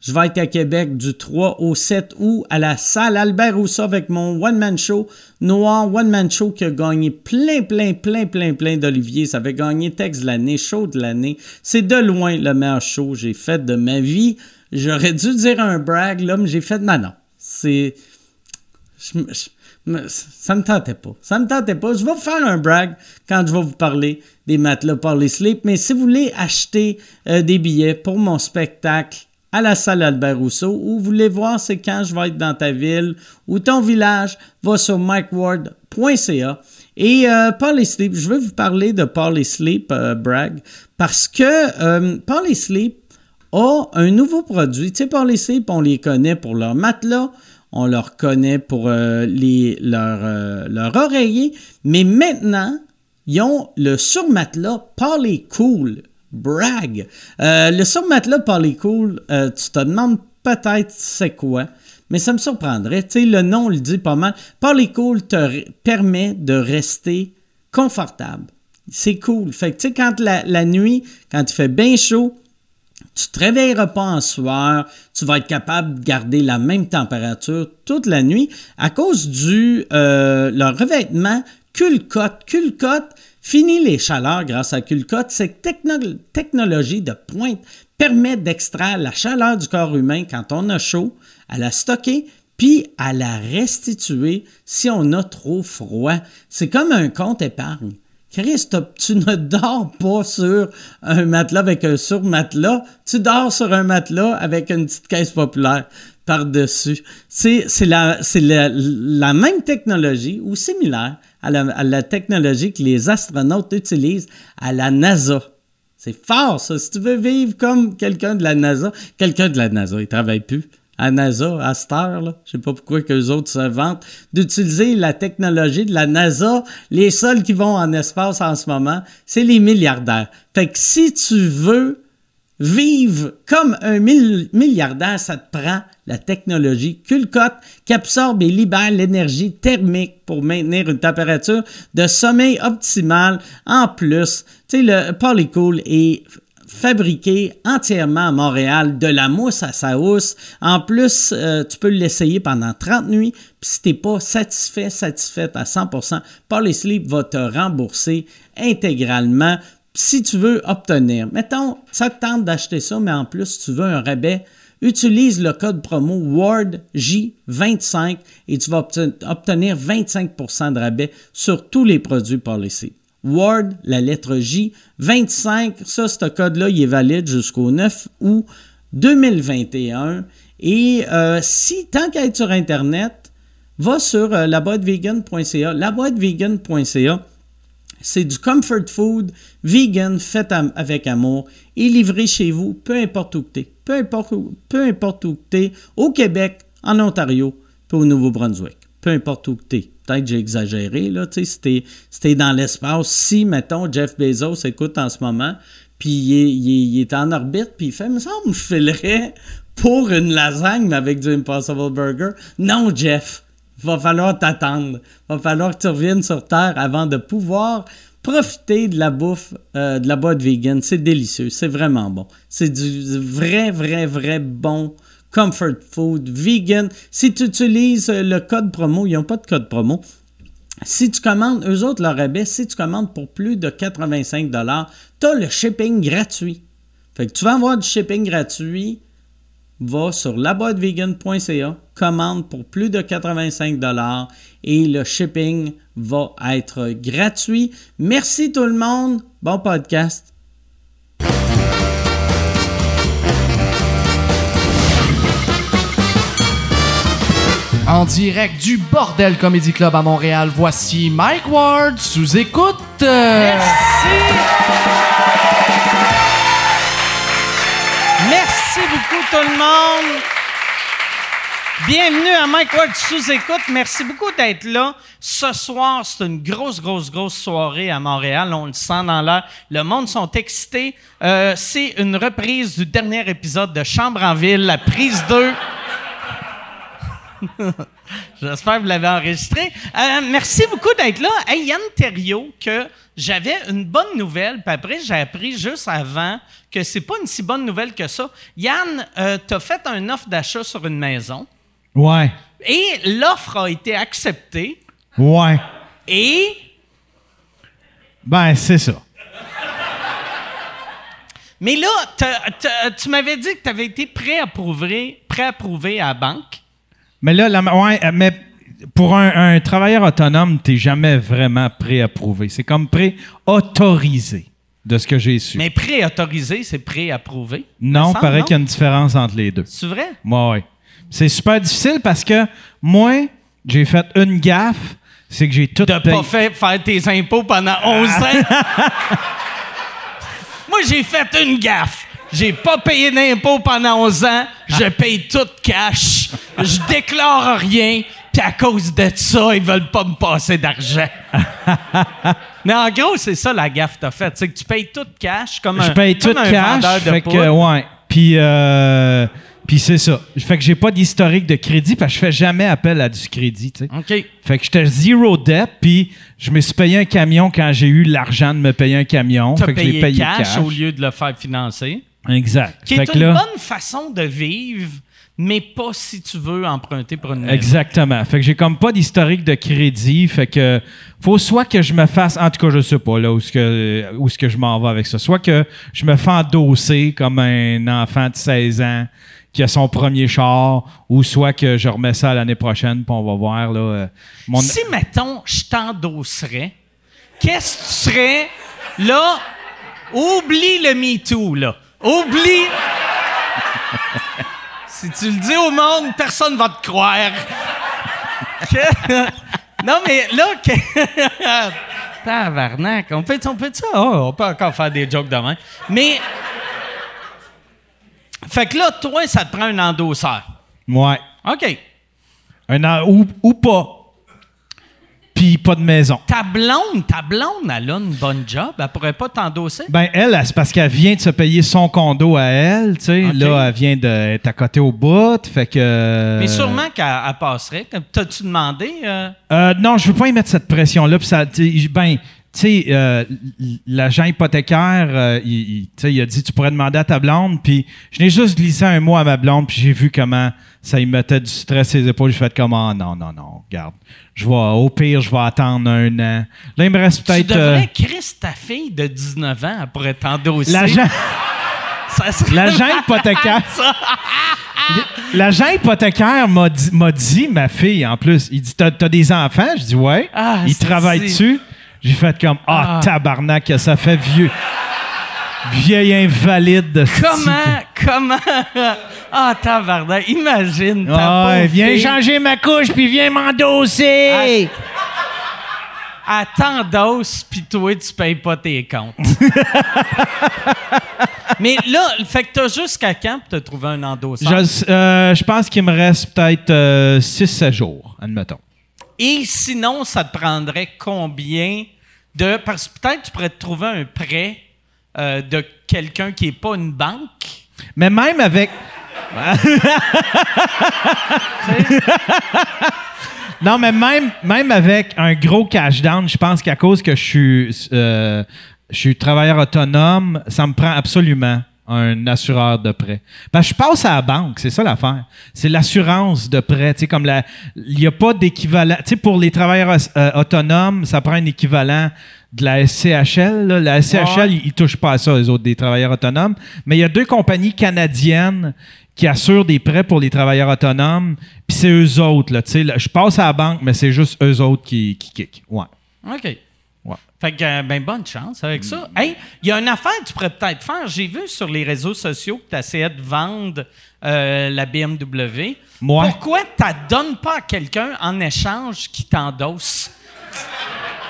Je vais être à Québec du 3 au 7 août à la salle Albert Rousseau avec mon one-man show noir, one-man show qui a gagné plein, plein, plein, plein, plein d'Olivier. Ça avait gagné texte de l'année, show de l'année. C'est de loin le meilleur show que j'ai fait de ma vie. J'aurais dû dire un brag, là, mais j'ai fait, non, non. C'est. ça me tentait pas. Ça me tentait pas. Je vais faire un brag quand je vais vous parler des matelas Parley Sleep. Mais si vous voulez acheter euh, des billets pour mon spectacle à la salle Albert Rousseau ou voulez voir c'est quand je vais être dans ta ville ou ton village, va sur mikeward.ca. Et euh, Sleep, je veux vous parler de Parley Sleep, euh, brag, parce que euh, Parley Sleep a un nouveau produit. Tu sais, Parley Sleep, on les connaît pour leur matelas, on leur connaît pour euh, les, leur, leur oreiller, mais maintenant, ils ont le surmatelas Parley Cool brag. Euh, le surmatelas Parley Cool, euh, tu te demandes peut-être c'est quoi, mais ça me surprendrait. Le nom le dit pas mal. Parley Cool te permet de rester confortable. C'est cool. Fait que, tu sais, quand la, nuit, quand il fait bien chaud, tu te réveilleras pas en soir, tu vas être capable de garder la même température toute la nuit à cause du euh, revêtement Culcote. Culcote, Fini les chaleurs grâce à Culcote. Cette technologie de pointe permet d'extraire la chaleur du corps humain quand on a chaud, à la stocker, puis à la restituer si on a trop froid. C'est comme un compte épargne. Chris, tu ne dors pas sur un matelas avec un surmatelas, tu dors sur un matelas avec une petite caisse populaire par-dessus. C'est la même technologie ou similaire à la, technologie que les astronautes utilisent à la NASA. C'est fort, ça. Si tu veux vivre comme quelqu'un de la NASA, quelqu'un de la NASA, il travaille plus. À NASA, à cette heure, là. Je sais pas pourquoi que les autres se vantent d'utiliser la technologie de la NASA. Les seuls qui vont en espace en ce moment, c'est les milliardaires. Fait que si tu veux vivre comme un milliardaire, ça te prend la technologie Culcote qui absorbe et libère l'énergie thermique pour maintenir une température de sommeil optimale. En plus, tu sais, le Polycool est fabriqué entièrement à Montréal, de la mousse à sa housse. En plus, euh, tu peux l'essayer pendant 30 nuits. Puis si tu n'es pas satisfait, satisfaite à 100%, Polysleep va te rembourser intégralement si tu veux obtenir. Mettons, ça te tente d'acheter ça, mais en plus, tu veux un rabais utilise le code promo WARDJ25 et tu vas obtenir 25% de rabais sur tous les produits Policy. Ward, la lettre J, 25, ça, ce code-là, il est valide jusqu'au 9 août 2021. Et euh, si, tant qu'à être sur Internet, va sur euh, laboîtevegan.ca. Laboîtevegan.ca, c'est du comfort food vegan fait avec amour et livré chez vous, peu importe où tu es. Peu importe où, peu importe où tu es, au Québec, en Ontario, puis au Nouveau-Brunswick. Peu importe où tu es. Peut-être que j'ai exagéré, là, tu sais, si dans l'espace, si, mettons, Jeff Bezos écoute en ce moment, puis il est, en orbite, puis il fait, me semble, je filerais pour une lasagne, avec du Impossible Burger. Non, Jeff, va falloir t'attendre. Va falloir que tu reviennes sur Terre avant de pouvoir profiter de la bouffe euh, de la boîte vegan. C'est délicieux. C'est vraiment bon. C'est du vrai, vrai, vrai bon comfort food vegan. Si tu utilises le code promo, ils n'ont pas de code promo. Si tu commandes, eux autres, leur rabais, si tu commandes pour plus de 85 tu as le shipping gratuit. Fait que tu vas avoir du shipping gratuit va sur laboitevegan.ca, commande pour plus de 85 dollars et le shipping va être gratuit. Merci tout le monde. Bon podcast. En direct du Bordel Comedy Club à Montréal, voici Mike Ward sous écoute. Merci. Tout le monde. Bienvenue à Mike Ward sous écoute. Merci beaucoup d'être là. Ce soir, c'est une grosse, grosse, grosse soirée à Montréal. On le sent dans l'air. Le monde sont excités. Euh, c'est une reprise du dernier épisode de Chambre en ville, la prise 2. J'espère que vous l'avez enregistré. Euh, merci beaucoup d'être là. Hey, Yann Thériault, que j'avais une bonne nouvelle, puis après, j'ai appris juste avant que c'est pas une si bonne nouvelle que ça. Yann, euh, t'as fait un offre d'achat sur une maison. Ouais. Et l'offre a été acceptée. Ouais. Et? Ben, c'est ça. Mais là, tu m'avais dit que tu avais été préapprouvé, préapprouvé à la banque. Mais là, la, ouais, euh, mais pour un, un travailleur autonome, t'es jamais vraiment préapprouvé. C'est comme pré-autorisé de ce que j'ai su. Mais préautorisé, c'est préapprouvé. non, semble, paraît qu'il y a une différence entre les deux. C'est vrai? Ouais, ouais. C'est super difficile parce que moi, j'ai fait une gaffe, c'est que j'ai tout de payé. pas fait faire tes impôts pendant 11 ans? Moi, j'ai fait une gaffe. J'ai pas payé d'impôts pendant 11 ans. Je paye tout cash. Je déclare rien. Puis à cause de ça, ils veulent pas me passer d'argent. Mais en gros, c'est ça la gaffe t'as faite. C'est que tu payes tout cash comme un Je paye tout comme un cash. vendeur de Fait que, poudre. ouais. Puis, euh, puis c'est ça. Fait que j'ai pas d'historique de crédit parce que je fais jamais appel à du crédit, tu sais. OK. Fait que j'étais zero debt, puis je me suis payé un camion quand j'ai eu l'argent de me payer un camion. T'as fait que je l'ai payé cash, au lieu de le faire financer? Exact. Qui fait est que une là, bonne façon de vivre, mais pas si tu veux emprunter pour une maison. Exactement. Fait que j'ai comme pas d'historique de crédit. Fait que faut soit que je me fasse, en tout cas, je sais pas là où ce que où ce que je m'en vais avec ça. Soit que je me fais endosser comme un enfant de 16 ans qui a son premier char, ou soit que je remets ça l'année prochaine, puis on va voir là. euh, mon- Si, mettons, je t'endosserais, qu'est-ce que tu serais, là, oublie le MeToo, là. Oublie... si tu le dis au monde, personne va te croire. Que- non, mais là... Que... Tabarnak, on peut, on peut ça? Oh, on peut encore faire des jokes demain. Mais... Fait que là, toi, ça te prend un endosseur. Ouais. OK. Un an ou, ou pas. Puis pas de maison. Ta blonde, ta blonde, elle a une bonne job. Elle pourrait pas t'endosser? Ben, elle, c'est parce qu'elle vient de se payer son condo à elle, tu sais. Là, elle vient d'être à côté au bout, fait que... Mais sûrement qu'elle elle passerait. T'as-tu demandé? euh? Euh, non, je veux pas y mettre cette pression-là. Puis ça, ben, tu sais, euh, l- l'agent hypothécaire, euh, il, il- tu sais, il a dit tu pourrais demander à ta blonde. Puis je n'ai juste glissé un mot à ma blonde, puis j'ai vu comment ça y mettait du stress sur les épaules. J'ai fait comme ah, non, non, non, regarde. Je vais, au pire, je vais attendre un an. Là, il me reste Tu peut-être. devrais, euh, Chris, ta fille de 19 ans, elle pourrait t'endosser. L'agent, l'agent hypothécaire. L'agent hypothécaire m'a dit, m'a dit, ma fille, en plus, il dit T'as, t'as des enfants? Je dis Ouais. Ah, il travaille dessus? J'ai fait comme Ah, Ah. tabarnak, ça fait vieux. Vieil invalide de Comment, comment... Ah, tabarnak, imagine ta Ah, viens fille. changer ma couche puis viens m'endosser. Elle t'endosse, puis toi, tu payes pas tes comptes. Mais là, fait que t'as jusqu'à quand pour te trouver un endosseur? Je, euh, je pense qu'il me reste peut-être 6-7 jours, admettons. Et sinon, ça te prendrait combien de. Parce que peut-être tu pourrais te trouver un prêt euh, de quelqu'un qui n'est pas une banque. Mais même avec. non, mais même, même avec un gros cash down, je pense qu'à cause que je suis, euh, je suis travailleur autonome, ça me prend absolument un assureur de prêt. Que je passe à la banque, c'est ça l'affaire. C'est l'assurance de prêt. Tu sais, comme la, il n'y a pas d'équivalent. Tu sais, pour les travailleurs euh, autonomes, ça prend un équivalent de la SCHL. là. La SCHL, ils ne touchent pas à ça, les autres, des travailleurs autonomes. Mais il y a deux compagnies canadiennes qui assurent des prêts pour les travailleurs autonomes. Puis c'est eux autres. Là, tu sais, là, je passe à la banque, mais c'est juste eux autres qui, qui kick. Ouais. OK. Fait que, euh, ben, bonne chance avec ça. Hey, il y a une affaire que tu pourrais peut-être faire. J'ai vu sur les réseaux sociaux que tu essayais de vendre euh, la BMW. Moi? Pourquoi tu ne donnes pas à quelqu'un en échange qui t'endosse?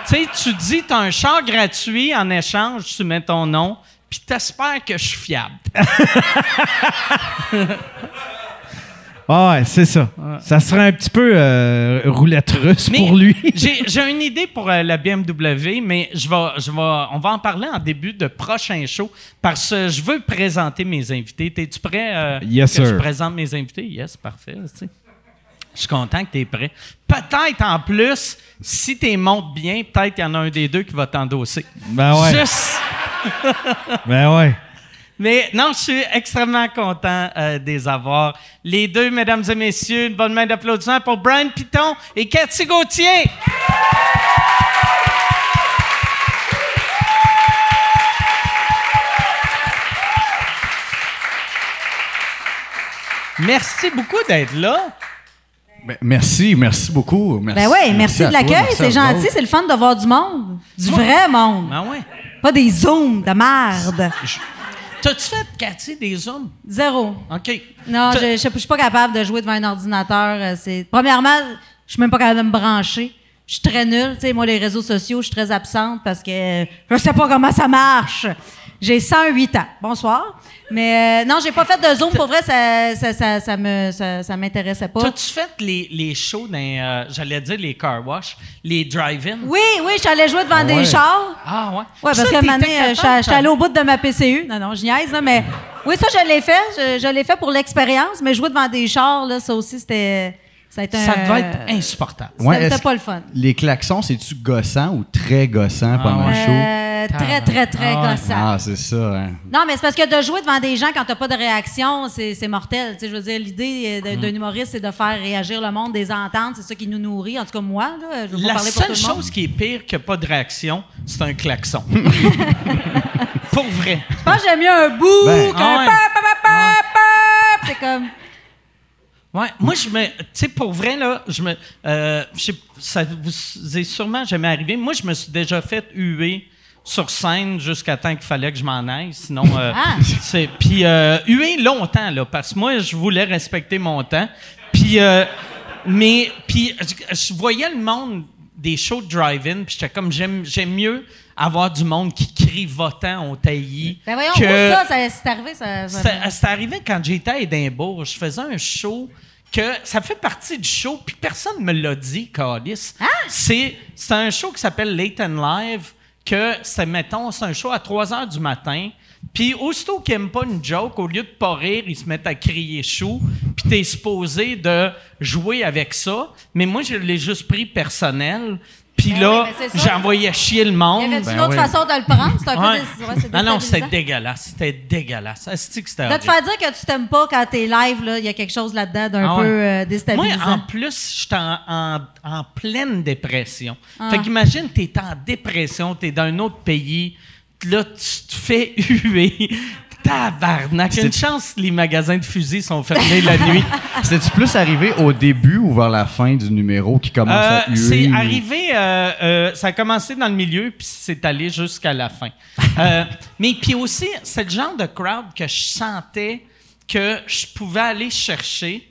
tu sais, tu dis, tu as un char gratuit, en échange, tu mets ton nom, puis t'espères que je suis fiable. Ah ouais, c'est ça. Ça serait un petit peu euh, roulette russe Mais pour lui. j'ai, j'ai une idée pour euh, la BMW, mais je vais, je vais, on va en parler en début de prochain show parce que je veux présenter mes invités. Es-tu prêt? euh, Yes, que sir. je présente mes invités? Yes, parfait. tu sais. Je suis content que tu es prêt. Peut-être en plus, si tu montes bien, peut-être qu'il y en a un des deux qui va t'endosser. Ben ouais. Juste. Ben ouais. Mais non, je suis extrêmement content euh, de les avoir. Les deux, mesdames et messieurs, une bonne main d'applaudissement pour Brian Piton et Cathy Gauthier. Merci beaucoup d'être là. Ben, merci, merci beaucoup. Merci, Ben oui, merci, de l'accueil, c'est gentil, c'est le fun de voir du monde. Du vrai monde. Ah ouais. Pas des zooms de merde. T'as-tu fait, Cathy, des zooms? Zéro. OK. Non, je, je suis pas capable de jouer devant un ordinateur. euh, C'est Premièrement, je suis même pas capable de me brancher. Je suis très nulle. Tu sais, moi, les réseaux sociaux, je suis très absente parce que euh, je sais pas comment ça marche. J'ai 108 ans. Bonsoir. Mais euh, non, j'ai pas fait de Zoom. Pour vrai, ça, ça, ça, ça me, ça, ça m'intéressait pas. T'as-tu fait les, les shows dans, euh, j'allais dire les car wash, les drive-in? Oui, oui, allée jouer devant des chars. Ah ouais? Oui, parce que un donné, euh, suis allée au bout de ma PCU. Non, non, je niaise, là, mais oui, ça, je l'ai fait. Je, je l'ai fait pour l'expérience, mais jouer devant des chars, là, ça aussi, c'était. Ça a été Ça un- devait être insupportable. C'était Ouais, c'était est-ce pas le fun. Les klaxons, c'est-tu gossant ou très gossant pendant ouais. le show? Euh, très, très, très Ah gossant. Ah, c'est ça. hein. Non, mais c'est parce que de jouer devant des gens quand t'as pas de réaction, c'est mortel. Tu sais, je veux dire, l'idée de- d'un humoriste, c'est de faire réagir le monde, des ententes. C'est ça qui nous nourrit. En tout cas, moi, là, je veux pas La parler pour tout seule le monde. chose qui est pire que pas de réaction, c'est un klaxon. Pour vrai. Je pense que j'aime mieux un bout Ben, qu'un ouais. C'est comme. Ouais, moi je me, tu sais pour vrai là, je me, euh, ça vous est sûrement jamais arrivé. Moi je me suis déjà fait huer sur scène jusqu'à temps qu'il fallait que je m'en aille, sinon euh, Ah. c'est puis euh, huer longtemps là, parce que moi je voulais respecter mon temps, puis euh, mais puis je, voyais le monde des shows de drive-in, puis j'étais comme j'aime j'aime mieux avoir du monde qui crie votant au taillis Ben voyons, que où ça, ça c'est arrivé, ça. ça- c'est arrivé quand j'étais à Édimbourg. Je faisais un show que ça fait partie du show, puis personne me l'a dit, Calis. C'est c'est un show qui s'appelle Late and Live, que c'est, mettons, c'est un show à 3 heures du matin. Puis aussitôt qu'ils n'aiment pas une joke, au lieu de pas rire, ils se mettent à crier chou. Puis t'es supposé de jouer avec ça. Mais moi, je l'ai juste pris personnel. Puis Ben là, oui, c'est j'envoyais chier le monde. Y avait-tu Ben une autre oui. façon de le prendre? C'est un peu ouais, c'est Ah non, c'était dégueulasse. C'était dégueulasse. Asti que c'était De te faire dire que tu t'aimes pas quand t'es live, là, il y a quelque chose là-dedans d'un Ah peu euh, Moi, déstabilisant. en plus, j'étais en, en, en pleine dépression. Ah. Fait qu'imagine, t'es en dépression, t'es dans un autre pays, là, tu te fais huer. Tabarnak. Une chance, les magasins de fusils sont fermés la nuit. C'était-tu plus arrivé au début ou vers la fin du numéro qui commence Euh, à huer? c'est arrivé, euh, euh, ça a commencé dans le milieu, puis c'est allé jusqu'à la fin. Euh, mais puis aussi, c'est le genre de crowd que je sentais que je pouvais aller chercher,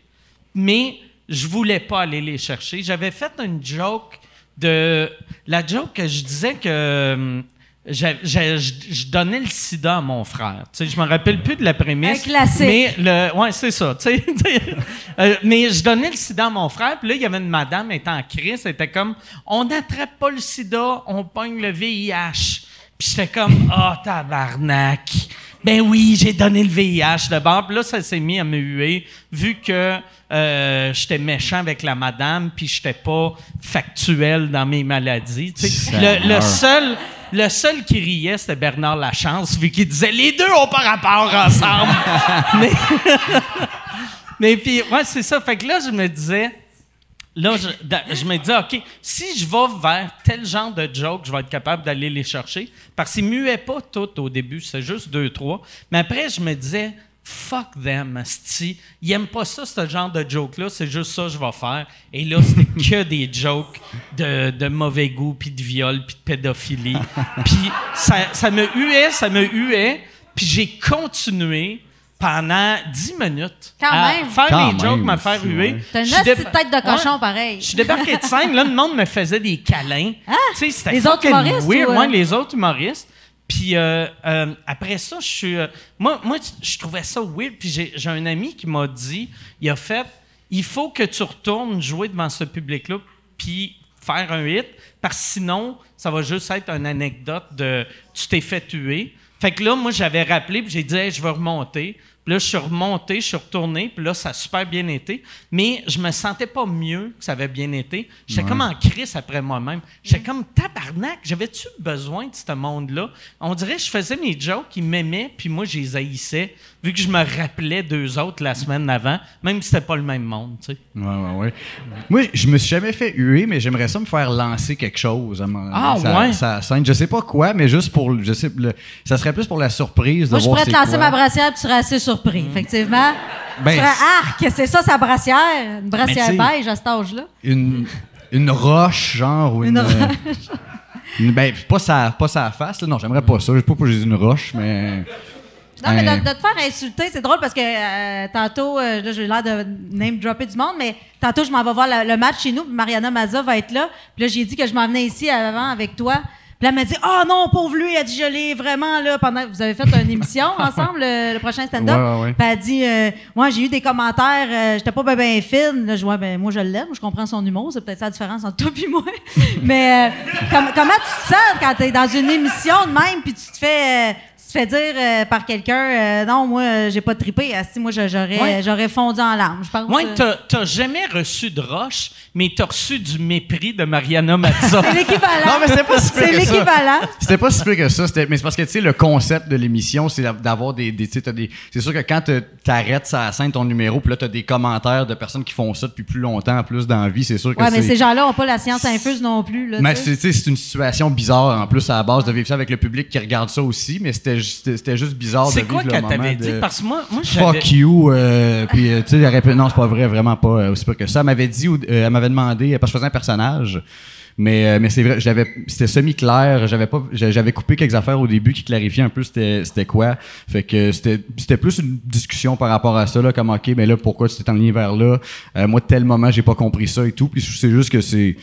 mais je voulais pas aller les chercher. J'avais fait une joke de... La joke que je disais que... j'ai- j'ai- je, je donnais le sida à mon frère. Tu sais, je me rappelle plus de la prémisse. Un classique. Mais le, ouais, c'est ça. tu sais. Euh, mais je donnais le sida à mon frère, puis là, il y avait une madame, elle était en crise, elle était comme On n'attrape pas le sida, on pogne le VIH. Puis j'étais comme Ah, tabarnak. Ben oui, j'ai donné le VIH d'abord. Puis là, ça s'est mis à me huer, vu que euh, j'étais méchant avec la madame, puis j'étais pas factuel dans mes maladies. tu sais. Le, le seul. Le seul qui riait, c'était Bernard Lachance, vu qu'il disait les deux ont pas rapport ensemble. mais, mais puis, ouais, c'est ça. Fait que là, je me disais, là, je, je me disais, OK, si je vais vers tel genre de joke, je vais être capable d'aller les chercher. Parce qu'ils muaient pas toutes au début, c'est juste deux, trois. Mais après, je me disais, fuck them, asti. Ils aiment pas ça, ce genre de joke-là. C'est juste ça que je vais faire. Et là, c'était que des jokes de, de mauvais goût, puis de viol, puis de pédophilie. puis ça, ça me huait, ça me huait. Puis j'ai continué pendant dix minutes Quand à même. faire Quand des jokes, me faire huer. T'as une petite tête de cochon, Ouais. pareil. Je suis débarqué de scène, là, le monde me faisait des câlins. Ah! Tu sais, c'était Les autres fucking humoristes weird. ou, euh? Moi, les autres humoristes. Puis euh, euh, après ça, je suis. euh, moi, moi, je trouvais ça weird. Puis j'ai un ami qui m'a dit il a fait, il faut que tu retournes jouer devant ce public-là, puis faire un hit, parce que sinon, ça va juste être une anecdote de tu t'es fait tuer. Fait que là, moi, j'avais rappelé, puis j'ai dit, je vais remonter. Puis là, je suis remonté, je suis retourné, puis là, ça a super bien été. Mais je me sentais pas mieux que ça avait bien été. J'étais comme en crise après moi-même. J'étais comme tabarnak. J'avais-tu besoin de ce monde-là? On dirait que je faisais mes jokes, ils m'aimaient, puis moi, je les haïssais, vu que je me rappelais d'eux autres la semaine avant, même si c'était pas le même monde, tu sais. Ouais, ouais, ouais. Moi, je me suis jamais fait huer, mais j'aimerais ça me faire lancer quelque chose. à moment Ah, ça- ouais? ça scène. Je sais pas quoi, mais juste pour. Je sais, le- ça serait plus pour la surprise. Moi, de je voir pourrais te lancer quoi. ma brassière, puis tu serais assez surpris, effectivement. Ben, tu arc, c'est ça sa brassière, une brassière beige à cet âge-là. Une, une roche, genre, ou une. Une euh, une- ben, pas sa, pas sa face, là. Non, j'aimerais pas ça. Je sais pas pourquoi j'ai dit une roche, mais. Non, mais de, de te faire insulter, c'est drôle parce que euh, tantôt, euh, là, j'ai l'air de name dropper du monde, mais tantôt, je m'en vais voir le, le match chez nous, puis Mariana Mazza va être là. Puis là, j'ai dit que je m'en venais ici avant avec toi. Puis là, elle m'a dit Oh non, pauvre lui, elle dit Je l'ai vraiment là pendant que vous avez fait une émission ensemble, le, le prochain stand-up. Ouais, ouais. Puis elle a dit euh, Moi, j'ai eu des commentaires, euh, j'étais pas bien ben fine. Là, je vois, ben, moi, je l'aime, je comprends son humour, c'est peut-être ça la différence entre toi et moi. mais euh, comme- comment tu te sens quand t'es dans une émission de même, puis tu te fais. Tu te fais dire euh, par quelqu'un, euh, non, moi, j'ai pas trippé. Asti, moi, j'aurais, Ouais. j'aurais fondu en larmes, je pense. Ouais, euh. t'as, jamais reçu de roche, mais t'as reçu du mépris de Mariana Mazza. c'est l'équivalent. Non, mais c'était pas si pire C'est que ça. l'équivalent. C'était pas si pire que ça. c'était- Mais c'est parce que, tu sais, le concept de l'émission, c'est d'avoir des. des, tu sais, t'as des c'est sûr que quand te- t'arrêtes ça scène ton numéro, puis là, t'as des commentaires de personnes qui font ça depuis plus longtemps, plus d'envie, c'est sûr que Ouais, mais ces gens-là ont pas la science infuse non plus. Là, Mais tu sais. c'est une situation bizarre en plus à la base de vivre ça avec le public qui regarde ça aussi, mais c'était c'était juste bizarre de C'est vivre quoi le qu'elle moment de- dit? Parce que moi, moi. Fuck you, euh, puis euh, tu sais, elle répète- non, c'est pas vrai, vraiment pas euh, aussi pire que ça. Elle m'avait dit, ou- euh, elle m'avait demandé, parce que je faisais un personnage, mais, euh, mais c'est vrai, j'avais, c'était semi-clair, j'avais pas, j'a- j'avais coupé quelques affaires au début qui clarifiaient un peu c'était, c'était quoi. Fait que c'était, c'était plus une discussion par rapport à ça, là, comme, ok, mais là, pourquoi tu t'es enligné vers là? Moi, tel moment, j'ai pas compris ça et tout, puis c'est juste que c'est,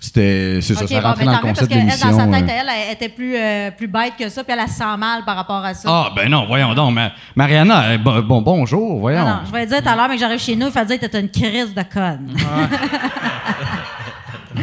c'était, c'est ça, Ok, ça bon, rentrait ben, dans le concept parce de qu'elle, dans sa tête, euh. elle, elle était plus, euh, plus bête que ça, puis elle, elle se sent mal par rapport à ça. Ah, ben non, voyons donc, Ma- Mariana, euh, bon, bon, bonjour, voyons. Non, non, je vais dire tout à l'heure, mais que j'arrive chez nous, il faut dire que t'es une crise de conne.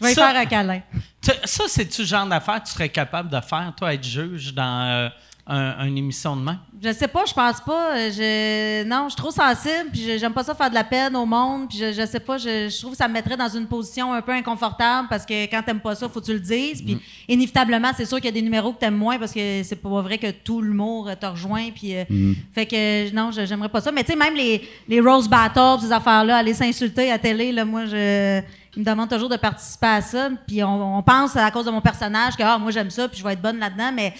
je vais Ça- faire un câlin. Tu- Ça, c'est-tu le genre d'affaire que tu serais capable de faire, toi, être juge dans euh, un- une émission de main? Je sais pas, je pense pas. euh, Je... Non, je suis trop sensible, puis je- j'aime pas ça faire de la peine au monde, puis je, je sais pas, je, je trouve que ça me mettrait dans une position un peu inconfortable parce que quand t'aimes pas ça, faut que tu le dises. Puis inévitablement, c'est sûr qu'il y a des numéros que t'aimes moins parce que c'est pas vrai que tout l'humour euh, te rejoint. Puis euh, fait que non, je- j'aimerais pas ça. Mais tu sais, même les, les Rose Battles, ces affaires-là, aller s'insulter à télé, là, moi, je. Ils me demandent toujours de participer à ça. Puis on, on pense à cause de mon personnage que ah, moi j'aime ça, puis je vais être bonne là-dedans, mais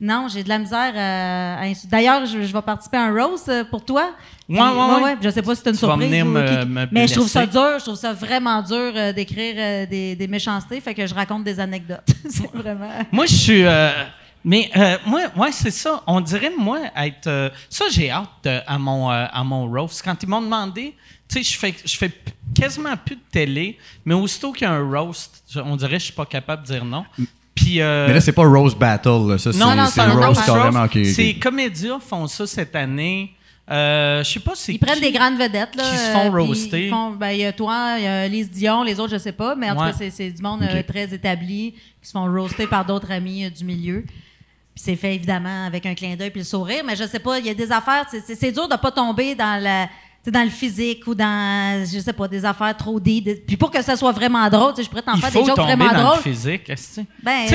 non, j'ai de la misère euh, à. D'ailleurs, je, je vais participer à un roast euh, pour toi. Ouais, ouais, ouais. Je sais pas si c'est une Tu vas surprise. venir ou me- qui- me mais je trouve ça dur, je trouve ça vraiment dur euh, d'écrire euh, des, des méchancetés, fait que je raconte des anecdotes. c'est vraiment. Moi, je suis. euh, mais moi, ouais, c'est ça. On dirait, moi, être. ça, j'ai hâte à, mon, à mon roast. Quand ils m'ont demandé, tu sais, je fais, je fais quasiment plus de télé, mais aussitôt qu'il y a un roast, on dirait que je suis pas capable de dire non. Puis. euh, Mais là, c'est pas Rose Battle, là. ça, c'est, non, non, c'est Rose carrément. ok, ok. C'est Comédia font ça cette année. Euh, je sais pas si. Ils prennent des grandes vedettes, là. qui se euh, font puis roaster. ben, Il y a toi, il y a Lise Dion, les autres, je sais pas, mais en Ouais. tout cas, c'est- du monde euh, très établi qui se font roaster par d'autres amis euh, du milieu. Puis c'est fait évidemment avec un clin d'œil puis le sourire, mais je sais pas, il y a des affaires, c'est- dur de pas tomber dans la dans le physique ou dans, je sais pas, des affaires trop des- Puis pour que ça soit vraiment drôle, tu sais, je pourrais t'en Il faire faut des jokes vraiment dans drôles. le physique. est-ce Ben,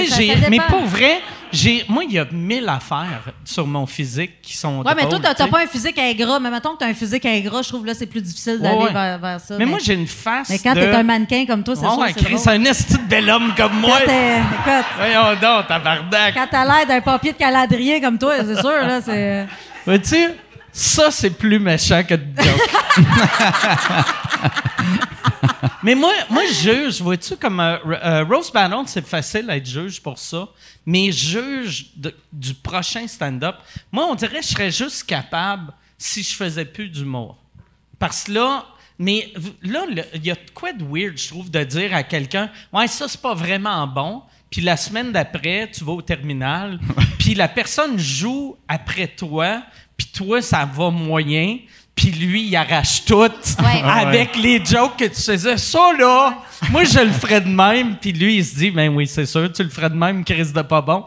mais pour vrai, j'ai, moi, il y a mille affaires sur mon physique qui sont Ouais, mais toi, drôles, t'as pas un physique ingrat. Mais mettons que t'as un physique ingrat, je trouve là, c'est plus difficile d'aller Ouais, ouais. vers, vers ça. Mais moi, j'ai une face mais quand de... t'es un mannequin comme toi, c'est sûr ouais, c'est un esti de bel homme comme moi. Quand écoute, Voyons donc, tabarnak. quand t'as l'air d'un papier de caladrier comme toi, c'est sûr, là, c'est... Mais tu sais, ça, c'est plus méchant que de joke. mais moi, moi, je juge, vois-tu, comme euh, euh, Rose Battle, c'est facile d'être juge pour ça, mais juge de- du prochain stand-up, moi, on dirait que je serais juste capable si je faisais plus d'humour. Parce que là, mais v- là, le- il y a de quoi de weird, je trouve, de dire à quelqu'un, ouais, ça, c'est pas vraiment bon. Puis la semaine d'après, tu vas au terminal, puis la personne joue après toi, puis toi, ça va moyen, puis lui, il arrache tout avec les jokes que tu faisais. Ça, là, moi, je le ferais de même, puis lui, il se dit, ben oui, c'est sûr, tu le ferais de même, Chris de pas bon.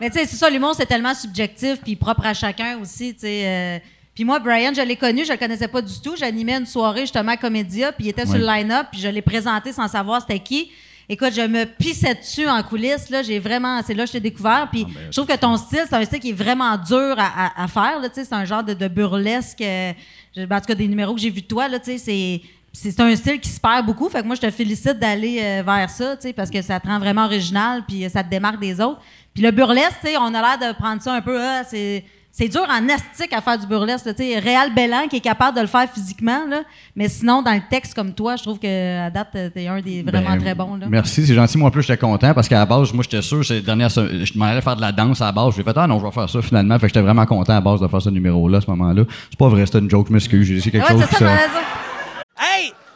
Mais tu sais, c'est ça, l'humour, c'est tellement subjectif puis propre à chacun aussi, tu sais. euh. puis moi, Brian, je l'ai connu, je le connaissais pas du tout. J'animais une soirée justement à Comédia, puis il était sur le line-up, puis je l'ai présenté sans savoir c'était qui. Écoute, je me pissais dessus en coulisses, là. J'ai vraiment... C'est là que je t'ai découvert. Puis je trouve que ton style, c'est un style qui est vraiment dur à, à- à faire. C'est un genre de, de burlesque... euh, ben, en tout cas, des numéros que j'ai vus de toi, là, tu sais, c'est... C'est un style qui se perd beaucoup. Fait que moi, je te félicite d'aller euh, vers ça, tu sais, parce que ça te rend vraiment original, puis ça te démarque des autres. Puis le burlesque, tu sais, on a l'air de prendre ça un peu, ah, c'est... C'est dur en astique à faire du burlesque. là, tu sais. Réal Bellan qui est capable de le faire physiquement, là. mais sinon, dans le texte comme toi, je trouve que à date, t'es un des vraiment Ben, très bons. Là. Merci, c'est gentil. Moi, en plus, j'étais content parce qu'à la base, moi, j'étais sûr, c'est dernière, je m'en allais faire de la danse à la base. J'ai fait, ah non, je vais faire ça finalement. Fait que j'étais vraiment content à la base de faire ce numéro-là, à ce moment-là. C'est pas vrai, c'était une joke, je m'excuse. J'ai dit quelque Ouais, chose c'est ça, voulais dire. Hey,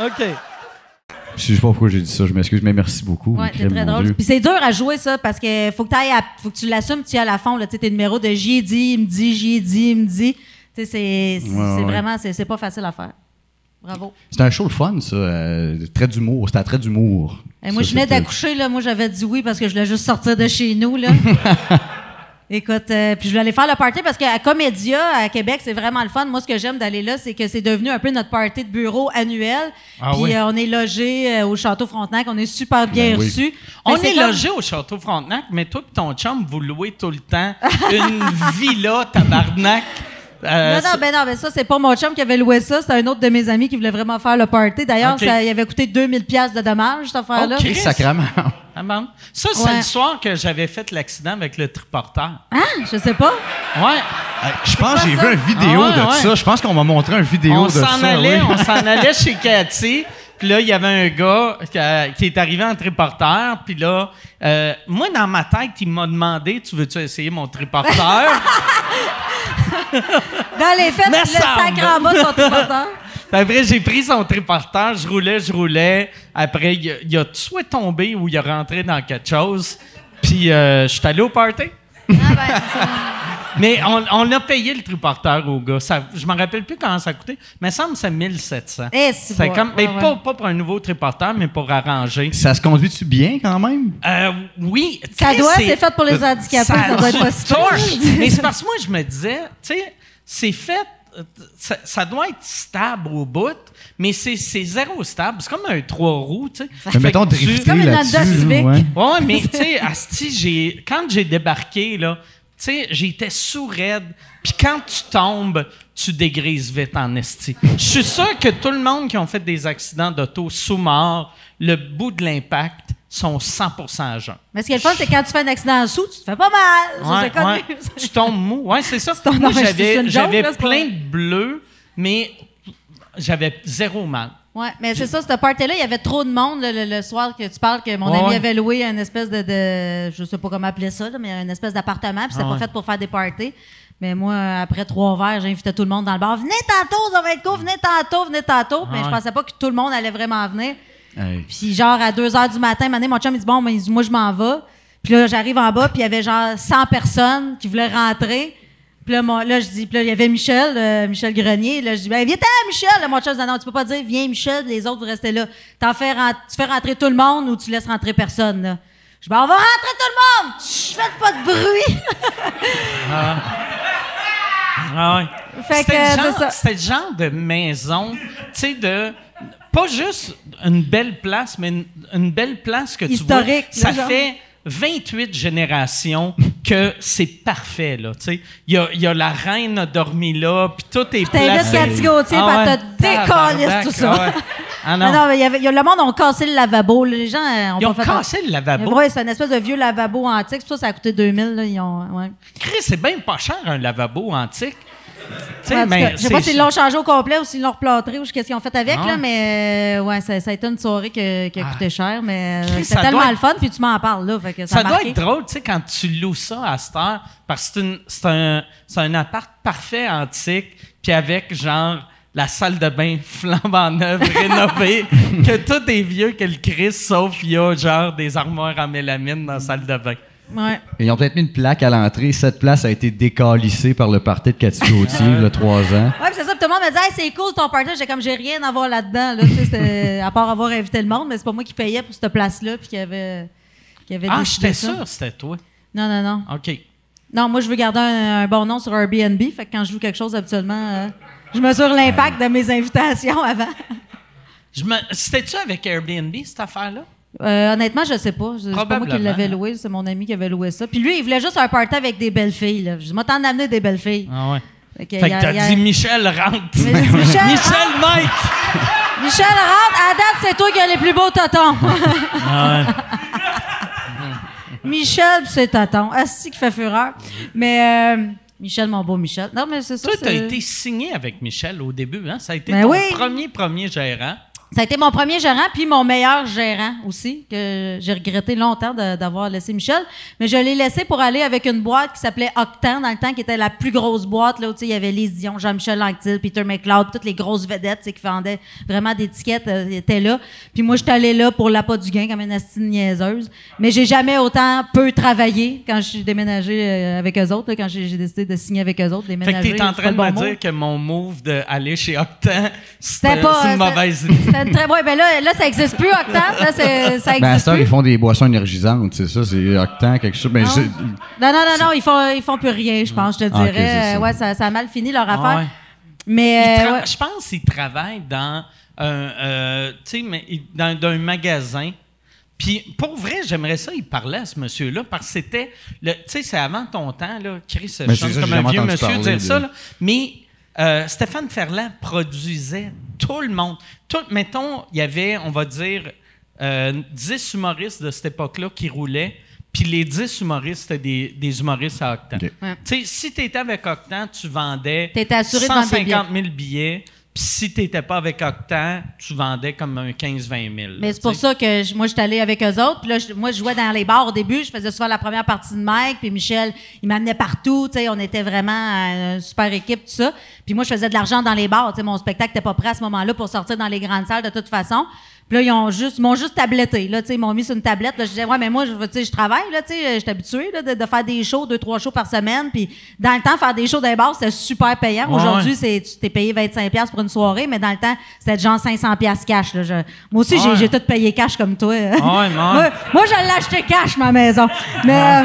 OK. Je sais pas pourquoi j'ai dit ça, je m'excuse, mais merci beaucoup. Ouais, c'est très drôle. Puis c'est dur à jouer ça parce que faut que t'ailles à- faut que tu l'assumes, tu y ailles à la fond là, tu sais tes numéros de j'y ai dit, il me dit, j'y ai dit, il me dit. Tu sais c'est c'est Ouais, vraiment c'est c'est pas facile à faire. Bravo. C'était un show le fun, ça. euh, très d'humour. C'était un trait d'humour. Et moi Ça, je venais d'accoucher là, moi j'avais dit oui parce que je voulais juste sortir de chez nous là. Écoute, euh, puis je voulais aller faire le party parce qu'à Comédia, à Québec, c'est vraiment le fun. Moi, ce que j'aime d'aller là, c'est que c'est devenu un peu notre party de bureau annuel. Ah puis oui. euh, on est logé euh, au Château Frontenac, on est super bien Ben oui. reçus. On Fait que est comme- logé au Château Frontenac, mais toi et ton chum, vous louez tout le temps une villa tabarnak. Euh, non, non, ben non, ben ça, c'est pas mon chum qui avait loué ça. C'est un autre de mes amis qui voulait vraiment faire le party. D'ailleurs, ça il avait coûté 2000 pièces de dommages, cette affaire-là. Ok. Chris Sacrament. Ah bon? Ça, c'est Ouais. le soir que j'avais fait l'accident avec le triporteur. Ah, je sais pas. Ouais. Je pense que j'ai vu une vidéo Ah ouais, de ouais. ça. Je pense qu'on m'a montré une vidéo on de s'en ça. allait, oui. on s'en allait chez Cathy. Puis là, il y avait un gars qui, a- qui est arrivé en triporteur. Puis là, euh, moi, dans ma tête, il m'a demandé Tu veux-tu essayer mon triporteur? Dans les fêtes, le semble. sac en bas ton porteur. Puis Après, j'ai pris son triporteur, je roulais, je roulais. Après, il a, il a soit tombé ou il a rentré dans quelque chose. Puis, euh, je suis allé au party. Ah, ben, c'est ça. Mais on, on a payé le triporteur au gars. Ça, je me rappelle plus comment ça coûtait, mais ça me semble que c'est 1700. Eh, c'est C'est bon. comme, mais Ouais, ouais. Pas, pas pour un nouveau triporteur, mais pour arranger. Ça se conduit-tu bien quand même? Euh, oui. Ça doit, c'est fait pour les handicapés, ça doit être pas si torche. pire. Mais c'est parce que moi, je me disais, tu sais, c'est fait, ça, ça doit être stable au bout, mais c'est c'est zéro stable. C'est comme un trois roues, tu sais. Mais Fait mettons tu- drifter Comme une. Honda Civic. ouais. Ouais, mais tu sais, asti, j'ai quand j'ai débarqué là, tu sais, j'étais sous raide. Puis quand tu tombes, tu dégrises vite en esti. Je suis sûr que tout le monde qui ont fait des accidents d'auto sous mort, le bout de l'impact sont 100% à jeun. Mais ce qui est le fun, c'est quand tu fais un accident en sous, tu te fais pas mal. Ouais, ouais. Tu tombes mou. Ouais, c'est ça. Moi, j'avais, plein de bleus, mais j'avais zéro mal. Ouais, mais c'est ça, cette party-là, il y avait trop de monde le, le- le soir que tu parles que mon Ouais, ami ouais. avait loué un espèce de, de je sais pas comment appeler ça, là, mais un espèce d'appartement, puis c'était Ah pas ouais. fait pour faire des parties. Mais moi, après trois verres, j'invitais tout le monde dans le bar. Venez tantôt, ça va être cool, venez tantôt, venez tantôt. Mais Ah je ouais. pensais pas que tout le monde allait vraiment venir. Hey. Puis genre à 2 heures du matin, donné, mon chum il dit bon, ben, il dit, moi je m'en vais. Puis là j'arrive en bas, puis il y avait genre 100 personnes qui voulaient rentrer. Puis là, mon- là je dis, puis là il y avait Michel, euh, Michel Grenier. Là je dis ben viens t'en Michel. Là, mon dit non, tu peux pas dire viens Michel, les autres vous restez là. T'en fais tu fais rentrer tout le monde ou tu laisses rentrer personne. Là? Je dis ben on va rentrer tout le monde. Chut, faites pas de bruit. Ah ouais. Fait C'était le c'est genre- de maison, tu sais, de. Pas juste une belle place, mais une, une belle place que Historique, tu vois. Ça genre. fait 28 générations que c'est parfait, là, tu sais. Il y a, y a la reine a dormi là, puis tout est T'invites placé. Cathy Gauthier, Ah puis ouais. elle te Tabarnak, tout ça. ah ouais. Ah Non, non. non, mais y avait- y a- le monde ont cassé le lavabo. là. Les gens euh, ont Ils ont cassé le lavabo? Oui, c'est une espèce de vieux lavabo antique. Ça, ça a coûté 2000. Là, ils ont, ouais. Chris, c'est bien pas cher un lavabo antique. Tout mais je sais pas s'ils l'ont changé au complet ou s'ils l'ont replâtré ou qu'est-ce qu'ils ont fait avec, Ah. là, mais euh, ouais, ça, ça a été une soirée qui a coûté cher, mais euh, c'était tellement le fun, puis tu m'en parles, là, fait que ça, doit être drôle, tu sais, quand tu loues ça à cette heure, parce que c'est un, un appart parfait antique, puis avec, genre, la salle de bain flambant neuve, rénovée, que tout est vieux que le Christ, sauf il y a, genre, des armoires en mélamine dans la salle de bain. Ouais. Ils ont peut-être mis une plaque à l'entrée. Cette place a été décalissée par le party de Cathy Gauthier, il y a trois ans. Ouais, puis c'est ça, tout le monde me dit, hey, c'est cool ton party. J'ai comme, j'ai rien à voir là-dedans, là, à part avoir invité le monde, mais c'est pas moi qui payais pour cette place-là, puis qui avait, qui avait Ah, j'étais sûr que c'était toi. Non, non, non. OK. Non, moi, je veux garder un, un bon nom sur Airbnb, fait que quand je loue quelque chose, habituellement, euh, je mesure l'impact de mes invitations avant. C'était-tu avec Airbnb, cette affaire-là? Euh, honnêtement, je sais pas. C'est pas moi qui l'avais loué, c'est mon ami qui avait loué ça. Puis lui, il voulait juste un party avec des belles filles. Là. Je moi, t'en amener des belles filles. Ah ouais. Fait que Fait t'as a- dit Michel rentre. Michel, Michel Mike! Michel rentre, à date, c'est toi qui as les plus beaux totons. Ah ouais. Michel, c'est tonton. Asti qui fait fureur. Mais euh, Michel, mon beau Michel. Non, mais c'est ça. Toi, t'as été signé avec Michel au début, hein? Ça a été Ben ton oui. premier, premier gérant. Ça a été mon premier gérant, puis mon meilleur gérant aussi, que j'ai regretté longtemps d'avoir laissé Michel. Mais je l'ai laissé pour aller avec une boîte qui s'appelait Octan, dans le temps, qui était la plus grosse boîte, là, où il y avait Lise Dion, Jean-Michel Anctil, Peter McLeod, toutes les grosses vedettes, qui vendaient vraiment d'étiquettes, euh, étaient là. Puis moi, j'étais allée là pour l'appât du gain, comme une astine niaiseuse. Mais j'ai jamais autant peu travaillé quand je suis déménagée euh, avec eux autres, là, quand j'ai décidé de signer avec eux autres, Fait déménager. que t'es en train de me bon mot. dire que mon move d'aller chez Octan, C'était une mauvaise idée. C'était très. Ouais, ben là, là, ça existe plus, Octan. Là, ça Ben, à existe plus. ils font des boissons énergisantes, c'est ça, c'est octan, quelque chose. Ben, Non. je- Non, non, non, non, ils font, ils font plus rien, je pense, je te Ah, dirais. ça. Euh, ouais, ça, ça a mal fini leur Ah affaire. ouais. Mais euh, ouais. Je pense qu'il travaille dans un, euh, tu sais, mais il- dans, dans un magasin. Puis pour vrai, j'aimerais ça, il parlait à ce monsieur-là, parce que c'était, le- tu sais, c'est avant ton temps, là, Chris, je Ben, comme un vieux monsieur dire de- ça, là. mais euh, Stéphane Ferland produisait tout le monde. Tout, mettons, il y avait, on va dire, euh, 10 humoristes de cette époque-là qui roulaient, puis les 10 humoristes, c'était des, des humoristes à Octan. Ouais. Si tu étais avec Octan, tu vendais T'étais assuré de vendre des 150 000 billets. Puis si tu n'étais pas avec Octan, tu vendais comme un 15-20 000. Mais c'est pour ça que je- moi, j'étais allée avec eux autres. Puis là, je- moi, je jouais dans les bars au début. Je faisais souvent la première partie de Mike. Puis Michel, il m'amenait partout. Tu sais, on était vraiment euh, une super équipe, tout ça. Puis moi, je faisais de l'argent dans les bars. Tu sais, mon spectacle n'était pas prêt à ce moment-là pour sortir dans les grandes salles de toute façon. Puis là, ils ont juste, m'ont juste tabletté. Là, ils m'ont mis sur une tablette. Là, je disais, ouais, mais moi, je, tu sais, je travaille. Là, je suis habituée là, de, de faire des shows, deux, trois shows par semaine. Puis dans le temps, faire des shows les bars, c'était super payant. Ouais, Aujourd'hui, c'est, tu t'es payé 25$ piastres pour une soirée, mais dans le temps, c'était genre 500$ piastres cash. Là. Je- moi aussi, j'ai, Ouais. j'ai tout payé cash comme toi. moi, moi, je l'ai acheté cash, ma maison. Mais. euh,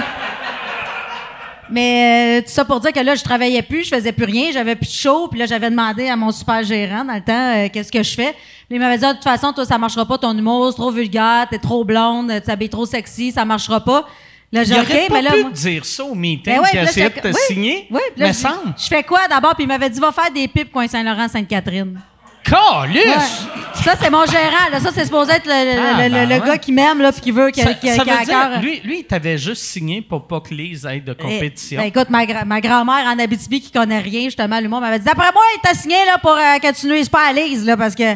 mais euh, tout ça pour dire que là, je travaillais plus, je faisais plus rien, j'avais plus de show, puis là, j'avais demandé à mon super gérant dans le temps euh, qu'est-ce que je fais. Puis il m'avait dit, Ah, de toute façon, toi, ça marchera pas, ton humour, c'est trop vulgaire, t'es trop blonde, tu t'habilles trop sexy, ça marchera pas. Là, j'ai Il dit, aurait OK, pas mais là, pu moi. dire ça au meeting Ben ouais, là, essayait de te oui, signer. Oui, là, mais je, semble. je fais quoi d'abord? Puis il m'avait dit, va faire des pipes coin Saint-Laurent-Sainte-Catherine. Ouais. Ça, c'est mon gérant. Là. Ça, c'est supposé être le, le- Ah, le- le- ben le ouais. gars qui m'aime, là, puis qui veut, qui, Ça, qui- ça qui a veut à dire, cœur. lui, lui, il t'avait juste signé pour pas que Lise aille de compétition. Ben, écoute, ma, gra- ma grand-mère en Abitibi qui connaît rien, justement, l'humour, m'avait dit D'après moi, il t'a signé là, pour euh, que tu nuises pas à Lise, là, parce que.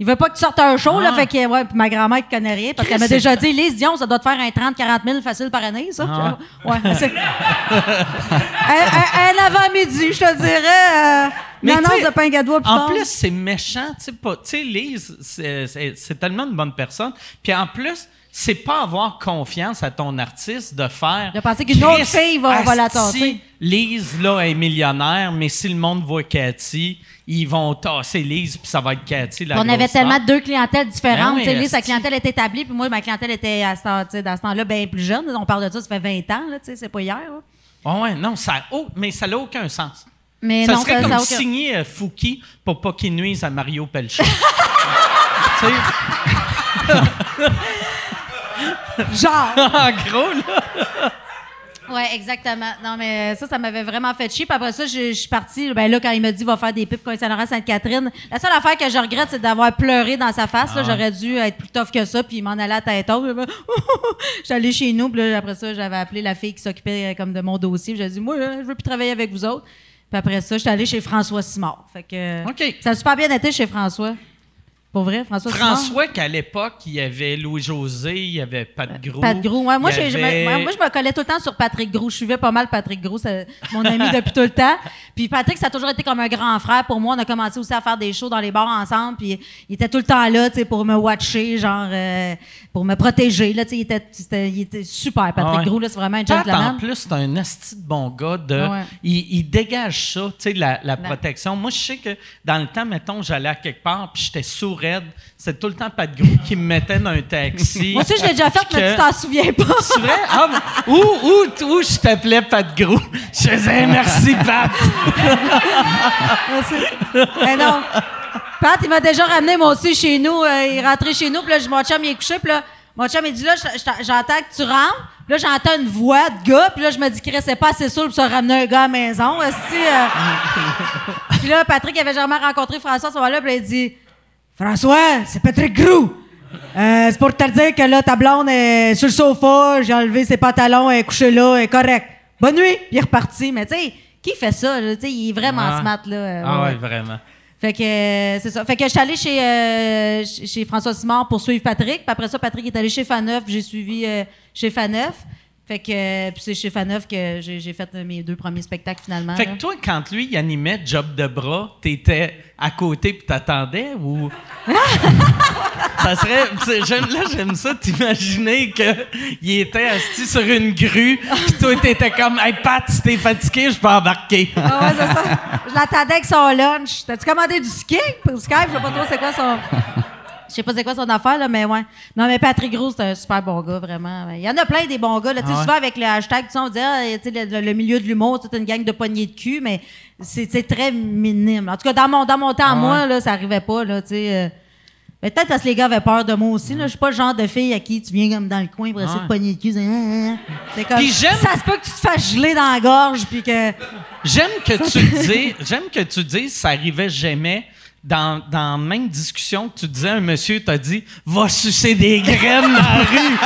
Il veut pas que tu sortes un show, là, Ah. fait que, ouais, puis ma grand-mère qui connaît rien, parce qu'elle m'a déjà dit, Lise Dion, ça doit te faire un 30-40 000 facile par année, ça. Ah. Ouais, un, un- un avant-midi, je te dirais. Euh, Mais annonce de pain gadois En plus, c'est méchant. Tu sais, Lise, c'est- tellement une bonne personne. Puis en plus, c'est pas avoir confiance à ton artiste de faire. De penser qu'une autre fille va- va la asti, tasser. Lise, là, est millionnaire, mais si le monde voit Cathy, ils vont tasser Lise, puis ça va être Cathy. La on avait tellement star. deux clientèles différentes. Ben oui, Tu sais, lui, sa clientèle était établie, puis moi, ma clientèle était à ce dans ce temps-là bien plus jeune. On parle de ça, ça fait 20 ans, là, tu sais, c'est pas hier. là. Ah ouais, non, ça, oh, mais ça n'a aucun sens. Mais ça non, serait ça, comme ça aucun- signer euh, Fouki pour pas qu'il nuise à Mario sais, Genre! en gros, là. Ouais, exactement. Non, mais ça, ça m'avait vraiment fait chier. Puis après ça, je, je suis partie. Ben là, quand il m'a dit va faire des pipes coin Saint-Laurent Sainte-Catherine, la seule affaire que je regrette, c'est d'avoir pleuré dans sa face. Ah. J'aurais dû être plus tough que ça, puis m'en aller à tête haute. Allée chez nous, puis là, après ça, j'avais appelé la fille qui s'occupait euh, comme de mon dossier. J'ai dit, moi, je veux plus travailler avec vous autres. Puis après ça, j'étais allée chez François Simard. Fait que ça a super bien été chez François. Pour vrai, François qu'à l'époque, il y avait Louis-José, il y avait Pat Gros. Pat Gros. Ouais, moi, je me- avait- moi, moi, je me collais tout le temps sur Patrick Gros. Je suivais pas mal Patrick Gros, c'est mon ami depuis tout le temps. Puis Patrick, ça a toujours été comme un grand frère pour moi. On a commencé aussi à faire des shows dans les bars ensemble. Puis il était tout le temps là, tu sais, pour me watcher, genre, euh, pour me protéger. Là, tu sais, il était, il était super, Patrick ouais. Gros. Là, c'est vraiment un gentleman. en plus, c'est un asti de bon gars. De, Ouais. il, il dégage ça, tu sais, la, la protection. Moi, je sais que dans le temps, mettons, j'allais à quelque part, puis j'étais C'était tout le temps Pat Gros qui me mettait dans un taxi. Moi aussi, je l'ai déjà fait, mais tu t'en souviens pas. C'est vrai? Ah, où, où, où je t'appelais Pat Gros? Je faisais merci, Pat. Merci. Mais non. Pat, il m'a déjà ramené, moi aussi, chez nous. Euh, il est rentré chez nous, puis là, mon chum, il est couché, puis là, mon chum, il dit, là, je- je- j'entends que tu rentres. Là, j'entends une voix de gars, puis là, je me dis, Chris, c'est pas assez saoul pour se ramener un gars à la maison. esti, euh? puis là, Patrick avait jamais rencontré François à ce moment-là, puis là, il dit, François, c'est Patrick Grou. Euh, c'est pour te dire que là, ta blonde est sur le sofa, j'ai enlevé ses pantalons, elle est couchée là, elle est correcte. Bonne nuit! Puis il est reparti. Mais tu sais, qui fait ça? Tu sais, il est vraiment Ah. smart, là. Euh, Ah ouais. ouais, vraiment. Fait que euh, c'est ça. Fait que je suis allée chez, euh, chez chez François Simard pour suivre Patrick. Puis après ça, Patrick est allé chez Faneuf. J'ai suivi euh, chez Faneuf. Fait que puis c'est chez Faneuf que j'ai j'ai fait mes deux premiers spectacles finalement. Fait là. que toi, quand lui, il animait Job de bras, t'étais à côté puis t'attendais ou? ça serait. c'est- j'aime- là, j'aime ça, t'imaginer qu'il était assis sur une grue puis toi, t'étais comme, hey Pat, si t'es fatigué, je peux embarquer. Ah ouais, c'est ça. Je l'attendais avec son lunch. T'as-tu commandé du ski? Pour Skype, je sais pas trop c'est quoi son. Je sais pas c'est quoi son affaire, là, mais ouais. Non, mais Patrick Gros, c'est un super bon gars, vraiment. Il y en a plein des bons gars. Là. Tu sais, Ah ouais? Souvent, avec le hashtag, tu sais, on dit, ah, sais, le, le milieu de l'humour, c'est une gang de poignées de cul, mais c'est très minime. En tout cas, dans mon, dans mon temps, Ah moi, là, ça arrivait pas, là, euh, mais Peut-être parce que les gars avaient peur de moi aussi. Je suis pas le genre de fille à qui tu viens comme dans le coin pour essayer de pogner le cul. C'est, ah, ah. C'est comme. Puis Ça se peut que tu te fasses geler dans la gorge, puis que. J'aime que tu dises, j'aime que tu dises, ça arrivait jamais. Dans, dans la même discussion que tu disais, un monsieur t'a dit Va sucer des graines dans la rue.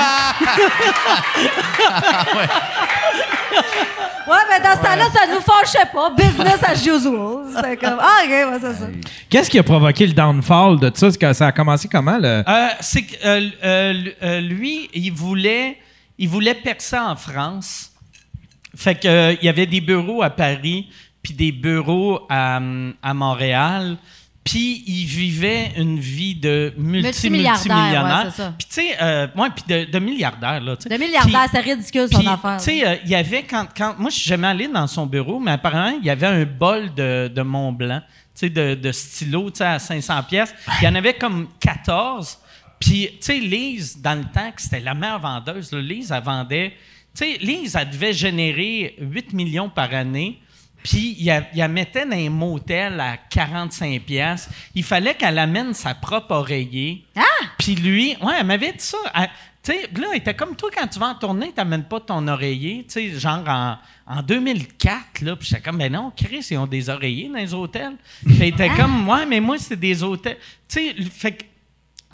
Ouais, mais dans ce temps-là, ça nous fâchait pas. Business as usual. C'était comme, ah, OK, ouais, c'est ça. Qu'est-ce qui a provoqué le downfall de ça? C'est que Ça a commencé comment? Le... Euh, c'est que euh, euh, lui, il voulait, il voulait percer en France. Fait que euh, il y avait des bureaux à Paris, puis des bureaux à, à Montréal. Puis il vivait une vie de multi multimillionnaire. Puis tu sais, euh, ouais, puis de, de milliardaire là. De milliardaire, c'est ridicule son affaire. Tu sais, euh, il y avait quand, quand. Moi, je suis jamais allé dans son bureau, mais apparemment, il y avait un bol de, de Mont Blanc, tu sais, de, de stylo, tu sais, à 500 pièces. Il y en avait comme 14. Puis, tu sais, Lise, dans le temps, que c'était la meilleure vendeuse, là, Lise, elle vendait. Tu sais, Lise, elle devait générer 8 millions par année. Puis, il la, il la mettait dans un motel à 45 pièces. Il fallait qu'elle amène sa propre oreiller. Ah! Puis lui, ouais, elle m'avait dit ça. Tu sais, là, elle était comme toi quand tu vas en tournée, tu n'amènes pas ton oreiller. Tu sais, genre en, en 2004, là. Puis j'étais comme, ben non, Chris, ils ont des oreillers dans les hôtels. Puis elle était comme, ouais, mais moi, c'est des hôtels. Tu sais, fait que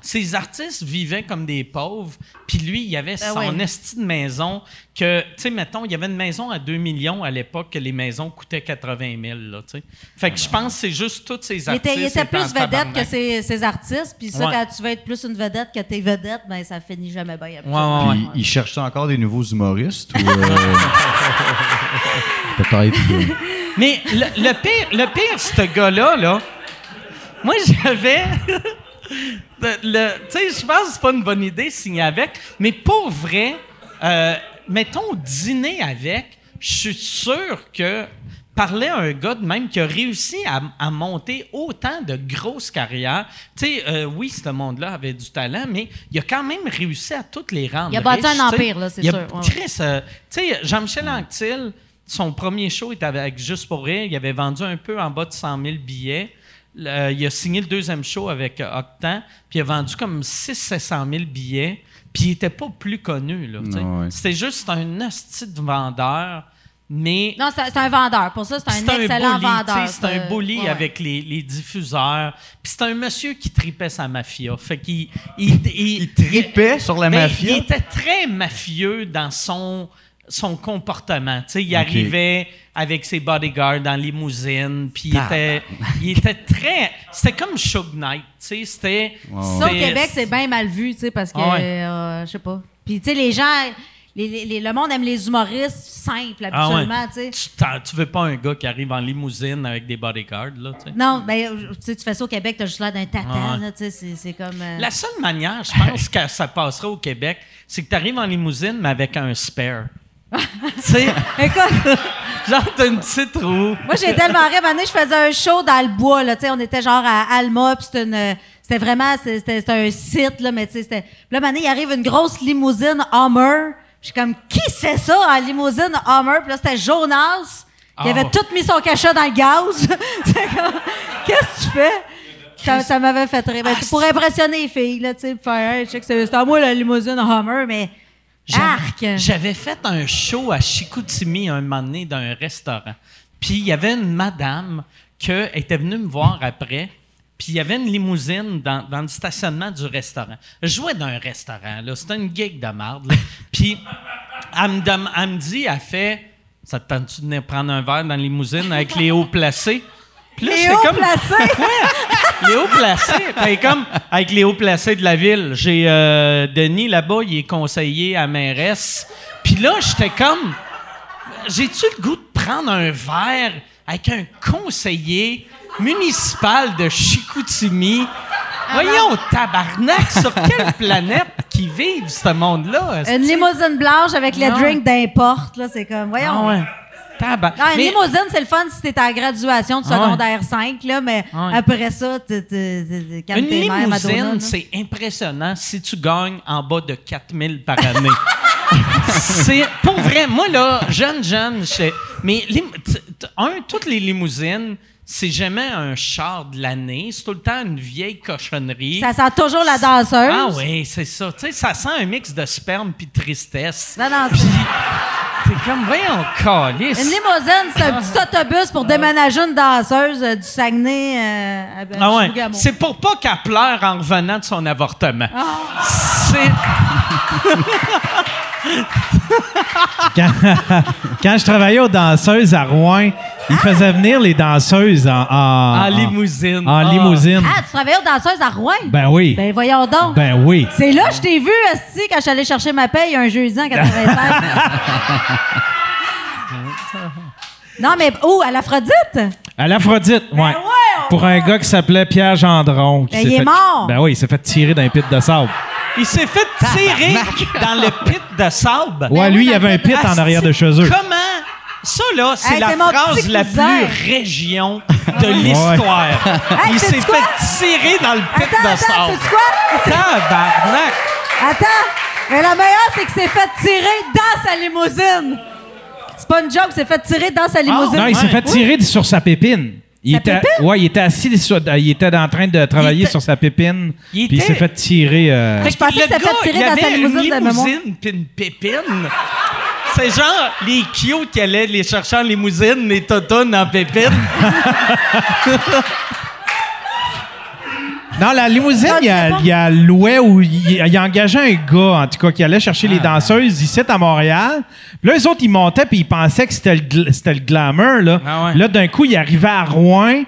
ces artistes vivaient comme des pauvres, puis lui, il avait son oui. esti de maison que, tu sais, mettons, il y avait une maison à 2 millions à l'époque que les maisons coûtaient 80 000, là, tu sais. Fait que je pense que c'est juste tous ces Il artistes. était, il était étaient plus vedette que ses, ses artistes. Puis ça, Ouais. quand tu veux être plus une vedette que tes vedettes, ben ça finit jamais bien. Ouais, ouais, Puis, il cherche encore des nouveaux humoristes ou. euh, Peut-être. euh, Mais le, le pire, le pire, ce gars-là, là, moi, j'avais. Je pense que c'est pas une bonne idée de signer avec, mais pour vrai, euh, mettons, dîner avec, je suis sûr que parler à un gars de même qui a réussi à, à monter autant de grosses carrières. Tu sais, euh, oui, ce monde-là avait du talent, mais il a quand même réussi à toutes les rendre. Il a bâti un empire, là, c'est sûr, ouais, ouais. Chris, euh, tu sais, Jean-Michel Anctil, son premier show était avec Juste pour rire. Il avait vendu un peu en bas de 100 000 billets. Il a signé le deuxième show avec euh, Octan, puis il a vendu comme 600 000 billets, puis il était pas plus connu. là, tu sais. Non, ouais. C'était juste un hostie de vendeur, mais Non, c'est un- c'est un vendeur. Pour ça, c'est un excellent bully, vendeur. C'est un bully Ouais, avec les, les diffuseurs. Puis c'est un monsieur qui tripait sa mafia. Fait qu'il il, il, Il tripait sur la mafia? Il était très mafieux dans son son comportement. Tu sais, il arrivait avec ses bodyguards dans limousine, puis il était, il était très... C'était comme Suge Knight, tu sais, c'était... Ça, au Québec, c'est bien mal vu, tu sais, parce que, Ah ouais. euh, je sais pas. Puis, tu sais, les gens, les- les- les- le monde aime les humoristes simples, Ah ouais. habituellement, tu sais. Tu, veux pas un gars qui arrive en limousine avec des bodyguards, là, tu sais? Non, ben, tu sais, tu fais ça au Québec, t'as juste l'air d'un tatan, Ah ouais. là, tu sais, c'est- comme... euh, La seule manière, je pense, que ça passerait au Québec, c'est que tu arrives en limousine, mais avec un spare. Sais, Écoute, genre, t'as une petite roue. moi, j'ai tellement rêvé. Un moment donné, je faisais un show dans le bois, là, tu sais, on était genre à Alma, puis c'était une... C'était vraiment, c'était un site, là, mais tu sais, c'était... Là, donné, il arrive une grosse limousine Hummer. Je suis comme, qui c'est ça, en limousine Hummer? Puis là, c'était Jonas, qui Oh. avait tout mis son cachet dans le gaz. C'est comme, qu'est-ce que tu fais? Ça, ça m'avait fait rire. Ben, pour impressionner les filles, là, tu sais, faire, hey, check, c'est c'est à moi la limousine Hummer, mais! J'avais- fait un show à Chicoutimi un moment donné dans un restaurant. Puis il y avait une madame qui était venue me voir après. Puis il y avait une limousine dans, dans le stationnement du restaurant. Je jouais dans un restaurant, là. C'était une gig de merde, là. Puis elle me, dem- elle me dit, elle fait Ça te tente-tu de venir prendre un verre dans la limousine avec les hauts placés? Puis là, Les hauts comme- placés! les hauts placés. Fait comme avec les hauts placés de la ville. J'ai euh, Denis là-bas, il est conseiller à mairesse. Puis là, j'étais comme, j'ai-tu le goût de prendre un verre avec un conseiller municipal de Chicoutimi? Voyons, tabarnak, sur quelle planète qui vivent ce monde-là? Une limousine blanche avec les Ah ouais. drinks d'importe, là, c'est comme, voyons. Ah ouais. Non, Mais- limousine, c'est le fun si t'es à la graduation de Ah ouais. secondaire 5, là, mais Ah ouais. après ça, calme Une limousine, c'est impressionnant si tu gagnes en bas de 4000 par année. c'est pour vrai. Moi là, jeune jeune, je- mais t- t- un toutes les limousines, c'est jamais un char de l'année, c'est tout le temps une vieille cochonnerie. Ça sent toujours la danseuse. ah oui, c'est ça. Tu sais, ça sent un mix de sperme puis de tristesse. Non, non, Puis c'est- t'es comme voyons calice. Une limousine, c'est un petit autobus pour déménager une danseuse euh, du Saguenay euh, à ben, Ah ouais. Chibougamau. C'est pour pas qu'elle pleure en revenant de son avortement. Ah. C'est Quand, quand je travaillais aux danseuses à Rouen, ils faisaient venir les danseuses en, en, en limousine. en Ah. limousine. Ah, tu travaillais aux danseuses à Rouen? Ben oui. Ben voyons donc. Ben oui. C'est là que je t'ai vu, aussi quand je suis allé chercher ma paye un jeudi en 85. non, mais où? À l'Aphrodite? À l'Aphrodite, ouais. ouais, on Pour un gars qui s'appelait Pierre Gendron. qui Ben, il est fait- mort. Ben oui, il s'est fait tirer d'un pit de sable. Il s'est fait tirer dans le pit de sable. Ouais, oui, lui, il y avait un pit en arrière de chez eux. Comment? Ça, là, c'est Hey, la c'est phrase la plus région de l'histoire. Hey, il s'est fait tirer dans le pit Attends, de attends, sable. quoi? Tabarnak! Attends! Mais la meilleure, c'est qu'il s'est fait tirer dans sa limousine. C'est pas une joke, il s'est fait tirer dans sa limousine. Non, il s'est Ouais. fait tirer sur sa pépine. Il Sa était, pépine? ouais, il était assis sur, il était en train de travailler était- sur sa pépine. il Puis il était- s'est fait tirer. euh, Je pensais que gars, fait tirer il dans sa avait limousine une de mémoire. limousine puis une pépine. C'est genre les cute qui allaient les chercher en limousine, les totons en pépine. Dans la limousine, il y a, y a loué ou il, a engagé un gars, en tout cas, qui allait chercher Ah. les danseuses ici à Montréal. Puis là, les autres, ils montaient puis ils pensaient que c'était le, gl- le glamour, là. Ah ouais. Là, d'un coup, il arrivait à Rouen.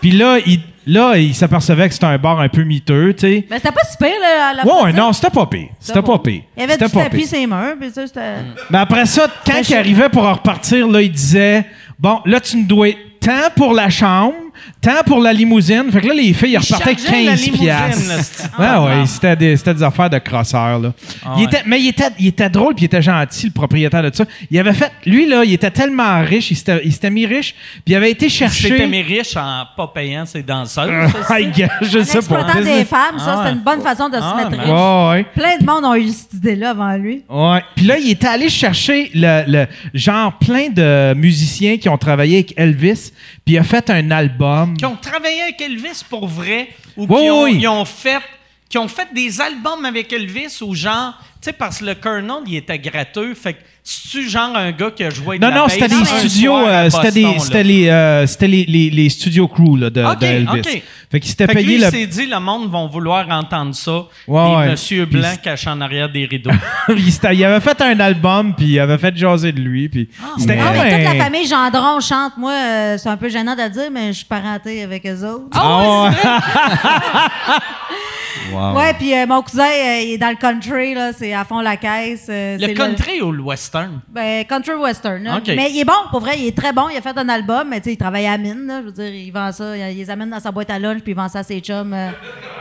Puis là, il, là, il s'apercevait que c'était un bar un peu miteux, tu sais. Mais c'était pas super, là, à la Ouais, ouais, non, c'était pas pire. C'était pas pire. Il y avait du pas tapis pire. ses mains, puis ça, c'était... Mais après ça, quand il arrivait pour en repartir, là, il disait Bon, là, tu nous dois tant pour la chambre, tant pour la limousine. Fait que là, les filles, ils repartaient avec chargeait la 15 limousine, piastres. c'est- Ouais, Ah, ouais, ah. c'était des, c'était des affaires de crosseurs, là. Ah, il ouais. était, mais il était, il était drôle puis il était gentil, le propriétaire de ça. Il avait fait, lui, là, il était tellement riche, il s'était, il s'était mis riche, puis il avait été chercher. C'était mes riches en pas payant ses danseuses. C'est- gars, je sais pas. exploitant des femmes, ça, Ah c'était ouais. une bonne façon de se Ah, mettre riche. Ouais, ouais. Plein de monde ont eu cette idée-là avant lui. Ouais. Puis là, il était allé chercher le, le genre plein de musiciens qui ont travaillé avec Elvis, puis il a fait un album. qui ont travaillé avec Elvis pour vrai ou Oui, qui ont, oui. ils ont fait qui ont fait des albums avec Elvis ou genre tu sais parce que le Colonel il était gratteux fait que c'est-tu genre un gars qui a joué de Non, la non, bass c'était un des studios, euh, c'était les, euh, c'était les, les, les studios crew là, de, Elvis. Fait qu'il s'était Fait que lui, payé il le. s'est dit, le monde vont vouloir entendre ça. Ouais, des ouais. monsieur Puis blanc c'est- caché en arrière des rideaux. il, il avait fait un album, puis il avait fait jaser de lui, puis c'était Ah, comme mais toute la famille Gendron chante. Moi, euh, c'est un peu gênant de le dire, mais je suis parenté avec eux autres. Ah ouais. Wow. Ouais, puis euh, mon cousin, euh, il est dans le country, là, c'est à fond la caisse. euh, Le c'est country ou le western? Ben, country western. là. OK. Mais il est bon, pour vrai, il est très bon. Il a fait un album, mais tu sais, il travaille à la mine. Là, je veux dire, il vend ça, il, il les amène dans sa boîte à lunch, puis il vend ça à ses chums euh,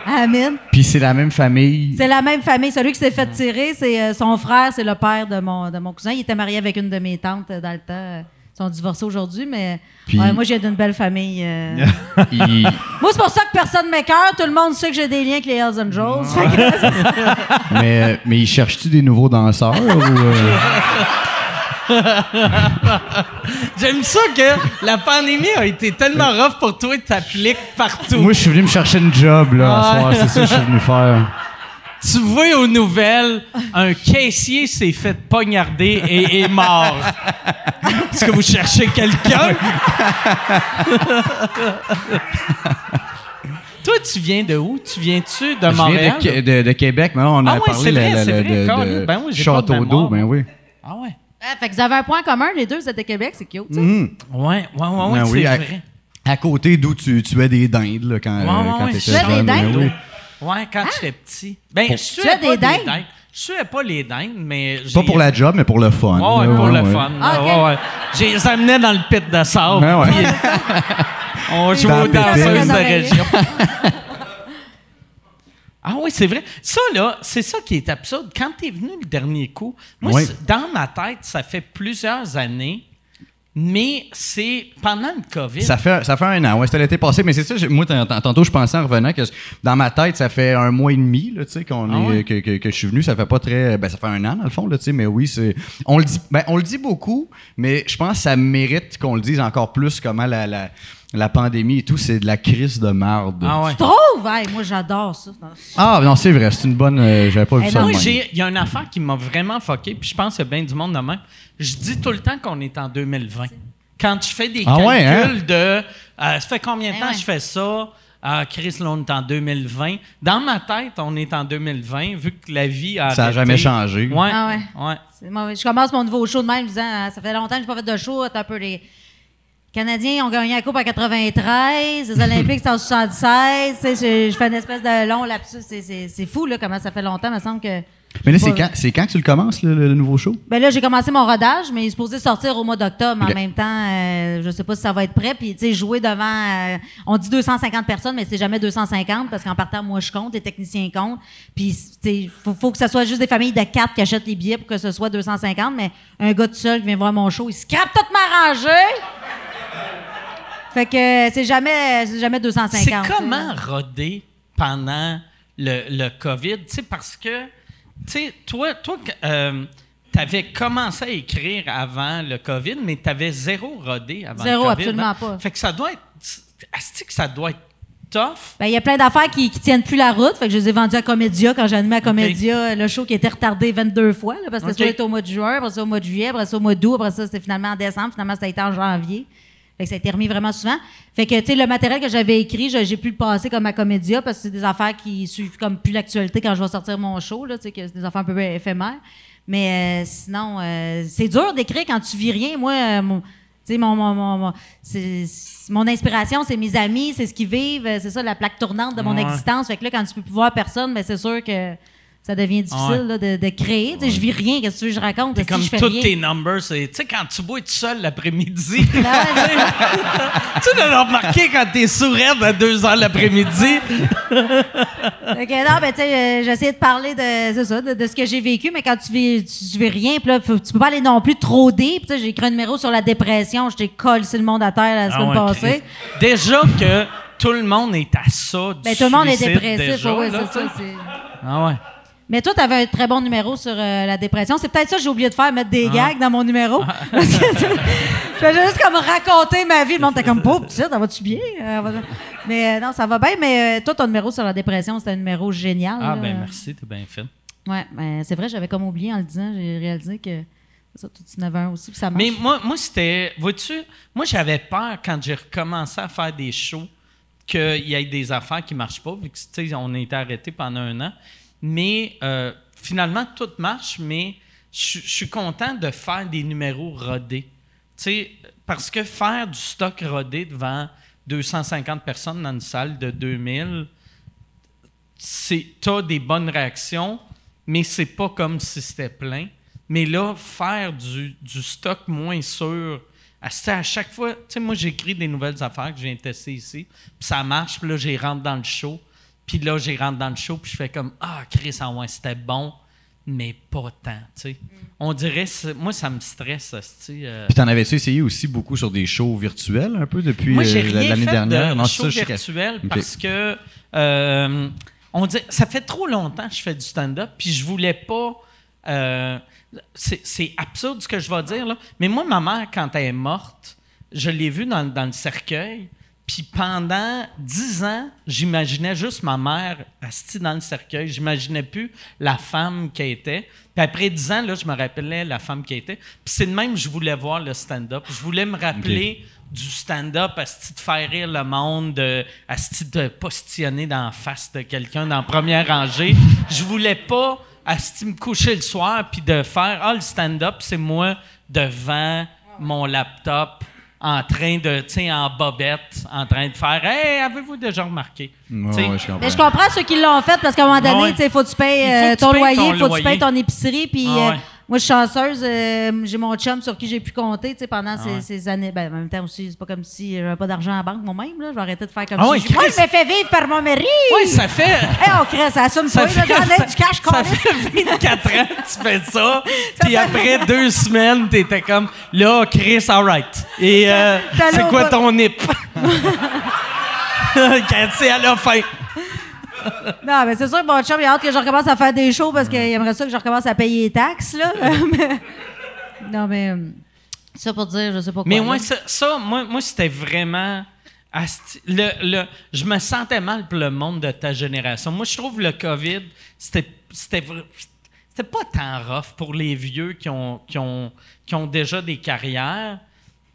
à la mine. Puis c'est la même famille. C'est la même famille. Celui qui s'est fait tirer, c'est euh, son frère, c'est le père de mon, de mon cousin. Il était marié avec une de mes tantes euh, dans le temps. Ils sont divorcés aujourd'hui, mais Puis- ouais, moi, j'ai d'une belle famille. euh. Il- moi, c'est pour ça que personne m'écœure. Tout le monde sait que j'ai des liens avec les Hells Angels. Que- mais, mais il cherche-tu des nouveaux danseurs ou. euh? J'aime ça que la pandémie a été tellement rough pour toi que t'appliques partout. Moi, je suis venu me chercher une job, là, Ah. ce soir. C'est ça que je suis venu faire. Tu vois aux nouvelles, un caissier s'est fait poignarder et est mort. Est-ce que vous cherchez quelqu'un? Toi, tu viens de où? Tu viens-tu de Je Montréal? viens de, de- de Québec, mais on Ah a ouais, parlé c'est vrai, le- le- c'est vrai, de, Ben oui, Château d'eau, ben oui. Ah ouais. Fait que vous avez un point commun, les deux, vous êtes de Québec, c'est cute. ça. Mhm. Ouais, ouais, ouais, ouais, Ben c'est oui, à, vrai. à côté d'où tu tuais des dindes, là, quand, Ouais, euh, quand ouais, je jeune. des ben dindes? Oui. Ouais, quand j'étais petit. Ben, je Tu suais des dindes? Je suais pas les dindes, mais... Pas pour la job, mais pour le fun. Ouais, pour ouais, le fun. Ah, là, ok. ouais, ouais. J'ai les amenais dans le pit de sable. Ouais, ouais. puis on jouait Dans aux le danseuses pit. de région. ah oui, c'est vrai. Ça, là, c'est ça qui est absurde. Quand t'es venu le dernier coup, moi, Oui. dans ma tête, ça fait plusieurs années, mais c'est pendant le COVID. Ça fait, ça fait un an, ouais, c'était l'été passé, mais c'est ça, moi, tantôt, je pensais en revenant que dans ma tête, ça fait un mois et demi, là, qu'on Ah est, que, que, que je suis venu, ça fait pas très, ben, ça fait un an, dans le fond, là, mais oui, c'est, on le dit, ben, on le dit beaucoup, mais je pense que ça mérite qu'on le dise encore plus comment la, la, la pandémie et tout, c'est de la crise de marde. Ah ouais. Tu trouves? Hey, moi, j'adore ça. Ah, non, c'est vrai, c'est une bonne, euh, j'avais pas vu Eh ça Moi, il y a une affaire qui m'a vraiment fucké, puis je pense qu'il y a bien du monde de même. Je dis tout le temps qu'on est en 2020. Quand je fais des Ah calculs ouais, hein? de euh, ça fait combien de Eh temps ouais. je fais ça? Ah, Chris, là, on est en 2020. Dans ma tête, on est en 2020, vu que la vie a. Ça a arrêté. jamais changé. Ouais. Ah ouais. mauvais. Je commence mon nouveau show de même en disant Ah, Ça fait longtemps que je n'ai pas fait de show. T'as un peu les. Canadiens ont gagné la Coupe en 93, les Olympiques c'était en 76. Tu sais, je, je fais une espèce de long lapsus. C'est- C'est c'est fou là, comment ça fait longtemps. Il me semble que. Mais là, c'est quand, c'est quand que tu le commences, le, le nouveau show? Ben là, j'ai commencé mon rodage, mais il est supposé sortir au mois d'octobre. En même temps, euh, je sais pas si ça va être prêt. Puis, tu sais, jouer devant... euh, on dit 250 personnes, mais c'est jamais 250 parce qu'en partant, moi, je compte, les techniciens comptent. Puis, tu sais, faut, faut que ce soit juste des familles de quatre qui achètent les billets pour que ce soit 250. Mais un gars tout seul qui vient voir mon show, il scrape tout m'arranger. Fait que euh, c'est jamais, jamais 250. C'est comment roder pendant le, le COVID? Tu sais, parce que, tu sais, toi, toi tu avais commencé à écrire avant le COVID, mais tu avais zéro rodé avant Zéro, le COVID. absolument hein? pas. Fait que ça doit être. Asti que ça doit être tough. Ben, il y a plein d'affaires qui, qui tiennent plus la route. Fait que je les ai vendues à Comédia quand j'ai animé à Comédia, le show qui était retardé 22 fois, là, parce que ça était au mois de juin, après ça au mois de juillet, après ça au mois d'août, après ça c'était finalement en décembre, finalement ça a été en janvier. Fait que ça a été remis vraiment souvent. Fait que, tu sais, le matériel que j'avais écrit, je- j'ai pu le passer comme à Comédia parce que c'est des affaires qui suivent comme plus l'actualité quand je vais sortir mon show, là, tu sais, que c'est des affaires un peu éphémères. Mais euh, sinon, euh, c'est dur d'écrire quand tu vis rien. Moi, euh, mon, tu sais, mon, mon, mon, mon- inspiration, c'est mes amis, c'est ce qu'ils vivent, c'est ça la plaque tournante de mon Ouais. existence. Fait que là, quand tu peux plus voir personne, ben c'est sûr que ça devient difficile Ouais. là, de, de créer. Je vis rien, qu'est-ce que je raconte? C'est Si comme fais tous tes numbers. c'est- Tu sais, quand tu bois tout seul l'après-midi. Ouais, ça. tu l'as remarqué quand t'es sourd à 2 heures l'après-midi. Que non, ben, tu sais, euh, j'essayais de parler de, ça, de, de ce que j'ai vécu, mais quand tu vis, tu, tu vis rien, puis là, faut- tu peux pas aller non plus trop deep. J'ai écrit un numéro sur la dépression, je t'ai collé le monde à terre la Ah semaine ouais, passée. Déjà que tout le monde est à ça. Du Ben, tout le monde est dépressif, déjà, ouais, là, c'est ça. Ah ouais. Mais toi, tu avais un très bon numéro sur euh, la dépression. C'est peut-être ça que j'ai oublié de faire, mettre Ah. des gags dans mon numéro. Que je faisais juste comme raconter ma vie. Le monde était comme, pauvre, ça, ça va-tu bien? Euh, mais euh, non, ça va bien. Mais toi, ton numéro sur la dépression, c'était un numéro génial. Ah, là. ben merci, t'es bien fait. Ouais, ben, c'est vrai, j'avais comme oublié en le disant. J'ai réalisé que ça, tu en avais un aussi, puis ça marche. Mais moi, moi c'était. Vois-tu, moi, j'avais peur quand j'ai recommencé à faire des shows qu'il y ait des affaires qui marchent pas, vu que, tu sais, on a été arrêté pendant un an. Mais euh, finalement, tout marche, mais je suis content de faire des numéros rodés. Tu parce que faire du stock rodé devant 250 personnes dans une salle de 2000, c'est t'as des bonnes réactions, mais c'est pas comme si c'était plein. Mais là, faire du, du stock moins sûr, c'est à chaque fois, tu sais, moi j'écris des nouvelles affaires que j'ai testées ici, puis ça marche, puis là j'y rentre dans le show, puis là j'y rentre dans le show, puis je fais comme ah Chris, ah ouais, c'était bon, mais pas tant, tu sais. On dirait, c'est- moi ça me stresse, tu sais. euh, Puis t'en avais-tu essayé aussi beaucoup sur des shows virtuels un peu depuis moi, j'ai euh, rien l'année fait dernière? de Non, show ça, virtuel parce que euh, on dit, ça fait trop longtemps que je fais du stand-up, puis je voulais pas. euh, c'est c'est absurde ce que je vais dire, là. Mais moi, ma mère, quand elle est morte, je l'ai vue dans, dans le cercueil. Puis pendant dix ans, j'imaginais juste ma mère assise dans le cercueil. J'imaginais plus la femme qu'elle était. Puis après dix ans, là, je me rappelais la femme qu'elle était. Puis c'est de même que je voulais voir le stand-up. Je voulais me rappeler du stand-up, asti de faire rire le monde, de, asti de postillonner dans la face de quelqu'un dans la première rangée. Je voulais pas asti me coucher le soir puis de faire ah le stand-up c'est moi devant mon laptop en train de tu sais en bobette en train de faire hey avez-vous déjà remarqué? Ouais, je comprends. Mais je comprends ceux qui l'ont fait parce qu'à un moment donné, ouais. tu sais, faut que tu payes Il faut euh, ton loyer, ton faut que tu payes ton épicerie. Puis Ah euh. Moi, je suis chanceuse. euh, j'ai mon chum sur qui j'ai pu compter tu sais, pendant ces, Ah ouais. ces années. Ben, en même temps aussi, c'est pas comme si j'avais pas d'argent à la banque moi-même. Là. Je vais arrêter de faire comme Ah si. ouais, je- Moi, je me fais vivre par mon mari. ouais ça fait Hey, on crée, ça assume ça J'en ai du cash, ça fait 24 ans que tu fais ça, puis après deux semaines, t'étais comme, là, Chris, all right. Et euh, c'est quoi ton nip? Quand c'est à la fin. Non, mais c'est sûr que mon chum, il a hâte que je recommence à faire des shows parce qu'il aimerait ça que je recommence à payer les taxes. Là. Non, mais. euh, Ça pour dire, je sais pas quoi. Mais moi, ça, ça, moi, moi c'était vraiment. Le, le, je me sentais mal pour le monde de ta génération. Moi, je trouve le COVID, c'était pas tant rough pour les vieux qui ont, qui ont, qui ont déjà des carrières.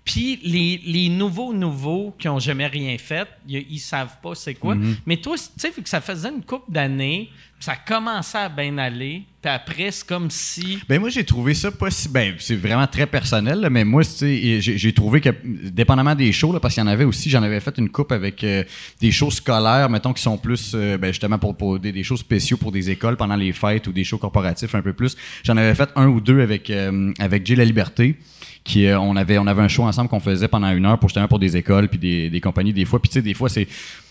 Puis les, les nouveaux nouveaux qui ont jamais rien fait, ils, savent pas c'est quoi. Mais toi, tu sais, vu que ça faisait une couple d'années, ça commençait à bien aller, puis après, c'est comme si... Ben moi j'ai trouvé ça pas si ben c'est vraiment très personnel là, mais moi j'ai j'ai trouvé que dépendamment des shows là, parce qu'il y en avait aussi j'en avais fait une coupe avec euh, des shows scolaires mettons qui sont plus euh, ben, justement pour, pour des, des shows spéciaux pour des écoles pendant les fêtes ou des shows corporatifs un peu plus. J'en avais fait un ou deux avec euh, avec Jay la Liberté qui euh, on avait on avait un show ensemble qu'on faisait pendant une heure pour justement pour des écoles puis des, des compagnies des fois. Puis tu sais des fois c'est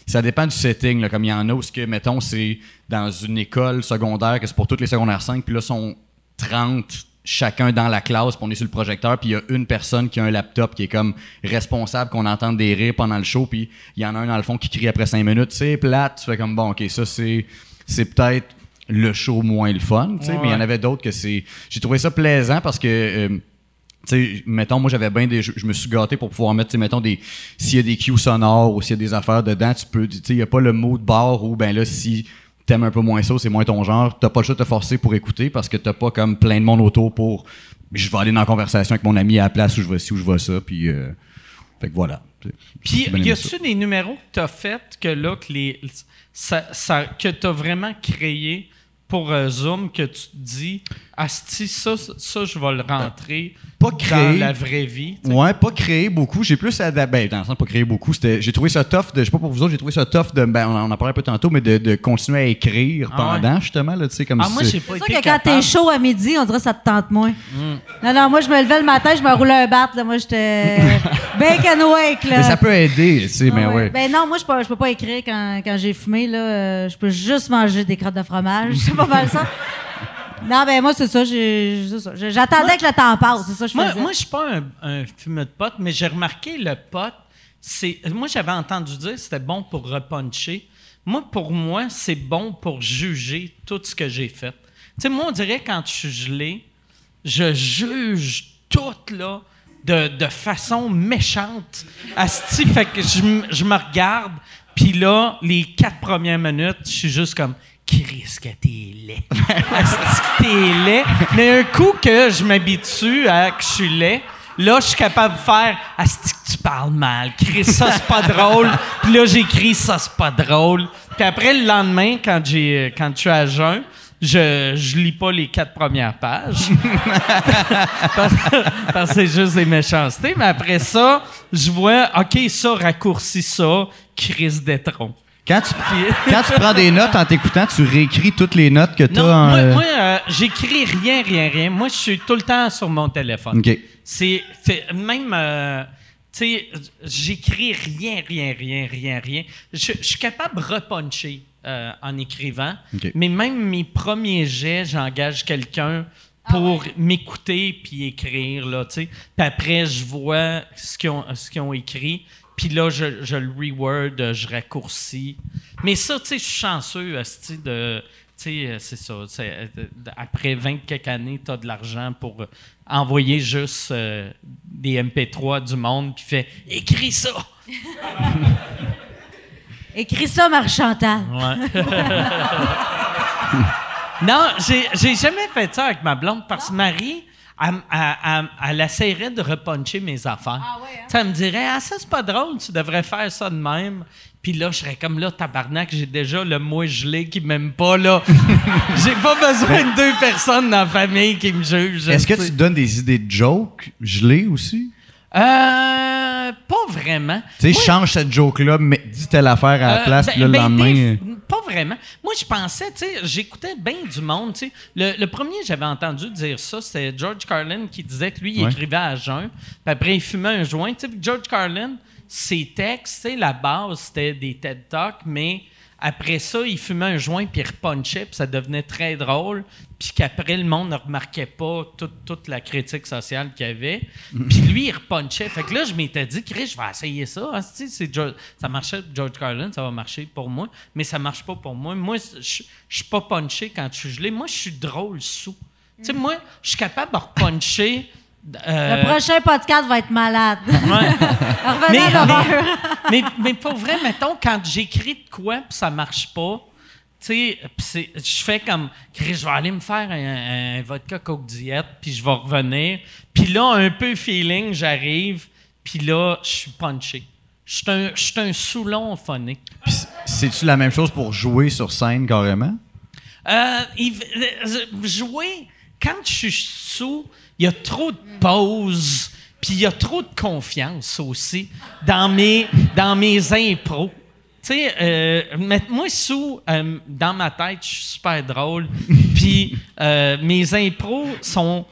ça dépend du setting là, comme il y en a où ce que mettons c'est dans une école secondaire que c'est pour toutes les secondaires 5 puis là sont 30 chacun dans la classe, puis on est sur le projecteur, puis il y a une personne qui a un laptop qui est comme responsable qu'on entende des rires pendant le show, puis il y en a un dans le fond qui crie après cinq minutes, c'est plate, tu fais comme bon, ok, ça c'est c'est peut-être le show moins le fun, tu sais, mais il y en avait d'autres que c'est j'ai trouvé ça plaisant parce que euh, sais, mettons, moi, j'avais bien des. Je, je me suis gâté pour pouvoir mettre, tu sais, mettons, des. S'il y a des cues sonores ou s'il y a des affaires dedans, tu peux. Tu sais, il n'y a pas le mot de bar où, ben là, si t'aimes un peu moins ça, c'est moins ton genre, t'as pas le choix de te forcer pour écouter parce que t'as pas comme plein de monde autour pour. Je vais aller dans la conversation avec mon ami à la place où je vois ci ou je vois ça, puis. euh, fait que voilà. Puis, y a-tu des numéros que tu as fait que là, que, les, ça, ça- que tu as vraiment créé pour euh, Zoom, que tu te dis, Asti, ça, ça, je vais le rentrer Pas dans créé. la vraie vie. tu sais. Ouais, pas créé beaucoup. J'ai plus adapté. Ben, dans le sens, pas créé beaucoup. C'était, j'ai trouvé ça tough de, je sais pas pour vous autres, j'ai trouvé ça tough de, ben, on en a parlé un peu tantôt, mais de, de continuer à écrire Ah ouais. pendant, justement, là, tu sais, comme Ah, moi, si- j'ai pas C'est sûr que quand t'es chaud à midi, on dirait que ça te tente moins. Hmm. Non, non, moi, je me levais le matin, je me roulais un bat. Là. Moi, j'étais bacon wake. Là. Mais ça peut aider, tu sais, mais Ah ouais. ouais. Ben non, moi, je peux, je peux pas écrire quand, quand j'ai fumé. Là, Euh, je peux juste manger des crottes de fromage. C'est pas mal ça. Non, ben moi, c'est ça. J'attendais que le temps passe. C'est ça que je Moi, faisais. moi je suis pas un, un fumeur de pote, mais j'ai remarqué le pote. Moi, j'avais entendu dire que c'était bon pour repuncher. Moi, pour moi, c'est bon pour juger tout ce que j'ai fait. Tu sais, moi, on dirait quand je suis gelé, je juge tout, là, de, de façon méchante. Asti, fait que je, je me regarde, puis là, les quatre premières minutes, je suis juste comme. Chris, que t'es laid. T'es laid. Mais un coup que je m'habitue à que je suis laid, Là, je suis capable de faire Asti que tu parles mal. Chris, ça, c'est pas drôle. Puis là, j'écris ça, c'est pas drôle. Puis après, le lendemain, quand, j'ai, quand je suis à jeun, je, je lis pas les quatre premières pages. parce, parce que c'est juste des méchancetés. Mais après ça, je vois, OK, ça, raccourcis ça, Chris Détron. Quand tu, quand tu prends des notes en t'écoutant, tu réécris toutes les notes que tu as Non, en. moi, euh, moi, euh, j'écris rien, rien, rien. Moi, je suis tout le temps sur mon téléphone. OK. C'est même, euh, tu sais, j'écris rien, rien, rien, rien, rien. Je, je suis capable de repuncher euh, en écrivant, OK. mais même mes premiers jets, j'engage quelqu'un pour m'écouter puis écrire là, tu sais. Puis après, je vois ce qu'ils ont, ce qu'ils ont écrit. Puis là, je, je le reword, euh, je raccourcis. Mais ça, tu sais, je suis chanceux, asti, de... Tu sais, euh, c'est ça. euh, après 20 quelques années, tu as de l'argent pour envoyer juste euh, des MP3 du monde qui fait « Écris ça! Écris ça, Marie-Chantal. » Ouais. non, j'ai, j'ai jamais fait ça avec ma blonde parce que Marie, elle, elle- elle- elle essaierait de repuncher mes affaires. Ah ouais, hein? Tu sais, Elle me dirait, ah, ça, c'est pas drôle, tu devrais faire ça de même. Puis là, je serais comme là, tabarnak, j'ai déjà le moi gelé qui m'aime pas, là. j'ai pas besoin de deux personnes dans la famille qui me jugent. Est-ce que tu donnes des idées de jokes gelées aussi? Euh, pas vraiment. Tu sais, change cette joke-là, mais dis telle affaire à la Euh, place, ben- le ben, lendemain. pas vraiment. Moi, je pensais, tu sais, j'écoutais bien du monde, tu sais. Le, le premier, j'avais entendu dire ça, c'était George Carlin qui disait que lui, il Ouais. écrivait à jeun, puis après, il fumait un joint. Tu sais, George Carlin, ses textes, tu sais, la base, c'était des TED Talks, mais après ça, il fumait un joint, puis il repunchait, puis ça devenait très drôle, puis qu'après, le monde ne remarquait pas toute, toute la critique sociale qu'il y avait. Puis lui, il repunchait. Fait que là, je m'étais dit, Chris, je vais essayer ça. George- ça marchait pour George Carlin, ça va marcher pour moi, mais ça marche pas pour moi. Moi, je je suis pas punché quand je suis gelé. Moi, je suis drôle sous. Tu sais, moi, je suis capable de repuncher. Euh, Le prochain podcast va être malade. ouais. Revenez Mais, à l'horreur. mais, mais pour vrai, mettons, quand j'écris de quoi puis ça marche pas, tu sais, pis c'est- je fais comme, je vais aller me faire un, un vodka coke diète, puis je vais revenir. Puis là, un peu feeling, j'arrive, puis là, je suis punché. Je suis un, je suis un soulon phonique. Puis c- c'est-tu la même chose pour jouer sur scène carrément? Euh, il- euh, jouer, quand je suis sous, il y a trop de pauses, puis il y a trop de confiance aussi dans mes, dans mes impros. Tu sais, euh, moi, sous, euh, dans ma tête, je suis super drôle, puis euh, mes impros sont...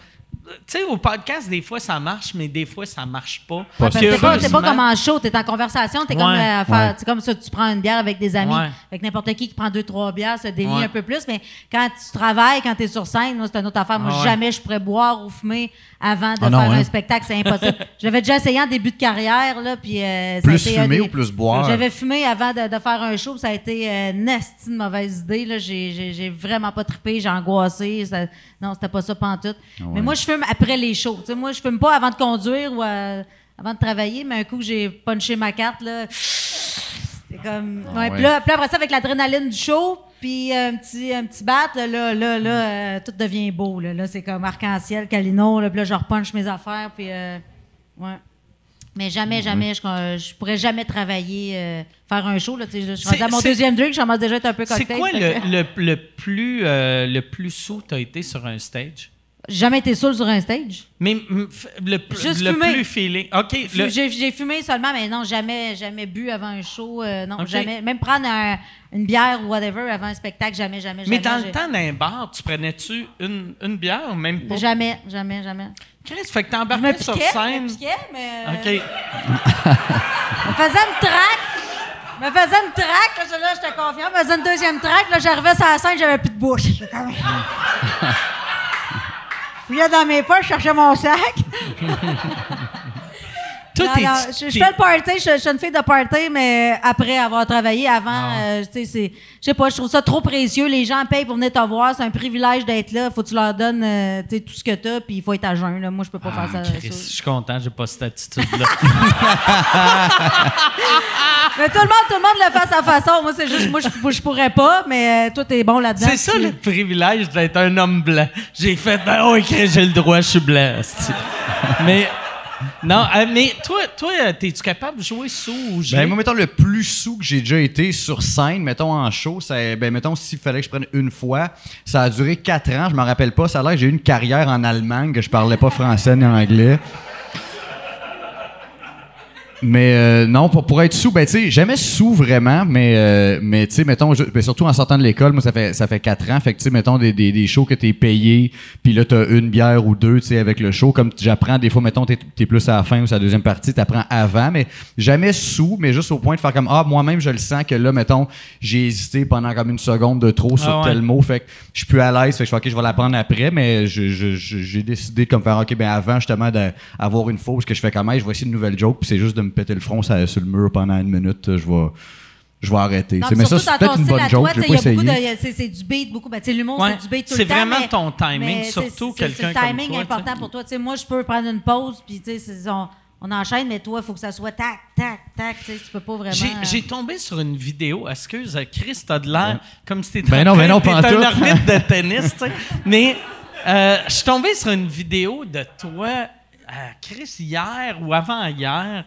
Tu sais, au podcast, des fois, ça marche, mais des fois, ça marche pas. Parce que pas, pas comme en show, t'es en conversation, t'es comme Ouais. euh, faire, Ouais. comme ça, tu prends une bière avec des amis, Ouais. avec n'importe qui qui prend deux, trois bières, se délie Ouais. un peu plus, mais quand tu travailles, quand t'es sur scène, moi, c'est une autre affaire. Moi, Ah ouais. jamais je pourrais boire ou fumer avant de Ah non, faire hein? un spectacle, c'est impossible. J'avais déjà essayé en début de carrière, là, puis euh, ça a Plus été fumer des- ou plus boire? J'avais fumé avant de, de faire un show, puis ça a été euh, une mauvaise idée, là. J'ai, vraiment pas trippé, j'ai angoissé, ça- non, c'était pas ça pantoute. Ah Mais moi, je fume après les shows, tu moi, je fume pas avant de conduire ou à- avant de travailler, mais un coup que j'ai punché ma carte, là, c'est comme... ouais, ouais. Puis là, puis après ça, avec l'adrénaline du show, puis un petit, un petit bat, là, là, là, là, euh, tout devient beau, là. Là, c'est comme arc-en-ciel, Calino, là, puis là, je repunche mes affaires, puis... euh, ouais. Mais jamais, jamais, je, je pourrais jamais travailler, euh, faire un show, là, tu je suis C'est- à mon c'est- deuxième drink, je commence déjà à être un peu C'est cocktail. quoi fait le, que- le, le plus, euh, le plus sous t'as été sur un stage? Jamais été saoul sur un stage? Mais le, Juste le fumer. plus feeling. OK. le- J'ai fumé seulement, mais non, jamais, jamais bu avant un show. euh, non, jamais. Même prendre un- une bière ou whatever avant un spectacle, jamais, jamais, mais jamais. dans le temps d'un bar, tu prenais-tu une, une bière ou même pas? Jamais, jamais, jamais. Chris, fait que t'embarquais sur piquais, je scène. me piquais, mais. euh, OK. Je me faisais une traque. Je me faisais une traque, là, j'étais confiant. Je me faisais une deuxième traque, là, j'arrivais sur la scène, j'avais plus de bouche. Puis là, dans mes poches, je cherchais mon sac. Tout Non, est. non, je, je fais le party, je, je suis une fille de party, mais après avoir travaillé, avant, Ah euh, tu sais, je sais pas, je trouve ça trop précieux. Les gens payent pour venir te voir, c'est un privilège d'être là. Faut que tu leur donnes, euh, tout ce que t'as, puis il faut être à jeun. Là. Moi, je peux pas faire ça. Ah, Chris, je suis content, j'ai pas cette attitude-là. Mais tout le monde, tout le monde le fait à sa façon. Moi, c'est juste, moi, je, je pourrais pas, mais euh, toi, t'es bon là-dedans. C'est ça le privilège d'être un homme blanc. J'ai fait, ben oh, j'ai le droit, je suis blanc. Mais non, euh, mais toi, toi, euh, t'es-tu capable de jouer sous ou? Ben, moi, mettons, le plus sous que j'ai déjà été sur scène, mettons, en show, ça, ben, mettons, s'il fallait que je prenne une fois, ça a duré quatre ans, je me rappelle pas. Ça a l'air que j'ai eu une carrière en Allemagne, que je parlais pas français ni anglais. Mais euh, non, pour, pour être sous, ben tu sais, jamais sous vraiment, mais euh, mais tu sais, mettons, je- ben, surtout en sortant de l'école, moi ça fait ça fait quatre ans, fait que tu sais, mettons des, des, des shows que t'es payé, puis là t'as une bière ou deux, tu sais, avec le show, comme j'apprends des fois, mettons t'es es plus à la fin ou la deuxième partie, t'apprends avant, mais jamais sous, mais juste au point de faire comme ah moi-même je le sens que là, mettons, j'ai hésité pendant comme une seconde de trop sur Ah ouais. tel mot, fait que je suis plus à l'aise, fait que je fais ok je vais l'apprendre après, mais je- je- je- j'ai décidé de comme faire ok ben avant justement d'avoir une fausse que je fais comme je vais essayer une nouvelle joke, puis c'est juste de me péter le front ça- sur le mur pendant une minute, je vais je vais arrêter. Non, C'est- mais ça, c'est peut-être une bonne joke, toi, c'est, c'est du beat, beaucoup. Ben, tu sais, l'humour, Ouais, c'est du beat tout c'est le temps. vraiment mais- ton timing, mais c'est- surtout c'est- quelqu'un C'est comme le timing toi, important pour toi. Moi, je peux prendre une pause, puis c'est- on, on enchaîne, mais toi, il faut que ça soit tac, tac, tac. Tu peux pas vraiment. J'ai, euh, j'ai tombé sur une vidéo. Excuse, Chris, t'as de l'air comme si t'étais Ben en non, ben non, pas en un arbitre de tennis, tu sais. Mais euh, je suis tombé sur une vidéo de toi, euh, Chris, hier ou avant-hier.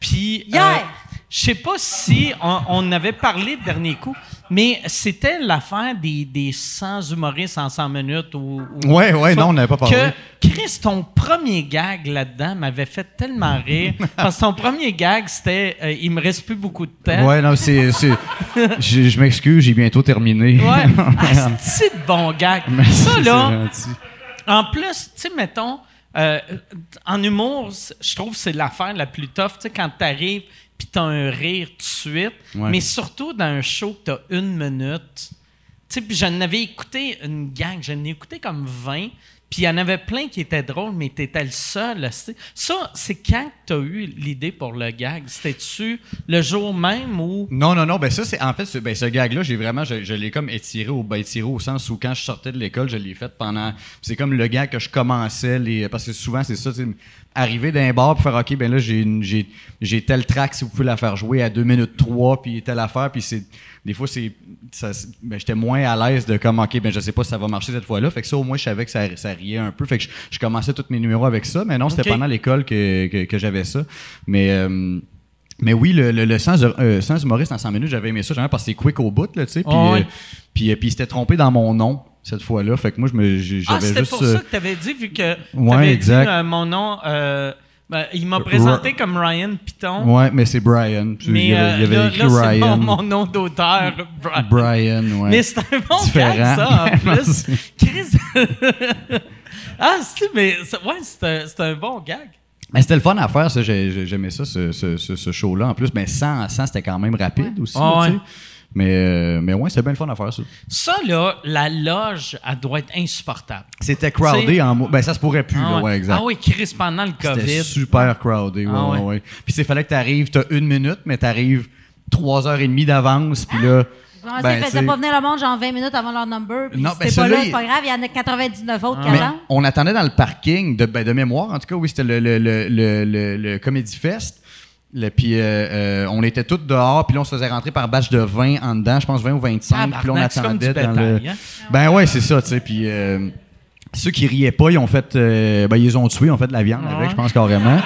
Puis. euh, Hier! je sais pas si on, on avait parlé le dernier coup, mais c'était l'affaire des, des 100 humoristes en 100 minutes. Ou, ou- Ouais, ouais, non, on n'avait pas parlé. Que Chris, ton premier gag là-dedans m'avait fait tellement rire. parce que ton premier gag, c'était euh, Il me reste plus beaucoup de temps. Ouais, non, c'est. c'est- je je m'excuse, j'ai bientôt terminé. Ouais. Ah, c'est de bon gag? Merci, Ça, là, en plus, tu sais, mettons, euh, en humour, je trouve que c'est l'affaire la plus tough, tu sais, quand t'arrives puis t'as un rire tout de suite, Ouais. mais surtout dans un show que t'as une minute. Tu sais, puis j'en avais écouté une gang, j'en ai écouté comme 20, puis il y en avait plein qui étaient drôles, mais t'étais le seul. Ça, c'est quand que t'as eu l'idée pour le gag? C'était-tu le jour même ou... Non, non, non. Ben ça, c'est en fait, ce, ben, ce gag-là, j'ai vraiment, je, l'ai comme étiré au, ben, étiré au sens où quand je sortais de l'école, je l'ai fait pendant. C'est comme le gag que je commençais les, parce que souvent c'est ça, tu arriver d'un bar puis faire ok, ben là j'ai telle track si vous pouvez la faire jouer à 2 minutes 3 puis telle affaire puis c'est des fois c'est ben, j'étais moins à l'aise de comme ok ben je sais pas si ça va marcher cette fois-là. Fait que ça au moins je savais que ça, ça riait un peu. Fait que je, je commençais tous mes numéros avec ça mais non c'était pendant l'école que, que, que j'avais ça. Mais euh, mais oui, le, le, le sens, euh, sens humoriste en 100 minutes, j'avais aimé ça, j'aimais parce que c'est quick au bout, là, tu sais. Puis, Ah euh, puis, euh, puis il s'était trompé dans mon nom cette fois-là. Fait que moi, je me, j'ai- Ah, j'avais c'était juste. pour euh, ça que tu avais dit, vu que Ouais, exact. dit euh, mon nom. euh, ben, il m'a présenté comme Ryan Piton. Ouais, mais c'est Brian. Mais il avait, il euh, avait là, écrit là, Ryan. mon, mon nom d'auteur, Brian. Brian, ouais. Mais c'est un bon Différent. gag, ça, en plus. Chris. ah, c'est, mais ouais, c'est un, un bon gag. Mais c'était le fun à faire, ça. j'ai- j'ai- J'aimais ça, ce, ce, ce, show-là. En plus, mais sans, sans c'était quand même rapide aussi. Ah là, ouais. Mais, euh, mais ouais, c'était bien le fun à faire, ça. Ça, là, la loge, elle doit être insupportable. C'était crowded T'sais- en. Ben, ça se pourrait plus, Ah là, ouais. exact. Ah oui, Chris, pendant le C'était COVID. super crowded, ouais, Ah ouais. ouais, ouais. Puis c'est fallait que t'arrives, t'as une minute, mais t'arrives trois heures et demie d'avance, puis là. Ouais, ben, ils faisaient pas venir le monde genre 20 minutes avant leur number. Puis Non, ben, pas celui-là, là, c'est pas grave. Il y en a 99 autres qui on attendait dans le parking de, ben, de mémoire, en tout cas, oui, c'était le, le, le, le, le- le Comedy Fest. Le- puis euh, euh, on était tous dehors, puis là on se faisait rentrer par batch de 20 en dedans, je pense 20 ou 25, puis là on attendait dans le. hein? Ben ouais, c'est ça, tu sais. Puis euh, ceux qui riaient pas, ils ont fait, euh, ben ils les ont tués, ils ont fait de la viande avec, je pense carrément.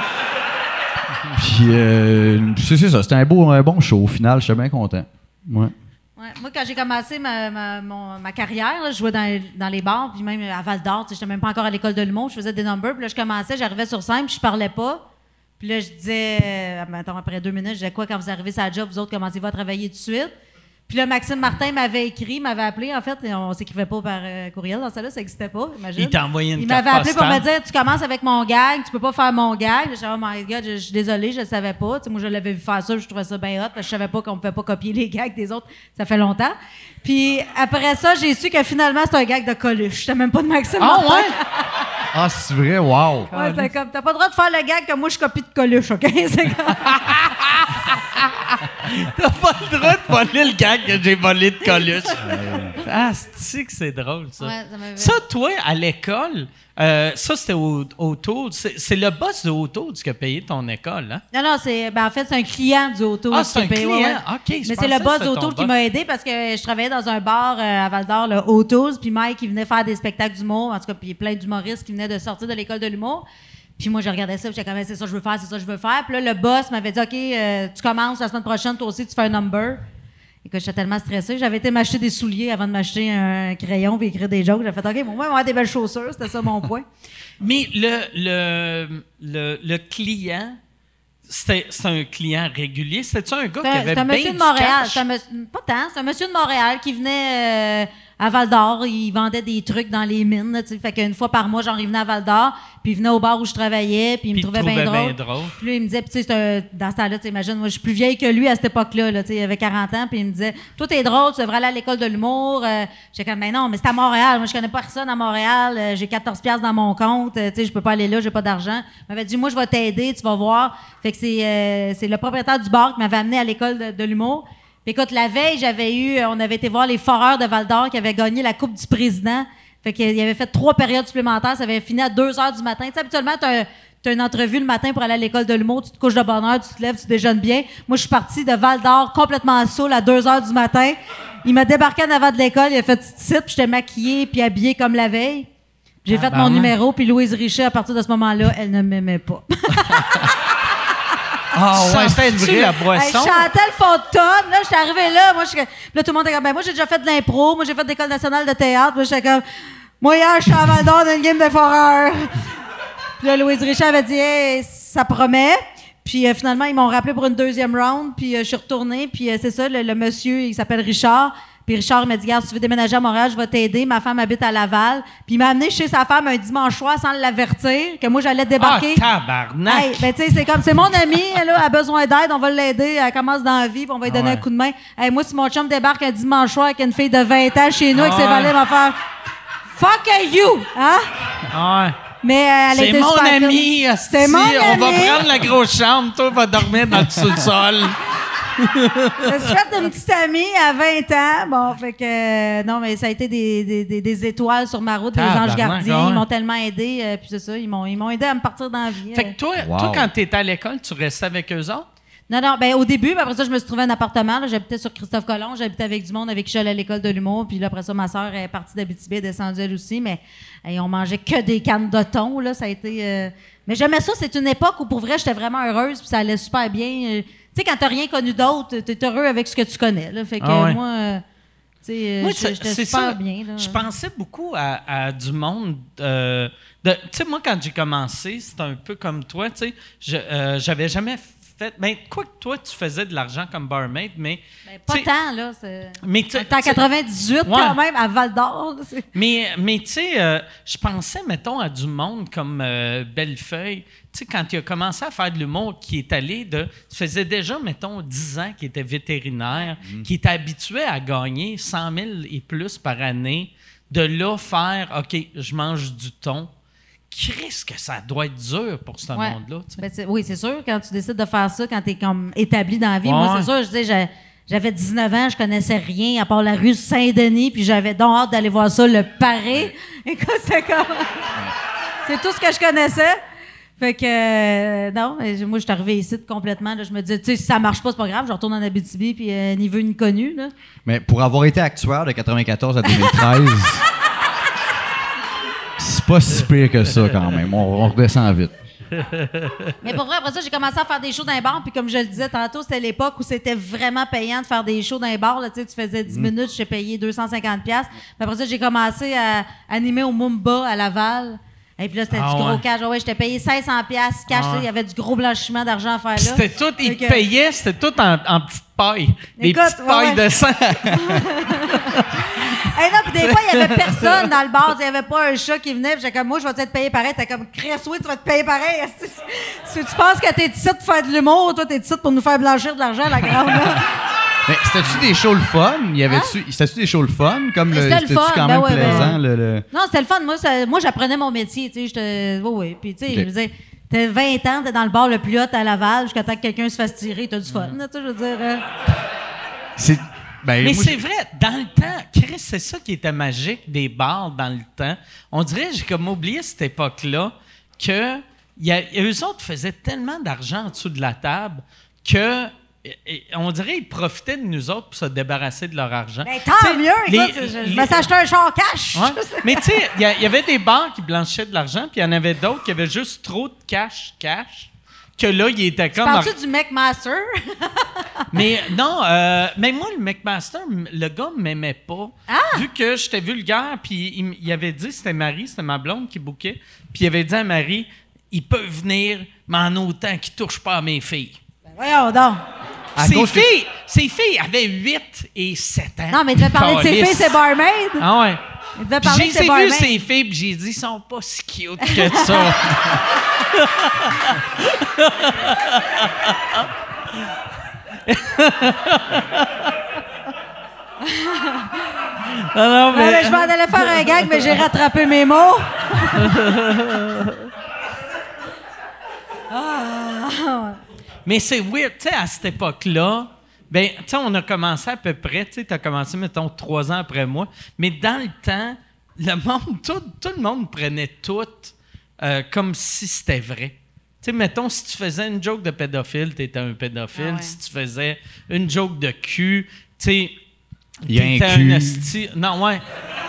puis euh, c'est c'est ça, c'était un beau, un bon show au final, j'étais bien content. Ouais. Ouais. Moi, quand j'ai commencé ma, ma, mon- ma carrière, là, je jouais dans, dans les bars, puis même à Val d'Or, tu sais, j'étais même pas encore à l'école de l'humour, je faisais des numbers, puis là, je commençais, j'arrivais sur scène, puis je parlais pas. Puis là, je disais, euh, mettons, après deux minutes, je disais quoi, quand vous arrivez sur la job, vous autres, commencez-vous à travailler tout de suite? Puis là, Maxime Martin m'avait écrit, m'avait appelé, en fait, et on s'écrivait pas par euh, courriel, dans ça là ça n'existait pas, imagine. Il t'a envoyé une Il m'avait appelé pour me dire, tu commences avec mon gag, tu peux pas faire mon gag. Je oh my god, je, je suis désolée, je le savais pas. Tu sais, moi, je l'avais vu faire ça, je trouvais ça bien hot, parce que je savais pas qu'on pouvait pas copier les gags des autres. Ça fait longtemps. Puis après ça, j'ai su que finalement, c'est un gag de Coluche. J'étais même pas de Maxime Ah Martin. ouais? Ah, c'est vrai, wow! Ouais, c'est comme, t'as pas le droit de faire le gag que moi, je copie de Coluche, OK? C'est comme- T'as pas le droit de voler le gag que j'ai volé de Coluche. ah, c'est que c'est drôle, ça? Ouais, ça toi, à l'école, euh, ça, c'était au, au Tools. C'est le boss de Tools qui a payé ton école, hein? Non, non, c'est, ben, en fait, c'est un client du Auto. Ah, c'est un client? OK, Mais c'est le boss c'était ton d'Auto qui m'a aidé parce que je travaillais dans un bar euh, à Val d'Or, le Autos, puis Mike, il venait faire des spectacles d'humour. En tout cas, puis il y a plein d'humoristes qui venaient de sortir de l'école de l'humour. Puis moi, je regardais ça, puis j'étais comme, c'est ça que je veux faire, c'est ça que je veux faire. Puis là, le boss m'avait dit, OK, euh, tu commences la semaine prochaine, toi aussi, tu fais un number. Et que j'étais tellement stressée. J'avais été m'acheter des souliers avant de m'acheter un crayon puis écrire des jokes. J'ai fait, OK, bon, moi, avoir des belles chaussures. C'était ça mon point. Mais le, le, le, le client, c'était un client régulier. C'était-tu un gars qui C'est avait c'est un bien de Montréal. cash? C'est un monsieur- pas tant. C'est un monsieur de Montréal qui venait euh, à Val d'Or. Il vendait des trucs dans les mines. là, tu sais. Fait qu'une fois par mois, genre, il venait à Val d'Or. Puis il venait au bar où je travaillais. Puis il Puis me il trouvait bien drôle. bien drôle. Puis là, il me disait, tu sais, c'est un- dans ce temps-là, tu imagines, moi, je suis plus vieille que lui à cette époque-là. Là, il avait 40 ans. Puis il me disait, toi, t'es drôle, tu devrais aller à l'école de l'humour. Euh, J'étais comme, mais non, mais c'est à Montréal. Moi, je connais pas personne à Montréal. Euh, j'ai 14 piastres dans mon compte. Euh, tu sais, je peux pas aller là, j'ai pas d'argent. Il m'avait dit, moi, je vais t'aider, tu vas voir. Fait que c'est euh, c'est le propriétaire du bar qui m'avait amené à l'école de, de l'humour. Écoute, la veille, j'avais eu, on avait été voir les Foreurs de Val d'Or qui avaient gagné la Coupe du Président. Fait qu'il avait fait trois périodes supplémentaires. Ça avait fini à 2 heures du matin. Tu sais, habituellement, t'as as une entrevue le matin pour aller à l'école de l'humour. Tu te couches de bonne heure, tu te lèves, tu déjeunes bien. Moi, je suis partie de Val d'Or complètement saoul à 2 heures du matin. Il m'a débarqué en avant de l'école. Il a fait petite sip. J'étais maquillée puis habillée comme la veille. J'ai fait mon Tabarnak. numéro. Puis Louise Richet, à partir de ce moment-là, elle ne m'aimait pas. Ah ouais, tu la Hey, boisson? Chantal Fontaine, là, j'étais arrivée là, moi, je, puis là, tout le monde était comme, ben, moi, j'ai déjà fait de l'impro, moi, j'ai fait de l'école nationale de théâtre, moi, j'étais comme, moi, hier, je suis à Val d'Or dans une game de foreur. puis là, Louise Richard avait dit, hey, ça promet. Puis euh, finalement, ils m'ont rappelé pour une deuxième round, puis euh, je suis retournée, puis euh, c'est ça, le, le monsieur, il s'appelle Richard. Puis Richard m'a dit, regarde, si tu veux déménager à Montréal, je vais t'aider. Ma femme habite à Laval. Puis il m'a amené chez sa femme un dimanche soir sans l'avertir, que moi, j'allais Ah, débarquer. tabarnak! Hey, ben, tu sais, c'est comme, c'est mon ami, elle a besoin d'aide, on va l'aider, elle commence dans la vie, puis on va lui donner Ouais. un coup de main. Hey, moi, si mon chum débarque un dimanche soir avec une fille de 20 ans chez nous, avec ses Ouais. valets, va faire Fuck you! Hein? Ouais. Mais euh, elle C'est mon ami. C'est mon On va prendre la grosse chambre, toi va dormir dans le sous-sol. Je me suis fait une petite amie à 20 ans. Bon, fait que, euh, non, mais ça a été des, des, des, des étoiles sur ma route, des Tabarnak, anges gardiens. ouais. Ils m'ont tellement aidé, euh, puis c'est ça, ils m'ont, ils m'ont aidé à me partir dans la vie. Fait euh. que toi, Wow. toi quand t'étais à l'école, tu restais avec eux autres? Non, non, ben au début, puis après ça, je me suis trouvé un appartement. là. J'habitais sur Christophe Colomb, j'habitais avec du monde avec qui j'allais à l'école de l'humour. Puis là, après ça, ma soeur est partie d'Abitibi, elle est descendue elle aussi. Mais hey, on mangeait que des cannes de thon, là. Ça a été... euh, Mais j'aimais ça. C'est une époque où, pour vrai, j'étais vraiment heureuse, puis ça allait super bien. Euh, sais, quand t'as rien connu d'autre, t'es heureux avec ce que tu connais, là. Fait que Ah ouais. moi... euh, euh, Moi, j'étais super bien, là. Je pensais beaucoup à, à du monde. euh, tu sais, moi, quand j'ai commencé, c'était un peu comme toi. Tu sais, je- euh, j'avais jamais fait. Ben, quoi que toi, tu faisais de l'argent comme barmaid, mais. Ben, pas tant, là. Mais tu- en tu sais- 98, quand même, à Val-d'Or. là, c'est- Mais, mais tu sais, euh, je pensais, mettons, à du monde comme euh, Bellefeuille. Tu sais, quand il a commencé à faire de l'humour, qui est allé de. Ça faisait déjà, mettons, 10 ans qu'il était vétérinaire, qui était habitué à gagner 100 000 et plus par année. De là, faire, OK, je mange du thon. Qu'est-ce que ça doit être dur pour ce Ouais. monde-là. Ben, oui, c'est sûr, quand tu décides de faire ça, quand tu es comme établi dans la vie. Ouais. Moi, c'est sûr, je dis, j'ai- j'avais 19 ans, je connaissais rien à part la rue Saint-Denis, puis j'avais donc hâte d'aller voir ça, le Paré. Écoute, c'est comme. c'est tout ce que je connaissais. Fait que, euh, non, mais moi, je suis arrivée ici complètement. là, je me disais, tu sais, si ça marche pas, c'est pas grave, je retourne en Abitibi, puis euh, ni vu ni connu. Là. Mais pour avoir été actuaire de 94 à 2013, c'est pas si pire que ça quand même. On, on redescend vite. Mais pour vrai, après ça, j'ai commencé à faire des shows dans les bars. Puis comme je le disais tantôt, c'était l'époque où c'était vraiment payant de faire des shows dans les bars. Là, tu sais, tu faisais 10 minutes, j'ai payé 250$. Puis après ça, j'ai commencé à animer au Mumba à Laval. Et puis là, c'était Ah du gros ouais. cash. Ouais, ouais, j'étais payé 500$ cash. tu sais, Il y avait du gros blanchiment d'argent à faire là. C'était tout, ils te payaient, c'était tout en, en petites pailles. Des petites ouais, pailles de sang. Hey, non, puis des fois, il y avait personne dans le bar. Il y avait pas un chat qui venait. J'étais comme, moi, je vais te payer pareil. T'es comme, Chris, oui, tu vas te payer pareil. Si, tu penses que t'es ici pour faire de l'humour, toi, t'es ici pour nous faire blanchir de l'argent, la grande. Mais c'était-tu des shows le fun? Y avait-tu, C'était-tu des shows le fun? Comme le, Hein? C'était le c'était-tu fun, quand ben même ouais, ben plaisant? ouais. le- le- Non, c'était le fun. Moi, ça- moi j'apprenais mon métier. Tu sais. Oui, oui. Puis, tu sais, je veux dire, t'as 20 ans, t'es dans le bar le plus haut à Laval jusqu'à temps que quelqu'un se fasse tirer. T'as du fun, là, tu sais, je veux dire. euh. C'est, ben, Mais c'est vrai, dans le temps, Chris, c'est ça qui était magique des bars dans le temps. On dirait, j'ai comme oublié cette époque-là, que y a, eux autres faisaient tellement d'argent en dessous de la table que et- on dirait qu'ils profitaient de nous autres pour se débarrasser de leur argent. Ben, tant T'sais, mieux! les- écoute, je, je les- me suis acheté un char cash. Ouais. Mais tu sais, il y, a- il y avait des banques qui blanchissaient de l'argent, puis il y en avait d'autres qui avaient juste trop de cash, cash, que là, ils étaient comme... Parles-tu du McMaster? Mais non, euh, mais moi, le McMaster, le gars m'aimait pas. Ah! Vu que j'étais vulgaire, puis il, il avait dit, c'était Marie, c'était ma blonde qui bouquait, puis il avait dit à Marie, il peut venir, mais en autant qu'il touche pas à mes filles. Ben, voyons donc. À Ses filles, ses filles avaient 8 et 7 ans. Non, mais il devait parler de ses filles, c'est barmaid? Ah ouais. J'ai vu ses filles, puis j'ai dit, ils sont pas si cute que ça. non, non, Ouais, mais... mais je m'en allais faire un gag, mais j'ai rattrapé mes mots. Ah, Mais c'est weird, tu sais, à cette époque-là, ben, tu sais, on a commencé à peu près, tu sais, t'as commencé, mettons, trois ans après moi, mais dans le temps, le monde, tout, tout le monde prenait tout euh, comme si c'était vrai. Tu sais, mettons, si tu faisais une joke de pédophile, t'étais un pédophile. Ah ouais. Si tu faisais une joke de cul, tu sais, Il y a un cul. esti- Non, ouais.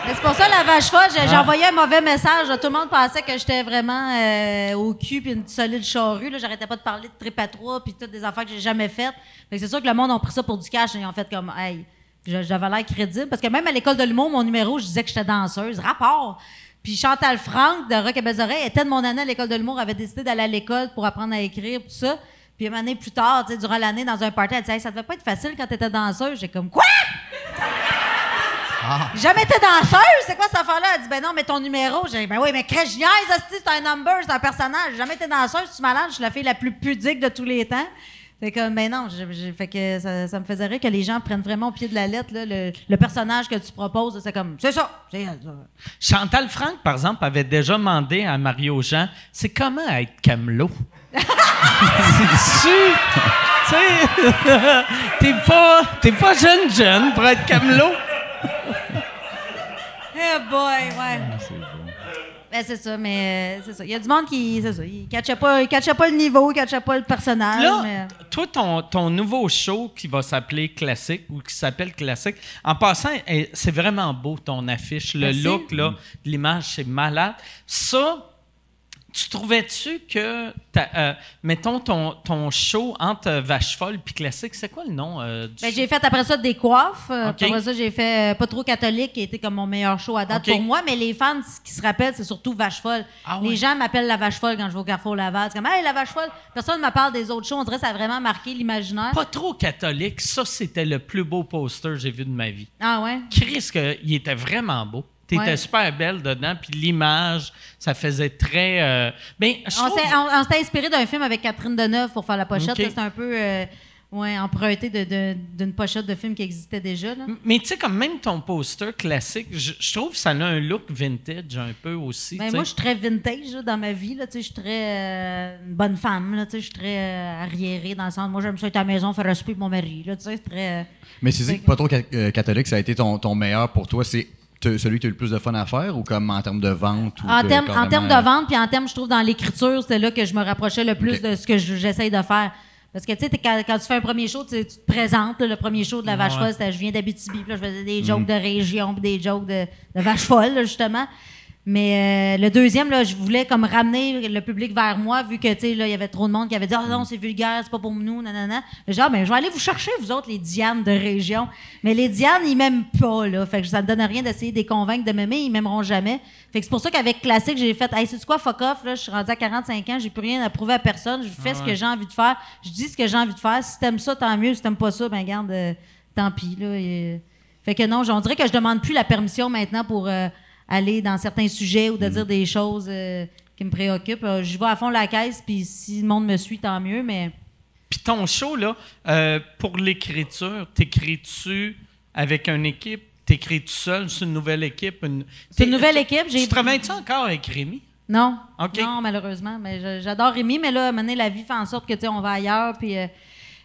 Mais c'est pour ça, la vache folle, j'ai Ah. envoyé un mauvais message. Tout le monde pensait que j'étais vraiment euh, au cul puis une solide charrue. Là. J'arrêtais pas de parler de trip à trois puis toutes des affaires que j'ai jamais faites. Fait que c'est sûr que le monde a pris ça pour du cash et ils ont fait comme, hey, j'avais l'air crédible. Parce que même à l'école de l'humour, mon numéro, je disais que j'étais danseuse. Rapport. Puis Chantal Franck de Rock et Belles Oreilles était de mon année à l'école de l'humour, avait décidé d'aller à l'école pour apprendre à écrire, tout ça. Puis une année plus tard, tu sais, durant l'année, dans un party, elle disait, Hey, ça devait pas être facile quand t'étais danseuse. J'ai comme, quoi? J'ai Jamais été danseuse? C'est quoi cette affaire-là? Elle dit, ben non, mais ton numéro. J'ai dit, ben oui, mais crèche c'est un number, c'est un personnage. J'ai jamais été danseuse, tu malade, je suis la fille la plus pudique de tous les temps. C'est comme, ben non, fait que ça, ça me faisait rire que les gens prennent vraiment au pied de la lettre, là, le, le personnage que tu proposes. C'est comme, c'est ça, ça. Chantal Franck, par exemple, avait déjà demandé à Mario Jean, c'est comment être camelot? Tu sais, t'es pas, t'es pas jeune jeune pour être camelot. Eh boy, ouais. Ben c'est ça, mais euh, c'est ça. Il y a du monde qui, c'est ça, il catchait pas, il catchait pas le niveau, il catchait pas le personnage. Là, mais... toi, ton, ton nouveau show qui va s'appeler Classique ou qui s'appelle Classique, en passant, eh, c'est vraiment beau ton affiche. Le Merci. look, là, l'image, c'est malade. Ça, tu trouvais-tu que, euh, mettons, ton, ton show entre euh, Vache Folle puis Classique, c'est quoi le nom euh, du Ben, j'ai fait après ça des coiffes. Après ça, j'ai fait Pas trop catholique, qui a été comme mon meilleur show à date pour moi. Mais les fans ce qui se rappellent, c'est surtout Vache Folle. Ah les gens m'appellent la Vache Folle quand je vais au Carrefour Laval. C'est comme, hey, la Vache Folle. Personne ne me parle des autres shows. On dirait que ça a vraiment marqué l'imaginaire. Pas trop catholique, ça, c'était le plus beau poster que j'ai vu de ma vie. Ah ouais? Chris, que, il était vraiment beau. T'étais Ouais. super belle dedans, puis l'image, ça faisait très... euh, ben, je On trouve- s'est, on- on s'était inspiré d'un film avec Catherine Deneuve pour faire la pochette. OK. là. C'était un peu euh, ouais, emprunté de- de- d'une pochette de film qui existait déjà. Là. Mais tu sais, comme même ton poster classique, je, je trouve que ça a un look vintage un peu aussi. Ben, tu moi, je suis très vintage là, dans ma vie. Là, Tu sais, je suis très euh, une bonne femme. Là, tu sais, je suis très euh, arriérée dans le sens. Moi, j'aime ça être à la maison, faire respect pour mon mari. Là, tu sais, c'est très. euh, Mais tu dis que pas trop ca- euh, catholique, ça a été ton, ton meilleur pour toi. C'est celui que tu as eu le plus de fun à faire ou comme en termes de vente? Ou En termes en carrément- termes de vente, puis en termes, je trouve, dans l'écriture, c'est là que je me rapprochais le plus de ce que je- j'essaye de faire. Parce que, tu sais, quand, quand tu fais un premier show, tu, te présentes. là, le premier show de la Vache Ouais. Folle, c'était je viens d'Abitibi, puis là, je faisais Mm. des jokes de région, puis des jokes de, de Vache Folle, là, justement. Mais euh, le deuxième, là, je voulais comme ramener le public vers moi, vu que, tu sais, là, il y avait trop de monde qui avait dit « Ah non, c'est vulgaire, c'est pas pour nous, nanana. » Genre, ben, je vais aller vous chercher, vous autres, les Dianes de région. Mais les Dianes, ils m'aiment pas, là. Fait que ça ne donne rien d'essayer de les convaincre de m'aimer, ils m'aimeront jamais. Fait que c'est pour ça qu'avec Classique, j'ai fait « Hey, c'est quoi, fuck off, là, je suis rendu à 45 ans, j'ai plus rien à prouver à personne, je fais ce que j'ai envie de faire, je dis ce que j'ai envie de faire. Si t'aimes ça, tant mieux. Si t'aimes pas ça, ben, garde, euh, tant pis, là. Et- Fait que non, on dirait que je demande plus la permission maintenant pour euh, aller dans certains sujets ou de dire des choses euh, qui me préoccupent. Euh, je vais à fond la caisse, puis si le monde me suit, tant mieux, mais... Puis ton show, là, euh, pour l'écriture, t'écris-tu avec une équipe? T'écris-tu seul? C'est une nouvelle équipe? Une... C'est une nouvelle équipe. Tu travailles-tu encore avec Rémi? Non. OK. Non, malheureusement. Mais j'adore Rémi, mais là, donné, la vie fait en sorte que, tu sais, on va ailleurs, puis... euh,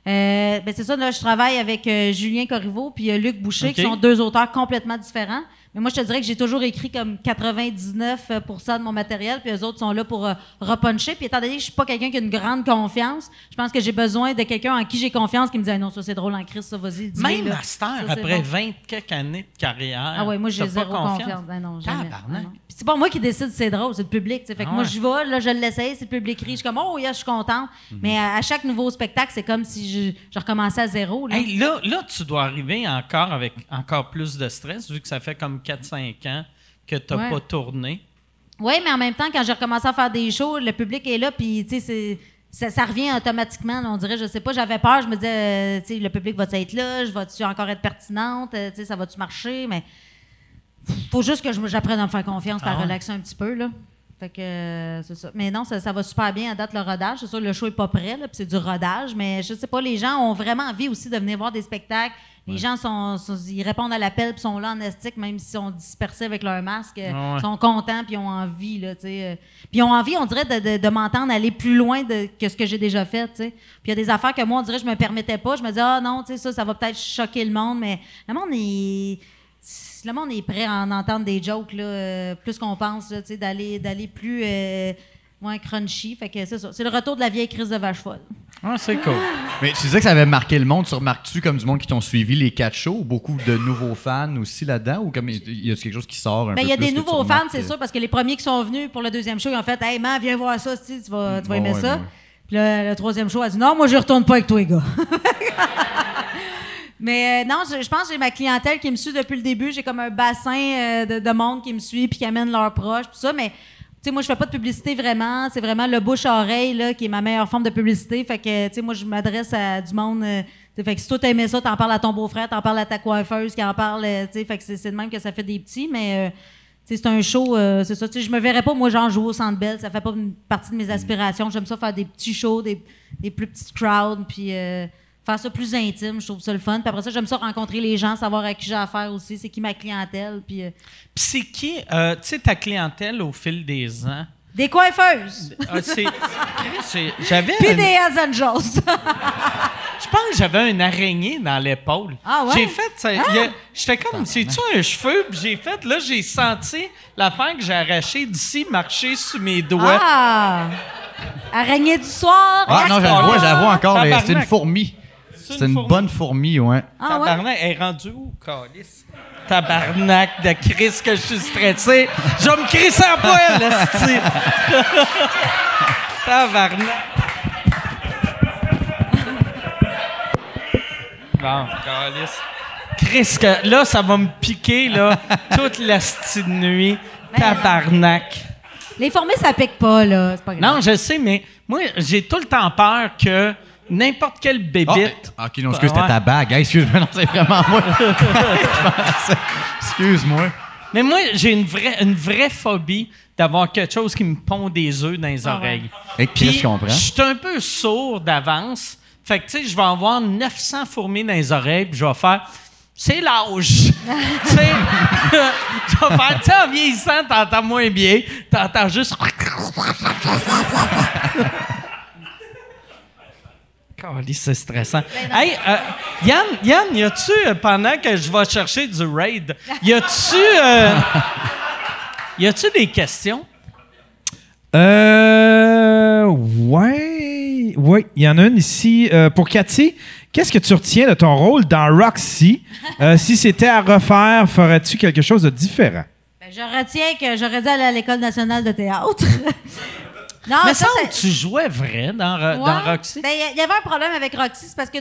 Euh, ben c'est ça, là, je travaille avec Julien Corriveau puis Luc Boucher, qui sont deux auteurs complètement différents. Mais moi, je te dirais que j'ai toujours écrit comme 99% de mon matériel, puis eux autres sont là pour euh, repuncher. Puis étant donné que je suis pas quelqu'un qui a une grande confiance, je pense que j'ai besoin de quelqu'un en qui j'ai confiance qui me dit ah non, ça c'est drôle en crise, ça vas-y, Même Master, Ça, c'est après bon. 20 quelques années de carrière. Ah ouais, moi j'ai zéro confiance. Ben non, jamais. Tabarnak. Ah non. Puis c'est pas moi qui décide, c'est drôle, c'est le public. Fait que Ah moi je vais, là je l'essaye, c'est le public rit, je suis comme oh yes, je suis contente. Mais à, à chaque nouveau spectacle, c'est comme si je, je recommençais à zéro. Là. Hey, là, là, tu dois arriver encore avec encore plus de stress, vu que ça fait comme 4-5 ans que tu n'as Ouais. pas tourné. Oui, mais en même temps, quand j'ai recommencé à faire des shows, le public est là, puis tu sais, ça, ça revient automatiquement. on dirait, je sais pas, j'avais peur, je me disais, euh, tu sais, le public va être là, je vais-tu encore être pertinente, Euh, tu sais, ça va-tu marcher, mais faut juste que j'apprenne à me faire confiance, Ah à relaxer un petit peu, là. Fait que euh, c'est ça. Mais non, ça, ça va super bien à date le rodage. C'est sûr, le show est pas prêt, là, puis c'est du rodage, mais je sais pas, les gens ont vraiment envie aussi de venir voir des spectacles. Les gens sont, sont- ils répondent à l'appel, puis sont là en estique, même s'ils sont dispersés avec leur masque. euh, ouais. sont contents, puis ils ont envie, là, euh. Puis ils ont envie, on dirait, de, de- de m'entendre aller plus loin de, que ce que j'ai déjà fait. Puis il y a des affaires que moi, on dirait, je me permettais pas. Je me disais, ah non, tu sais, ça, ça va peut-être choquer le monde, mais le monde est... Le monde est prêt à en entendre des jokes, là, euh, plus qu'on pense, d'aller, d'aller plus... euh, moins crunchy. Fait que c'est ça. C'est le retour de la vieille crise de vache folle. Ah, c'est cool. Mais tu disais que ça avait marqué le monde. Tu remarques-tu comme du monde qui t'ont suivi les quatre shows? Beaucoup de nouveaux fans aussi là-dedans? Ou comme il y a quelque chose qui sort un Ben, peu il y a plus des nouveaux fans, c'est sûr, parce que les premiers qui sont venus pour le deuxième show, ils ont fait Hey, man, viens voir ça, tu tu vas, tu vas Ouais, aimer ouais, ça. ouais. Puis le, le troisième show a dit Non, moi, je retourne pas avec toi, les gars. Mais euh, non, je, je pense que j'ai ma clientèle qui me suit depuis le début. J'ai comme un bassin euh, de, de monde qui me suit puis qui amène leurs proches, tout ça. Mais sais, moi, je fais pas de publicité vraiment. C'est vraiment le bouche-oreille là, qui est ma meilleure forme de publicité. Fait que, tu sais, moi, je m'adresse à du monde. euh, fait que si toi t'aimais ça, t'en parles à ton beau-frère, t'en parles à ta coiffeuse, qui en parle. euh, tu sais, fait que c'est de même que ça fait des petits. Mais euh, c'est un show, c'est ça. Tu sais, je me verrais pas, moi, genre, jouer au Centre Bell. Ça fait pas une partie de mes aspirations. J'aime ça faire des petits shows, des, des plus petites crowds, puis faire ça plus intime. Je trouve ça le fun. Puis après ça, j'aime ça rencontrer les gens, savoir à qui j'ai affaire aussi, c'est qui ma clientèle. Puis euh, Puis c'est qui, euh, tu sais, ta clientèle au fil des ans? des coiffeuses, Ah, J'avais. puis un- des Hells Angels. Je pense que j'avais une araignée dans l'épaule. Ah ouais? J'ai fait. a- J'étais comme, c'est-tu un cheveu? Puis j'ai fait, là, j'ai senti l'affaire que j'ai arrachée d'ici marcher sur mes doigts. ah! Araignée du soir. Ah non, je la vois, je la vois encore. mais C'est une fourmi. C'est une fourmi. bonne fourmi, ouais. Ah ouais? Tabarnak, elle est rendue où, calice? Tabarnak de crise que je suis stressé. Je vais me crisser en poêle, esti. Tabarnak. Bon, calice. Chris, que là, ça va me piquer, là, toute la de nuit. Tabarnak. Les formés, ça pique pas, là. C'est pas grave. Non, je sais, mais moi, j'ai tout le temps peur que n'importe quelle Ah, bébite. euh, ok, non, excuse, c'était ta bague. Hey, excuse-moi, non, c'est vraiment moi. Excuse-moi. Mais moi, j'ai une vraie, une vraie phobie d'avoir quelque chose qui me pond des œufs dans les Ah oreilles. Et Puis, Chris comprend. je suis un peu sourd d'avance. Fait que, tu sais, je vais avoir 900 fourmis dans les oreilles, puis je vais faire. C'est l'âge. tu sais, je vais faire, tu sais, en vieillissant, t'entends moins bien. T'entends juste. C'est stressant. Ben Hey, euh, Yann, Yann, y a-tu, euh, pendant que je vais chercher du raid, y a-tu. euh, y a-tu des questions? Euh. Ouais. Oui, il y en a une ici. euh, pour Cathy, qu'est-ce que tu retiens de ton rôle dans Roxy? Euh, si c'était à refaire, ferais-tu quelque chose de différent? Ben, je retiens que j'aurais dû aller à l'École nationale de théâtre. non, Mais ça, tu jouais vrai dans, dans. Roxy? Ben, il y, y avait un problème avec Roxy, c'est parce que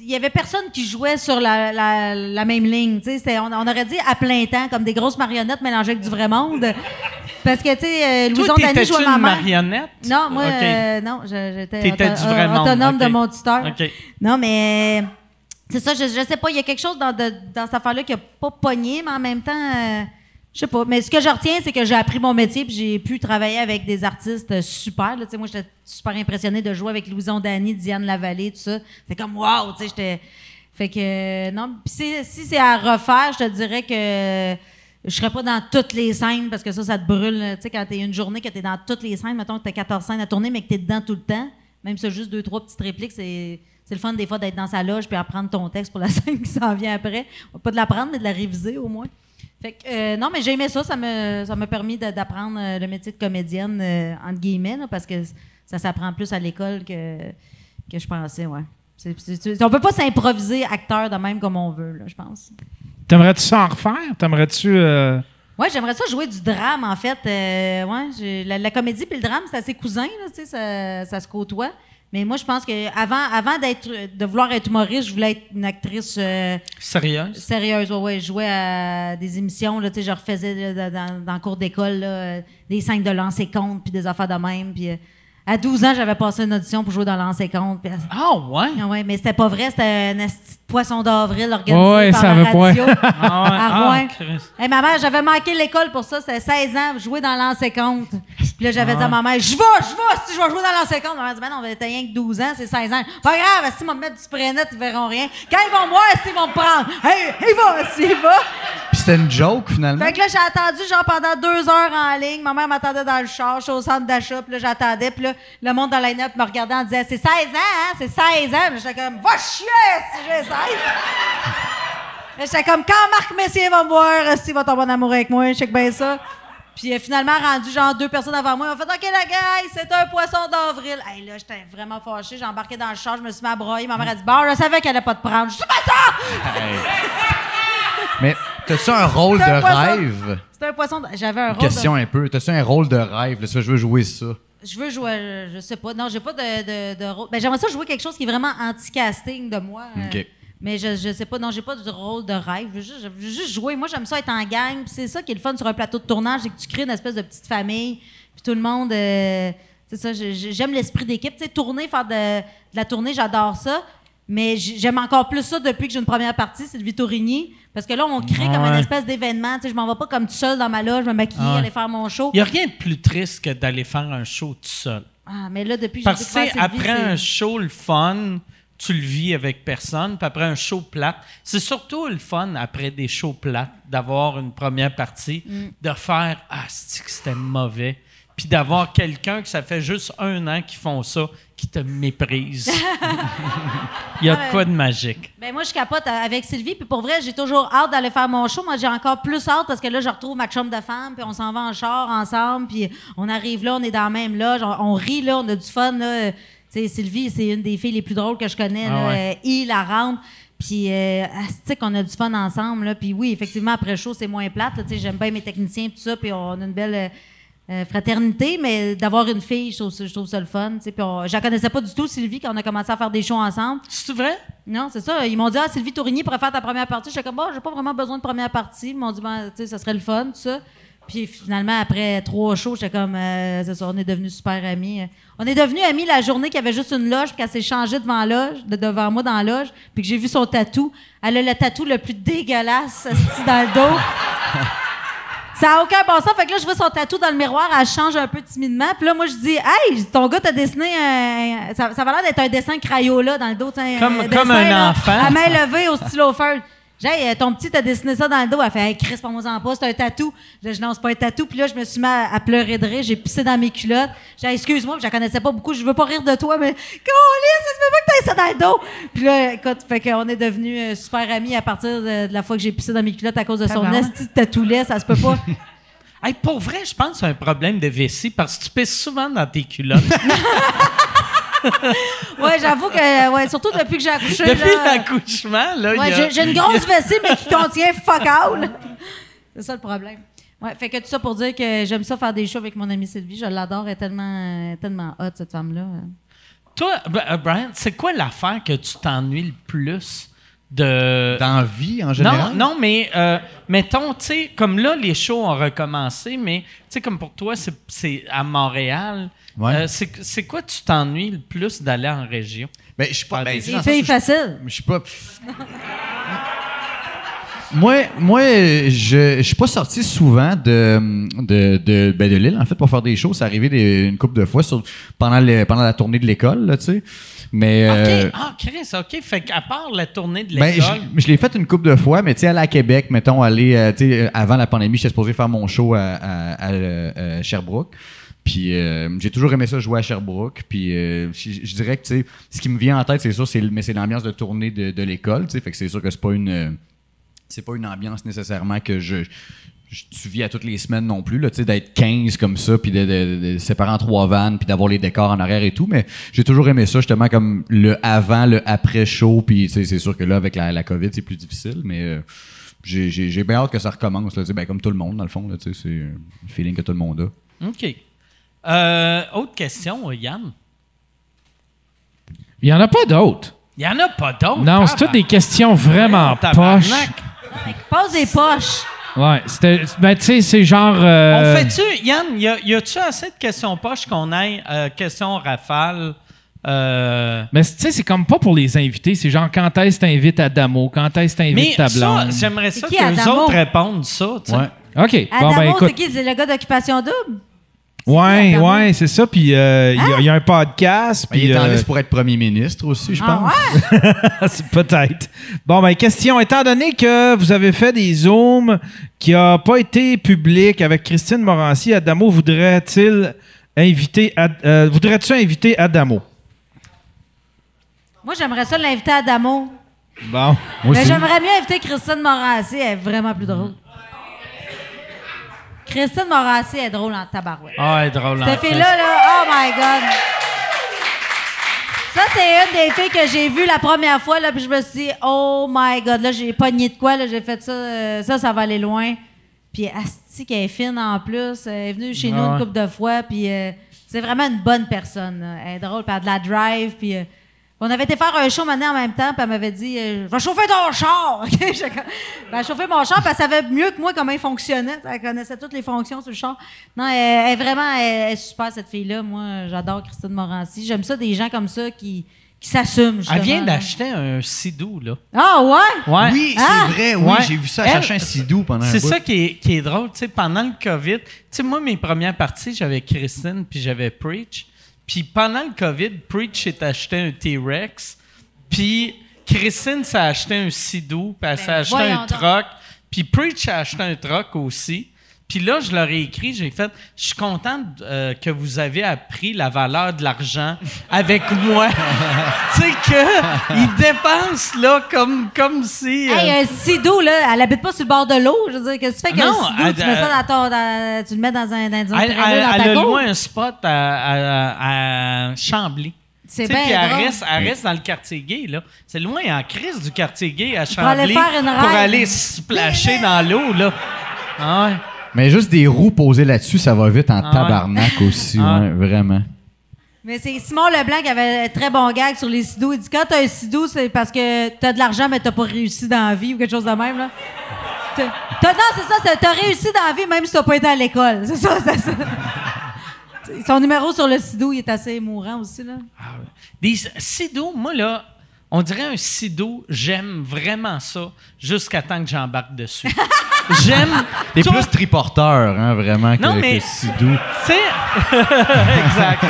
il y avait personne qui jouait sur la, la- la même ligne. On, on aurait dit à plein temps, comme des grosses marionnettes mélangées avec du vrai monde. Parce que, tu sais, euh, Louison Dany jouait ma une mère. marionnette? Non, moi, euh, non, j'étais auto- autonome de mon tuteur. Non, mais c'est ça, je, je sais pas, il y a quelque chose dans, de- dans cette affaire-là qui a pas pogné, mais en même temps, euh, je sais pas. Mais ce que je retiens, c'est que j'ai appris mon métier puis j'ai pu travailler avec des artistes euh, super. là. Moi, j'étais super impressionnée de jouer avec Louison Dany, Diane Lavallée, tout ça. C'est comme, wow, tu sais, j'étais... Fait que, euh, non, puis si, c'est à refaire, je te dirais que je serais pas dans toutes les scènes parce que ça, ça te brûle. Tu sais, quand t'es une journée que t'es dans toutes les scènes, mettons que t'as 14 scènes à tourner, mais que t'es dedans tout le temps, même ça, juste deux, trois petites répliques, c'est, c'est le fun des fois d'être dans sa loge puis apprendre ton texte pour la scène qui s'en vient après. Pas de l'apprendre, mais de la réviser au moins. Fait que, euh, non, mais j'ai aimé ça. Ça m'a ça permis d'apprendre euh, le métier de comédienne, euh, entre guillemets, là, parce que ça s'apprend plus à l'école que, que je pensais, ouais. C'est- on peut pas s'improviser acteur de même comme on veut, là, je pense. T'aimerais-tu s'en refaire? T'aimerais-tu. euh, Ouais, j'aimerais ça jouer du drame, en fait. Euh, ouais, la, la comédie puis le drame, c'est assez cousin, là, tu sais, ça, ça se côtoie. Mais moi, je pense que avant, avant d'être, de vouloir être humoriste, je voulais être une actrice euh, Sérieuse? sérieuse. Ouais, ouais, je jouais à des émissions, là, tu sais, je refaisais là, dans, dans le cours d'école là, euh, des scènes de lancer compte puis des affaires de même. Puis euh, à 12 ans, j'avais passé une audition pour jouer dans lancer compte. Ah, ouais? ah ouais, mais c'était pas vrai, c'était un poisson d'avril organisé Ouais, par ça la radio. Ah, ouais. À Ah, Rouen. Christ. Hey, ma mère, j'avais manqué l'école pour ça, c'était 16 ans, jouer dans l'ancien compte. Puis là, j'avais dit à ma mère, je vais, je vais, si je vais jouer dans l'ancien compte. Ma mère dit, ben non, t'as rien que 12 ans, c'est 16 ans. Pas grave, si ils vont me mettre du spray net, ils verront rien. Quand ils vont me voir, s'ils vont me prendre. Hey, il va, s'il va. Puis c'était une joke, finalement. Fait que là, j'ai attendu, genre, pendant deux heures en ligne. Ma mère m'attendait dans le char, je suis au centre d'achat, puis là, j'attendais, puis là, le monde dans la line-up me regardait en disant, c'est 16 ans, hein, c'est 16 ans. Puis j'étais comme, va chier si j'ai 16. J'étais comme, quand Marc Messier va me voir, s'il va tomber en amour avec moi, je sais que bien ça. Puis euh, finalement, rendu genre deux personnes avant moi, ils fait OK, la gueule, c'est un poisson d'avril. Hey, là, j'étais vraiment fâchée. J'ai embarqué dans le char, je me suis mis à broyer. Ma mère a dit Bon, je savais qu'elle allait pas te prendre. Je dis pas ça Mais t'as-tu un rôle de poisson. rêve? C'était un poisson. J'avais un Une rôle. de- question un peu. T'as-tu un rôle de rêve? Là, ça, je veux jouer ça. Je veux jouer, euh, je sais pas. Non, j'ai pas de, de, de rôle. Ben, j'aimerais ça jouer quelque chose qui est vraiment anti-casting de moi. euh, OK. Mais je, je sais pas. Non, j'ai pas de rôle de rêve. Je veux juste, je veux juste jouer. Moi, j'aime ça être en gang. C'est ça qui est le fun sur un plateau de tournage, c'est que tu crées une espèce de petite famille. Puis tout le monde. euh, c'est ça, j'aime l'esprit d'équipe. Tu sais, tourner, faire de, de la tournée, j'adore ça. Mais j'aime encore plus ça depuis que j'ai une première partie, c'est le Vitorigny. Parce que là, on crée comme une espèce d'événement. Tu sais, je m'en vais pas comme tout seul dans ma loge, me maquiller, ouais. aller faire mon show. Il n'y a rien de plus triste que d'aller faire un show tout seul. Ah, mais là, depuis que j'ai Parce que après un show, le fun, tu le vis avec personne. Puis après un show plate, c'est surtout le fun après des shows plates d'avoir une première partie, Mm. de faire Ah, c'était mauvais. Puis d'avoir quelqu'un que ça fait juste un an qu'ils font ça, qui te méprise. Il y a Ah, de quoi de magique? Ben moi, je capote avec Sylvie. Puis pour vrai, j'ai toujours hâte d'aller faire mon show. Moi, j'ai encore plus hâte parce que là, je retrouve ma chum de femme. Puis on s'en va en char ensemble. Puis on arrive là, on est dans la même loge. On, on rit là, on a du fun. Là. Sais, Sylvie, c'est une des filles les plus drôles que je connais. Ah là. ouais. Euh, hilarante. Puis, euh, qu'on a du fun ensemble. Là. Puis oui, effectivement, après le show, c'est moins plate. là. Tu sais, J'aime bien mes techniciens et tout ça. Puis on a une belle euh, euh, fraternité. Mais d'avoir une fille, je trouve, ça- je trouve ça le fun. Puis on- je la connaissais pas du tout, Sylvie, quand on a commencé à faire des shows ensemble. C'est vrai? Non, c'est ça. Ils m'ont dit, ah, Sylvie Tourigny pourrait faire ta première partie. J'étais comme, bon, j'ai pas vraiment besoin de première partie. Ils m'ont dit, ben, tu sais, ça serait le fun, tout ça. Puis finalement, après trois shows, j'étais comme, euh, c'est ça, on est devenus super amis. On est devenus amis la journée qu'il y avait juste une loge, puis qu'elle s'est changée devant, loge, de- devant moi dans la loge, puis que j'ai vu son tatou. Elle a le tatou le plus dégueulasse, dans le dos. Ça n'a aucun bon sens. Fait que là, je vois son tatou dans le miroir, elle change un peu timidement. Puis là, moi, je dis, hey, ton gars t'a dessiné un. Ça, ça va l'air d'être un dessin Crayola dans le dos. Comme- un comme dessin, un là, enfant. À main levée au stylo feutre. J'ai euh, ton petit t'a dessiné ça dans le dos. Elle fait, hey, Chris, pas moi en pas, c'est un tatou. Je non, c'est pas un tatou. Puis là, je me suis mis à, à pleurer de rire. J'ai pissé dans mes culottes. J'ai excuse-moi, je la connaissais pas beaucoup. Je veux pas rire de toi, mais, Colis, ça se peut pas que t'aies ça dans le dos. Puis là, écoute, fait qu'on est devenus euh, super amis à partir de, de la fois que j'ai pissé dans mes culottes à cause de son esti tatoulet. Ça se peut pas. Hey, pour vrai, je pense que c'est un problème de vessie parce que tu pisses souvent dans tes culottes. Ouais, j'avoue que, ouais, surtout depuis que j'ai accouché. Depuis l'accouchement, là, ouais, a- j'ai, une grosse vessie, mais qui contient fuck all. C'est ça le problème. Ouais, fait que tout ça pour dire que j'aime ça faire des shows avec mon amie Sylvie. Je l'adore, elle est tellement, tellement hot, cette femme-là. Toi, Brian, c'est quoi l'affaire que tu t'ennuies le plus? De. Dans vie, en Non, général? non, mais euh, mettons, tu sais, comme là, les shows ont recommencé, mais tu sais, comme pour toi, c'est- c'est à Montréal. Ouais. Euh, c'est c'est quoi tu t'ennuies le plus d'aller en région? Ben, je suis pas. Ben, des tu sais, Les dans le sens filles où je- faciles. Je suis pas. Moi, moi, je, je suis pas sorti souvent de, de, de, ben, de l'île, en fait, pour faire des shows. C'est arrivé des- une couple de fois sur- pendant, le- pendant la tournée de l'école, là, tu sais. Mais. euh, OK, ah, Chris, OK. Fait qu'à part la tournée de ben, l'école. je, je l'ai fait une couple de fois, mais tu sais, aller à Québec, mettons, aller, euh, tu sais, euh, avant la pandémie, j'étais supposé faire mon show à, à- à, Sherbrooke. Puis euh, j'ai toujours aimé ça jouer à Sherbrooke. Puis euh, je je dirais que tu sais, ce qui me vient en tête, c'est sûr, c'est mais c'est l'ambiance de tournée de, de l'école. tu sais. Fait que c'est sûr que c'est pas une c'est pas une ambiance nécessairement que je tu vis à toutes les semaines non plus là, tu sais d'être 15 comme ça puis de, de, de séparer en trois vannes puis d'avoir les décors en arrière et tout, mais j'ai toujours aimé ça justement comme le avant, le après show puis tu sais, c'est sûr que là avec la, la Covid, c'est plus difficile mais euh, j'ai j'ai j'ai bien hâte que ça recommence là, tu sais, ben, comme tout le monde dans le fond là, tu sais, c'est le feeling que tout le monde a. OK. Euh, autre question, Yann? Il y en a pas d'autres. Il n'y en a pas d'autres. Non, c'est toutes des questions vraiment poches. Tabarnak. Pose des poches. Ouais, c'était. Ben, tu sais, c'est genre. euh, On fait-tu, Yann, y a- y a-tu assez de questions poches qu'on aille euh, questions rafales? Euh, Mais tu sais, c'est comme pas pour les invités. C'est genre quand est-ce que t'invites Adamo, quand est-ce que mais t'invites ta ça, blonde? j'aimerais ça C'est que les autres répondent ça. tu sais. Ouais. OK. Adamo, bon, ben c'est écoute. qui? C'est le gars d'Occupation Double? Ouais, ouais, c'est ça. Puis euh, il y a- il y, a un podcast. Ben, il Puis. est en euh, liste pour être premier ministre aussi, je Ah pense. ouais? C'est Peut-être. Bon, ben, question. Étant donné que vous avez fait des Zooms qui n'ont pas été publics avec Christine Morancy, Adamo voudrait-il inviter. Ad- euh, Voudrais-tu inviter Adamo? Moi, j'aimerais ça l'inviter à Adamo. Bon. Moi Mais aussi. j'aimerais mieux inviter Christine Morancy. Elle est vraiment plus drôle. Christine Morancy est drôle en tabarouette. Ah, ouais, drôle. en Cette fille-là, là, oh my God! Ça, c'est une des filles que j'ai vues la première fois, là, puis je me suis dit, oh my God, là, j'ai pogné de quoi, là, j'ai fait ça, euh, ça, ça va aller loin. Puis, Asti, qu'elle est fine en plus, elle est venue chez nous Ah une couple de fois, puis euh, c'est vraiment une bonne personne. là. Elle est drôle, puis elle a de la drive, puis... euh, on avait été faire un show maintenant en même temps, puis elle m'avait dit euh, Je vais chauffer ton char! Ben, elle chauffait mon char, puis elle savait mieux que moi comment il fonctionnait. Elle connaissait toutes les fonctions sur le char. Non, elle, elle est vraiment elle, elle est super, cette fille-là. Moi, j'adore Christine Morancy. J'aime ça, des gens comme ça qui, qui s'assument. Elle vient d'acheter un sidou, là. Ah, ouais? Ouais. Oui, c'est Ah! vrai, oui, Ouais. j'ai vu ça, Elle- chercher un sidou pendant un C'est ça qui est, qui est drôle, tu sais, pendant le COVID, tu sais, moi, mes premières parties, j'avais Christine puis j'avais Preach. Puis pendant le COVID, Preach s'est acheté un T-Rex, puis Christine s'est acheté un Sidou, puis elle s'est acheté Ben, voyons un donc. truck, puis Preach a acheté un truck aussi. Puis là, je leur ai écrit, j'ai fait, je suis content euh, que vous avez appris la valeur de l'argent avec moi. tu sais que ils dépensent là comme comme si. euh, Hey, un sidou, là, elle habite pas sur le bord de l'eau. Je veux dire, qu'est-ce que tu fais qu'un elle- Tu mets ça dans ton. dans- tu le mets dans un, dans un Elle, elle- dans elle ta a loué un spot à, à- à Chambly. C'est Tu sais, bien Puis elle reste, elle reste dans le quartier gay, là. C'est loin en crise du quartier gay à Pour aller Chambly. faire une pour aller se splasher dans l'eau, là. Ah ouais. Mais juste des roues posées là-dessus, ça va vite en Ah ouais. tabarnak aussi, Ah. ouais, vraiment. Mais c'est Simon Leblanc qui avait un très bon gag sur les sidous. Il dit quand t'as un sidou, c'est parce que t'as de l'argent, mais t'as pas réussi dans la vie ou quelque chose de même. Là. T'as- t'as- non, c'est ça, c'est- t'as réussi dans la vie même si t'as pas été à l'école. C'est ça, c'est ça. Son numéro sur le sidou, il est assez émourant aussi. Là. Des sidos, moi, là, on dirait un sido, j'aime vraiment ça jusqu'à temps que j'embarque dessus. j'aime. T'es Toi, plus triporteur, hein, vraiment, que, Non, mais- que sidou. Tu sais. exact.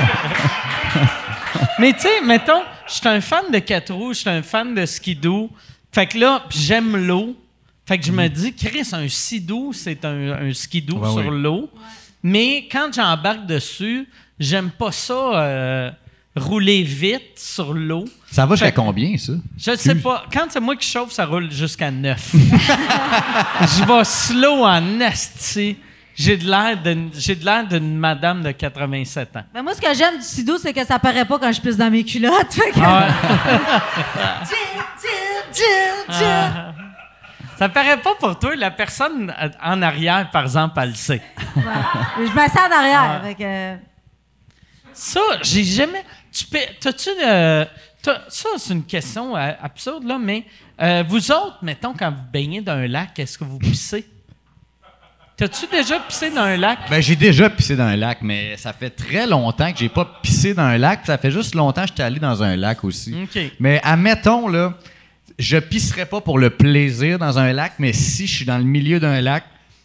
Mais tu sais, mettons, je suis un fan de quatre roues, je suis un fan de skidoo. Fait que là, j'aime l'eau. Fait que je me dis, Chris, un skidoo, c'est un, un skidoo sur l'eau. Mais quand j'embarque dessus, j'aime pas ça euh, rouler vite sur l'eau. Ça va jusqu'à combien, ça? Je ne sais pas. Quand c'est moi qui chauffe, ça roule jusqu'à 9. je vais slow en asti. J'ai de l'air d'une, j'ai de l'air d'une madame de 87 ans. Mais moi, ce que j'aime du sidou, c'est que ça paraît pas quand je pisse dans mes culottes. Fait que- Ah. Ah. Ça paraît pas pour toi. La personne en arrière, par exemple, elle le sait. Ouais. Je m'assieds en arrière. fait que- Ça, j'ai jamais. Tu peux, t'as-tu de- ça, c'est une question euh, absurde, là, mais euh, vous autres, mettons, quand vous baignez dans un lac, est-ce que vous pissez? T'as-tu déjà pissé dans un lac? Ben, j'ai déjà pissé dans un lac, mais ça fait très longtemps que j'ai pas pissé dans un lac. Ça fait juste longtemps que j'étais allé dans un lac aussi. OK. Mais admettons, là, je pisserais pas pour le plaisir dans un lac, mais si je suis dans le milieu d'un lac,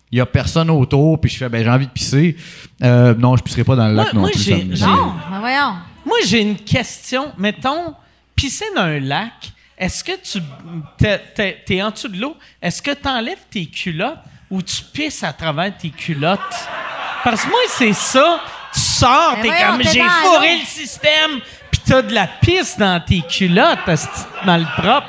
il y a personne autour, puis je fais, ben, j'ai envie de pisser. Euh, non, je pisserai pas dans le lac Moi- non moi, plus. Non, ben voyons. Moi, j'ai une question. Mettons, pisser dans un lac, est-ce que tu t'es, t'es en dessous de l'eau, est-ce que tu enlèves tes culottes ou tu pisses à travers tes culottes? Parce que moi, c'est ça. Tu sors, Ben t'es comme j'ai dans fourré le système, pis t'as de la pisse dans tes culottes, petit malpropre.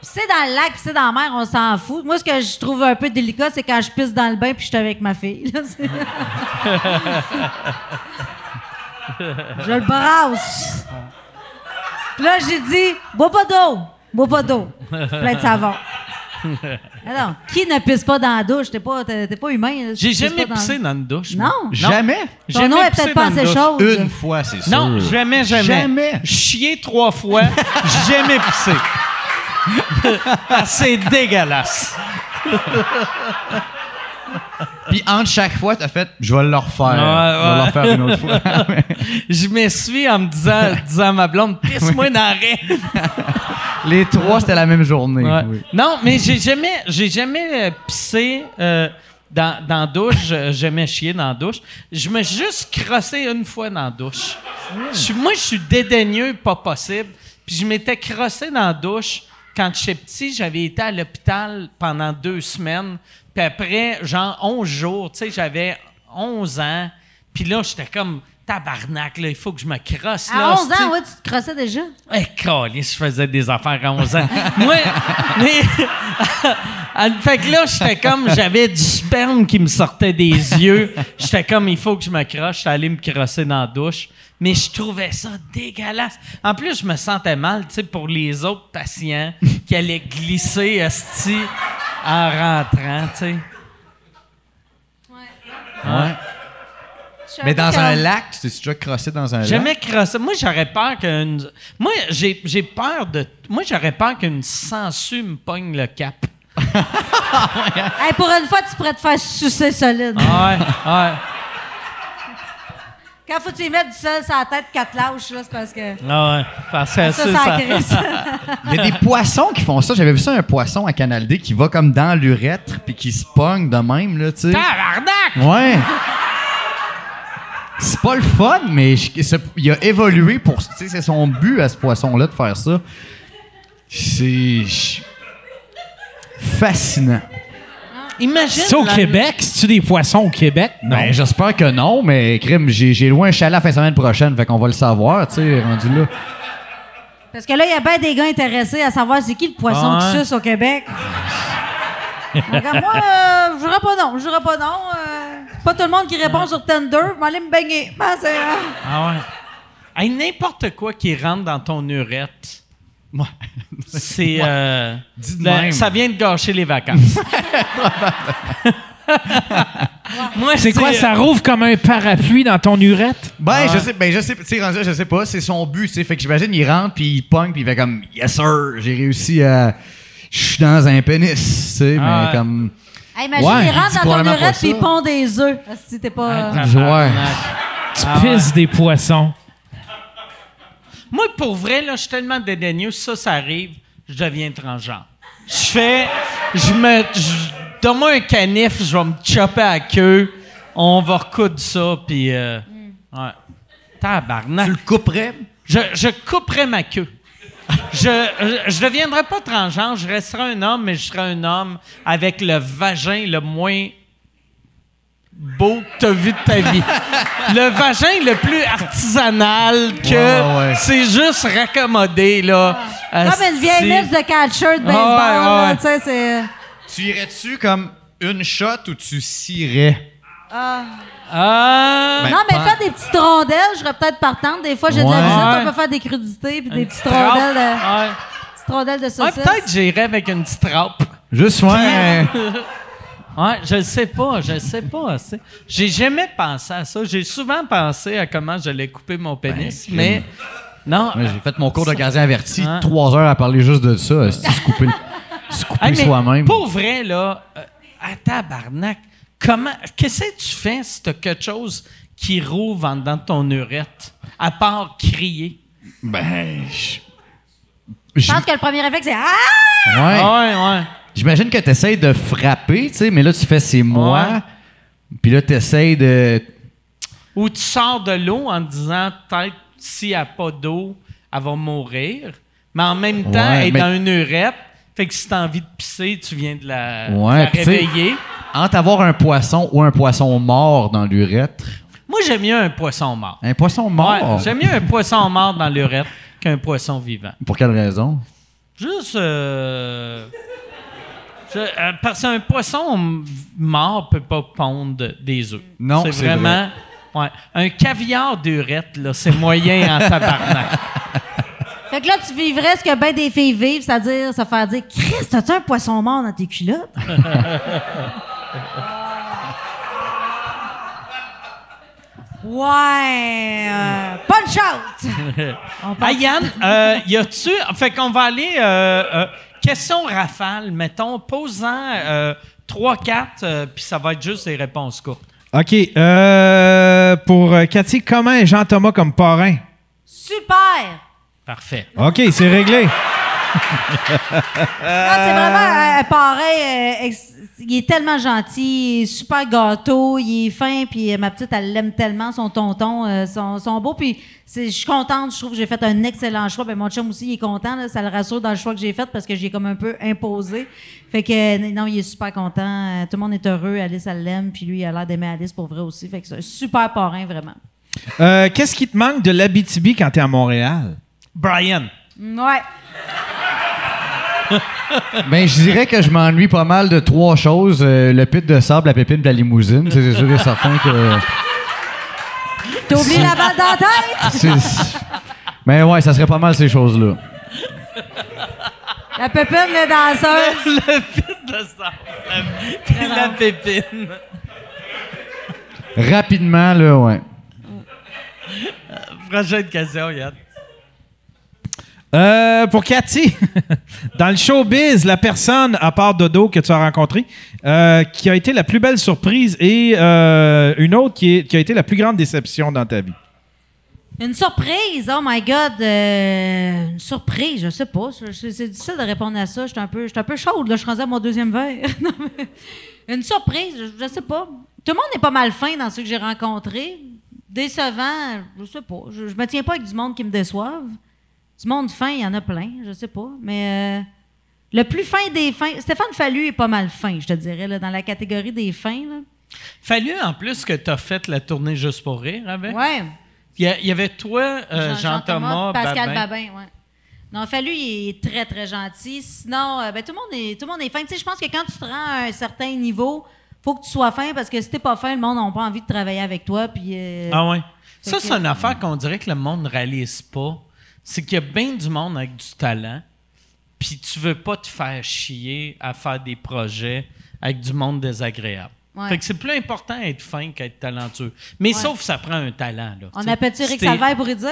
Puis c'est dans le lac, puis c'est dans la mer, on s'en fout. Moi, ce que je trouve un peu délicat, c'est quand je pisse dans le bain puis je suis avec ma fille. là, je le brasse. Puis là, j'ai dit, bois pas d'eau, bois pas d'eau. Plein de savon. Alors, qui ne pisse pas dans la douche? T'es pas, t'es, t'es pas humain. J'ai jamais pas dans- pissé dans une douche. Non. Jamais? Ton Jamais eau est pissé peut-être pas assez chaude. Une fois, c'est sûr. Non, jamais, jamais. Jamais. Chier trois fois, jamais pissé. Ah, C'est dégueulasse. Puis entre chaque fois, t'as fait, je vais le refaire. Ouais, Je vais le refaire une autre fois. Je m'essuie en me disant, disant à ma blonde, pisse-moi dans la raie. Les trois, c'était la même journée. Ouais. oui. Non, mais j'ai jamais, j'ai jamais euh, pissé euh, dans, dans la douche. J'ai jamais chié dans la douche. Je me suis juste crossé une fois dans la douche. Je moi, je suis dédaigneux, pas possible. Puis je m'étais crossé dans la douche quand j'étais petit. J'avais été à l'hôpital pendant deux semaines. Puis après, genre 11 jours, tu sais, j'avais 11 ans. Puis là, j'étais comme tabarnak, là, il faut que je me crosse. là, À 11 tu sais. ans, ouais, tu te crossais déjà? Eh, câlisse, je faisais des affaires à 11 ans. Moi, mais. fait que là, j'étais comme. J'avais du sperme qui me sortait des yeux. J'étais comme, il faut que je me croche. J'étais allé me crosser dans la douche. Mais je trouvais ça dégueulasse. En plus, je me sentais mal, tu sais, pour les autres patients qui allaient glisser, esti, en rentrant, tu sais. Ouais. Suis Mais dans un lac, tu t'es déjà crossé dans un lac? Jamais crossé. Moi, j'aurais peur qu'une. Moi, j'ai j'ai peur de. Moi, j'aurais peur qu'une sangsue me pogne le cap. Hey, pour une fois, tu pourrais te faire sucer solide. Ouais, ouais. Quand faut que tu y mettes du sel sur la tête quatre lâches, là, c'est parce que. Ah ouais. Parce que Ça, ça, ça ça-. Il y a des poissons qui font ça. J'avais vu ça, un poisson à Canal D qui va comme dans l'urètre puis qui se pogne de même, là, tu sais. Tabarnak! Ouais. C'est pas le fun, mais je- ce- il a évolué pour. Tu sais, c'est son but à ce poisson-là de faire ça. C'est. Fascinant. Imagine. C'est au la- Québec? C'est-tu des poissons au Québec? Non. Ben, j'espère que non, mais crime, j'ai j'ai loin un chalet la fin de semaine prochaine, fait qu'on va le savoir, tu sais, rendu là. Parce que là, il y a bien des gars intéressés à savoir c'est qui le poisson qui suce au Québec. Donc, moi, euh, je dirais pas non. Je dirais pas non. euh, pas tout le monde qui répond sur Tinder. Je vais aller me baigner. Ben, c'est, euh, Ah ouais. Hey, N'importe quoi qui rentre dans ton urètre, Ouais. c'est. euh, le- même. ça vient de gâcher les vacances. Moi, C'est quoi, ça rouvre comme un parapluie dans ton urètre? Ben, je sais, ben, je sais, je sais pas, c'est son but, tu sais. Fait que j'imagine, il rentre, puis il pogne, puis il fait comme, yes sir, j'ai réussi à. Je suis dans un pénis, tu sais, Ah mais comme. hey, imagine, Ouais, il rentre dans ton ça. puis il pond des œufs. Si t'es pas. euh, Ah. Tu Ah ouais. pisses des poissons. Moi, pour vrai, là, je suis tellement dédaigneux, ça, ça arrive, je deviens transgenre. Je fais. Je me. je- Donne-moi un canif, je vais me chopper à la queue, on va recoudre ça, puis. euh, ouais. Tabarnak. Tu le couperais? Je, je couperais ma queue. Je, je, je deviendrai pas transgenre, je resterai un homme, mais je serai un homme avec le vagin le moins beau que tu as vu de ta vie. le vagin le plus artisanal que Ouais, ouais, ouais. c'est juste raccommodé, là. Comme une vieille de catcher de baseball. Ah ouais. Tu sais, c'est. Tu irais-tu comme une shot ou tu cirais? Ah, non, mais faire des petites rondelles, je serais peut-être partante. Des fois, j'ai de la visite, Ouais. on peut faire des crudités puis des petites rondelles de, Ouais. petites rondelles de Ouais, saucisses. peut-être j'irais avec une petite trappe. Juste, ouais. Ouais, je le sais pas, je le sais pas. c'est- J'ai jamais pensé à ça. J'ai souvent pensé à comment j'allais couper mon pénis, mais non. Ouais, J'ai fait mon cours de gardien averti, Hein? trois heures à parler juste de ça, c'est se couper, se couper Hey, soi-même. Pour vrai, là, euh, à tabarnak, comment, qu'est-ce que tu fais si t'as quelque chose qui rouvre en dedans de ton urètre, à part crier? Ben, je- Je pense que le premier réflexe, c'est Ah! ouais. Ouais, ouais. J'imagine que tu essaies de frapper, tu sais, mais là, tu fais c'est moi. Puis là, tu essaies de. Ou tu sors de l'eau en te disant, peut-être, s'il n'y a pas d'eau, elle va mourir. Mais en même temps, Ouais, elle est mais- dans une urette. Fait que si t'as envie de pisser, tu viens de la, de Ouais, la réveiller. Entre avoir un poisson ou un poisson mort dans l'urètre. Moi, j'aime mieux un poisson mort. Un poisson mort? Ouais, j'aime mieux un poisson mort dans l'urètre qu'un poisson vivant. Pour quelle raison? Juste. euh, parce qu'un poisson mort peut pas pondre des œufs. Non, c'est vraiment. Ouais. Un caviar d'urette, là, c'est moyen en tabarnak. Fait que là, tu vivrais ce que ben des filles vivent, c'est-à-dire se faire dire Chris, t'as-tu un poisson mort dans tes culottes? ouais. euh, punch out! On Ah, part- Yann, euh, y a-tu. Fait qu'on va aller. Euh, euh, question rafale, mettons, posant euh, 3-4, euh, puis ça va être juste des réponses courtes. OK. euh, pour euh, Cathy, comment est Jean-Thomas comme parrain? Super! Parfait. OK, c'est réglé. Non, c'est vraiment euh, pareil. euh, ex- il est tellement gentil, il est super gâteau, il est fin, puis euh, ma petite, elle l'aime tellement, son tonton, euh, son, son beau. Puis c'est- je suis contente, je trouve que j'ai fait un excellent choix. Ben, mon chum aussi, il est content, là, ça le rassure dans le choix que j'ai fait parce que j'ai comme un peu imposé. Fait que euh, non, il est super content. Tout le monde est heureux, Alice, elle l'aime, puis lui, il a l'air d'aimer Alice pour vrai aussi. Fait que c'est un super parrain, vraiment. Euh, Qu'est-ce qui te manque de l'Abitibi quand t'es à Montréal? Brian. Ouais. Ben, je dirais que je m'ennuie pas mal de trois choses. Euh, le pit de sable, la pépine de la limousine. C'est sûr et certain que... T'as oublié la balle dans la tête? Mais ouais, ça serait pas mal ces choses-là. La pépine, les danseuses. le pit de sable. Puis la pépine. Rapidement, là, ouais. Prochaine question, Yann. Euh, pour Cathy, dans le showbiz, la personne, à part Dodo, que tu as rencontré, euh, qui a été la plus belle surprise et euh, une autre qui, a été la plus grande déception dans ta vie. Une surprise, oh my God, une surprise, je sais pas. C'est difficile de répondre à ça. Je suis un peu, j'étais un peu chaude là. Je suis à mon deuxième verre. Une surprise, je, je sais pas. Tout le monde est pas mal fin dans ceux que j'ai rencontrés. Décevant, je sais pas. Je, je me tiens pas avec du monde qui me déçoive. Du monde fin, il y en a plein, je sais pas. Mais euh, le plus fin des fins, Stéphane Fallu est pas mal fin, je te dirais, là, dans la catégorie des fins. Là. Fallu en plus que tu as fait la tournée juste pour rire avec. Ouais. Il y, avait toi, euh, Jean- Jean-Thomas, Pascal Babin. Babin, ouais. Non, Fallu, il est très, très gentil. Sinon, euh, ben, tout, le monde est, tout le monde est fin. Tu sais, je pense que quand tu te rends à un certain niveau, faut que tu sois fin parce que si t'es pas fin, le monde n'a pas envie de travailler avec toi. Puis, euh, Ah ouais. Ça, c'est une affaire qu'on dirait que le monde ne réalise pas. C'est qu'il y a bien du monde avec du talent, puis tu veux pas te faire chier à faire des projets avec du monde désagréable. Ouais. Fait que c'est plus important être fin qu'être talentueux. Mais sauf que ça prend un talent. Là, on appelle-tu Eric Salvaire pour y dire?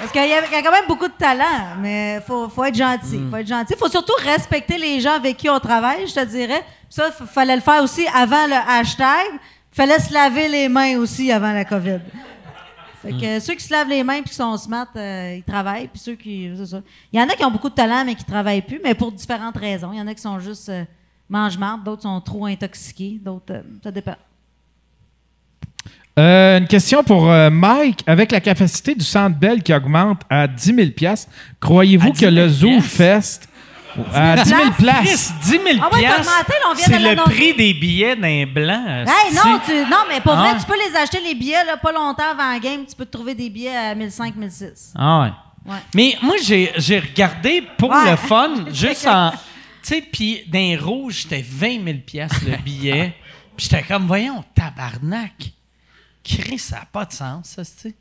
Parce qu'il y, a il y a quand même beaucoup de talent, mais faut, faut être gentil. Mm. faut être gentil. faut surtout respecter les gens avec qui on travaille, je te dirais. Ça, il fallait le faire aussi avant le hashtag. Fallait se laver les mains aussi avant la COVID. Fait Mm. que ceux qui se lavent les mains puis qui sont smart, euh, ils travaillent. Puis ceux qui. ça. Il y en a qui ont beaucoup de talent, mais qui travaillent plus, mais pour différentes raisons. Il y en a qui sont juste euh, mange-marde, d'autres sont trop intoxiqués, d'autres. euh, ça dépend. Euh, une question pour euh, Mike. Avec la capacité du Centre Bell qui augmente à 10 000 croyez-vous que 10 000 le Zoo Fest à 10 000 Chris, places 10 000 Ah ouais, c'est le prix des billets d'un blanc. Hey, non, tu, non, mais pour Ah vrai, ouais. tu peux les acheter, les billets, là, pas longtemps avant la game. Tu peux te trouver des billets à 1005, 1006. Ah ouais. Ouais. Mais moi, j'ai regardé pour Ouais. le fun, juste en. Tu sais, puis d'un rouge, c'était 20 000 piastres le billet. puis j'étais comme, voyons, tabarnak. Chris, ça n'a pas de sens, ça, tu sais.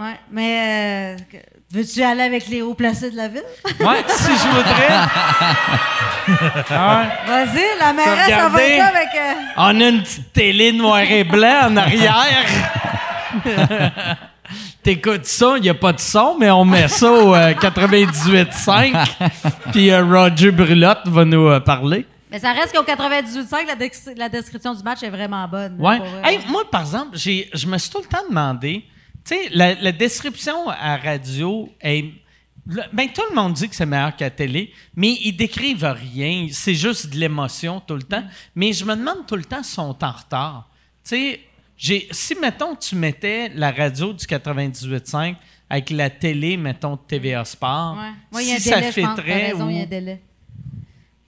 Ouais, mais euh, veux-tu aller avec les hauts placés de la ville? Ouais, si je voudrais. Ah ouais. Vas-y, la mairesse, ça va être là avec. euh, On a une petite télé noir et blanc en arrière. T'écoutes ça, il n'y a pas de son, mais on met ça au euh, 98.5. Puis euh, Roger Brulotte va nous euh, parler. Mais ça reste qu'au 98.5, la, la description du match est vraiment bonne. Ouais. Pour. Hey, moi, par exemple, j'ai, je me suis tout le temps demandé, tu sais, la, la description à radio est. le- Ben, tout le monde dit que c'est meilleur qu'à télé, mais ils décrivent rien. C'est juste de l'émotion tout le temps. Mais je me demande tout le temps s'ils sont en retard. Tu sais, si, mettons, tu mettais la radio du 98.5 avec la télé, mettons, de TVA Sport, Ouais. Ouais, il y a un si ça raison, ou- il y a un délai.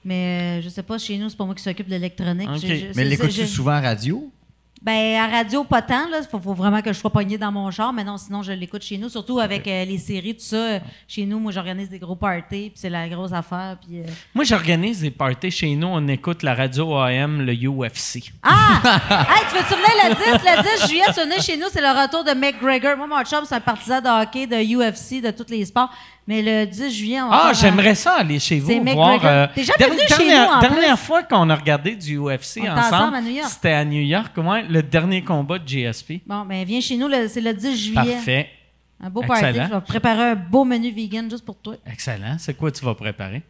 Mais euh, je sais pas, chez nous, c'est pas moi qui s'occupe de l'électronique. Mais l'écoutes-tu souvent à radio? Ben, à radio, pas tant. Il faut, faut vraiment que je sois pognée dans mon char. Mais non, sinon, je l'écoute chez nous. Surtout avec euh, les séries, tout ça. Chez nous, moi, j'organise des gros parties. Puis c'est la grosse affaire. Puis, euh, Moi, j'organise des parties chez nous. On écoute la radio AM, le UFC. Ah! hey, tu veux-tu venir le 10? Le 10 juillet, tu venais chez nous, c'est le retour de McGregor. Moi, mon chum, c'est un partisan de hockey, de UFC, de tous les sports. Mais le 10 juillet, on va Ah, faire j'aimerais ça aller chez vous C'est voir. McGregor. euh, T'es jamais venu chez dernière, nous, en Dernière plus. fois qu'on a regardé du UFC On était ensemble, ensemble à New York. c'était à New York. Ouais, le dernier combat de GSP. Bon, ben viens chez nous, le- c'est le 10 juillet. Parfait. Un beau party. Excellent. Je vais préparer un beau menu vegan juste pour toi. Excellent. C'est quoi tu vas préparer?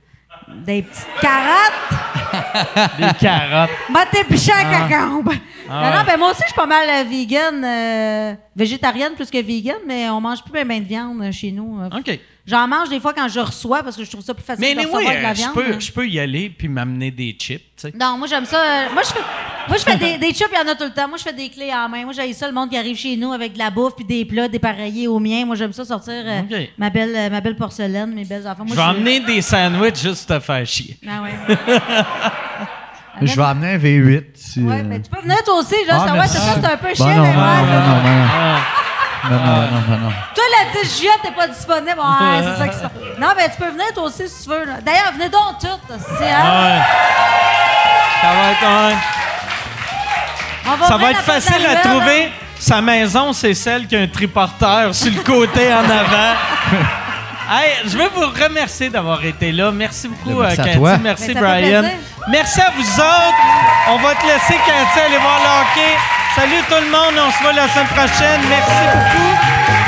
Des petites carottes. Des carottes. M'a t'épiché à cacombe. Ah non, non, ouais. ben moi aussi, je suis pas mal euh, vegan, euh, végétarienne plus que vegan, mais on mange plus ben, ben de viande euh, chez nous. Euh, OK. J'en mange des fois quand je reçois parce que je trouve ça plus facile Mais de anyway, recevoir de la euh, je viande. peux, je peux y aller puis m'amener des chips, tu sais. Non, moi j'aime ça. euh, moi je fais, moi je fais des, des chips, il y en a tout le temps. Moi je fais des clés en main. Moi j'ai ça le monde qui arrive chez nous avec de la bouffe puis des plats dépareillés aux miens. Moi j'aime ça sortir euh, ma belle euh, ma belle porcelaine, mes belles enfants. Moi, Je vais emmener des sandwichs juste te faire chier. Ah ouais. Je vais amener un V8. si, Ouais, euh, mais tu peux venir toi aussi, là. Ah, ça, ouais, c'est ça, c'est un peu Bon, chiant, mais non, ouais, non, non, non, non. Non, non, non, non. Toi, le 10 juillet, t'es pas disponible. Ouais, c'est ça qui se passe. Non, mais tu peux venir toi aussi si tu veux. là. D'ailleurs, venez donc toutes. c'est, hein? Ouais. Ça va être, ouais. On va Ça va la être porte de facile la à trouver. hein? Sa maison, c'est celle qui a un triporteur sur le côté en avant. Hey, je veux vous remercier d'avoir été là. Merci beaucoup, Merci euh, à Cathy. toi. Merci, Brian. Merci à vous autres. On va te laisser, Cathy, aller voir le hockey. Salut tout le monde. On se voit la semaine prochaine. Merci beaucoup.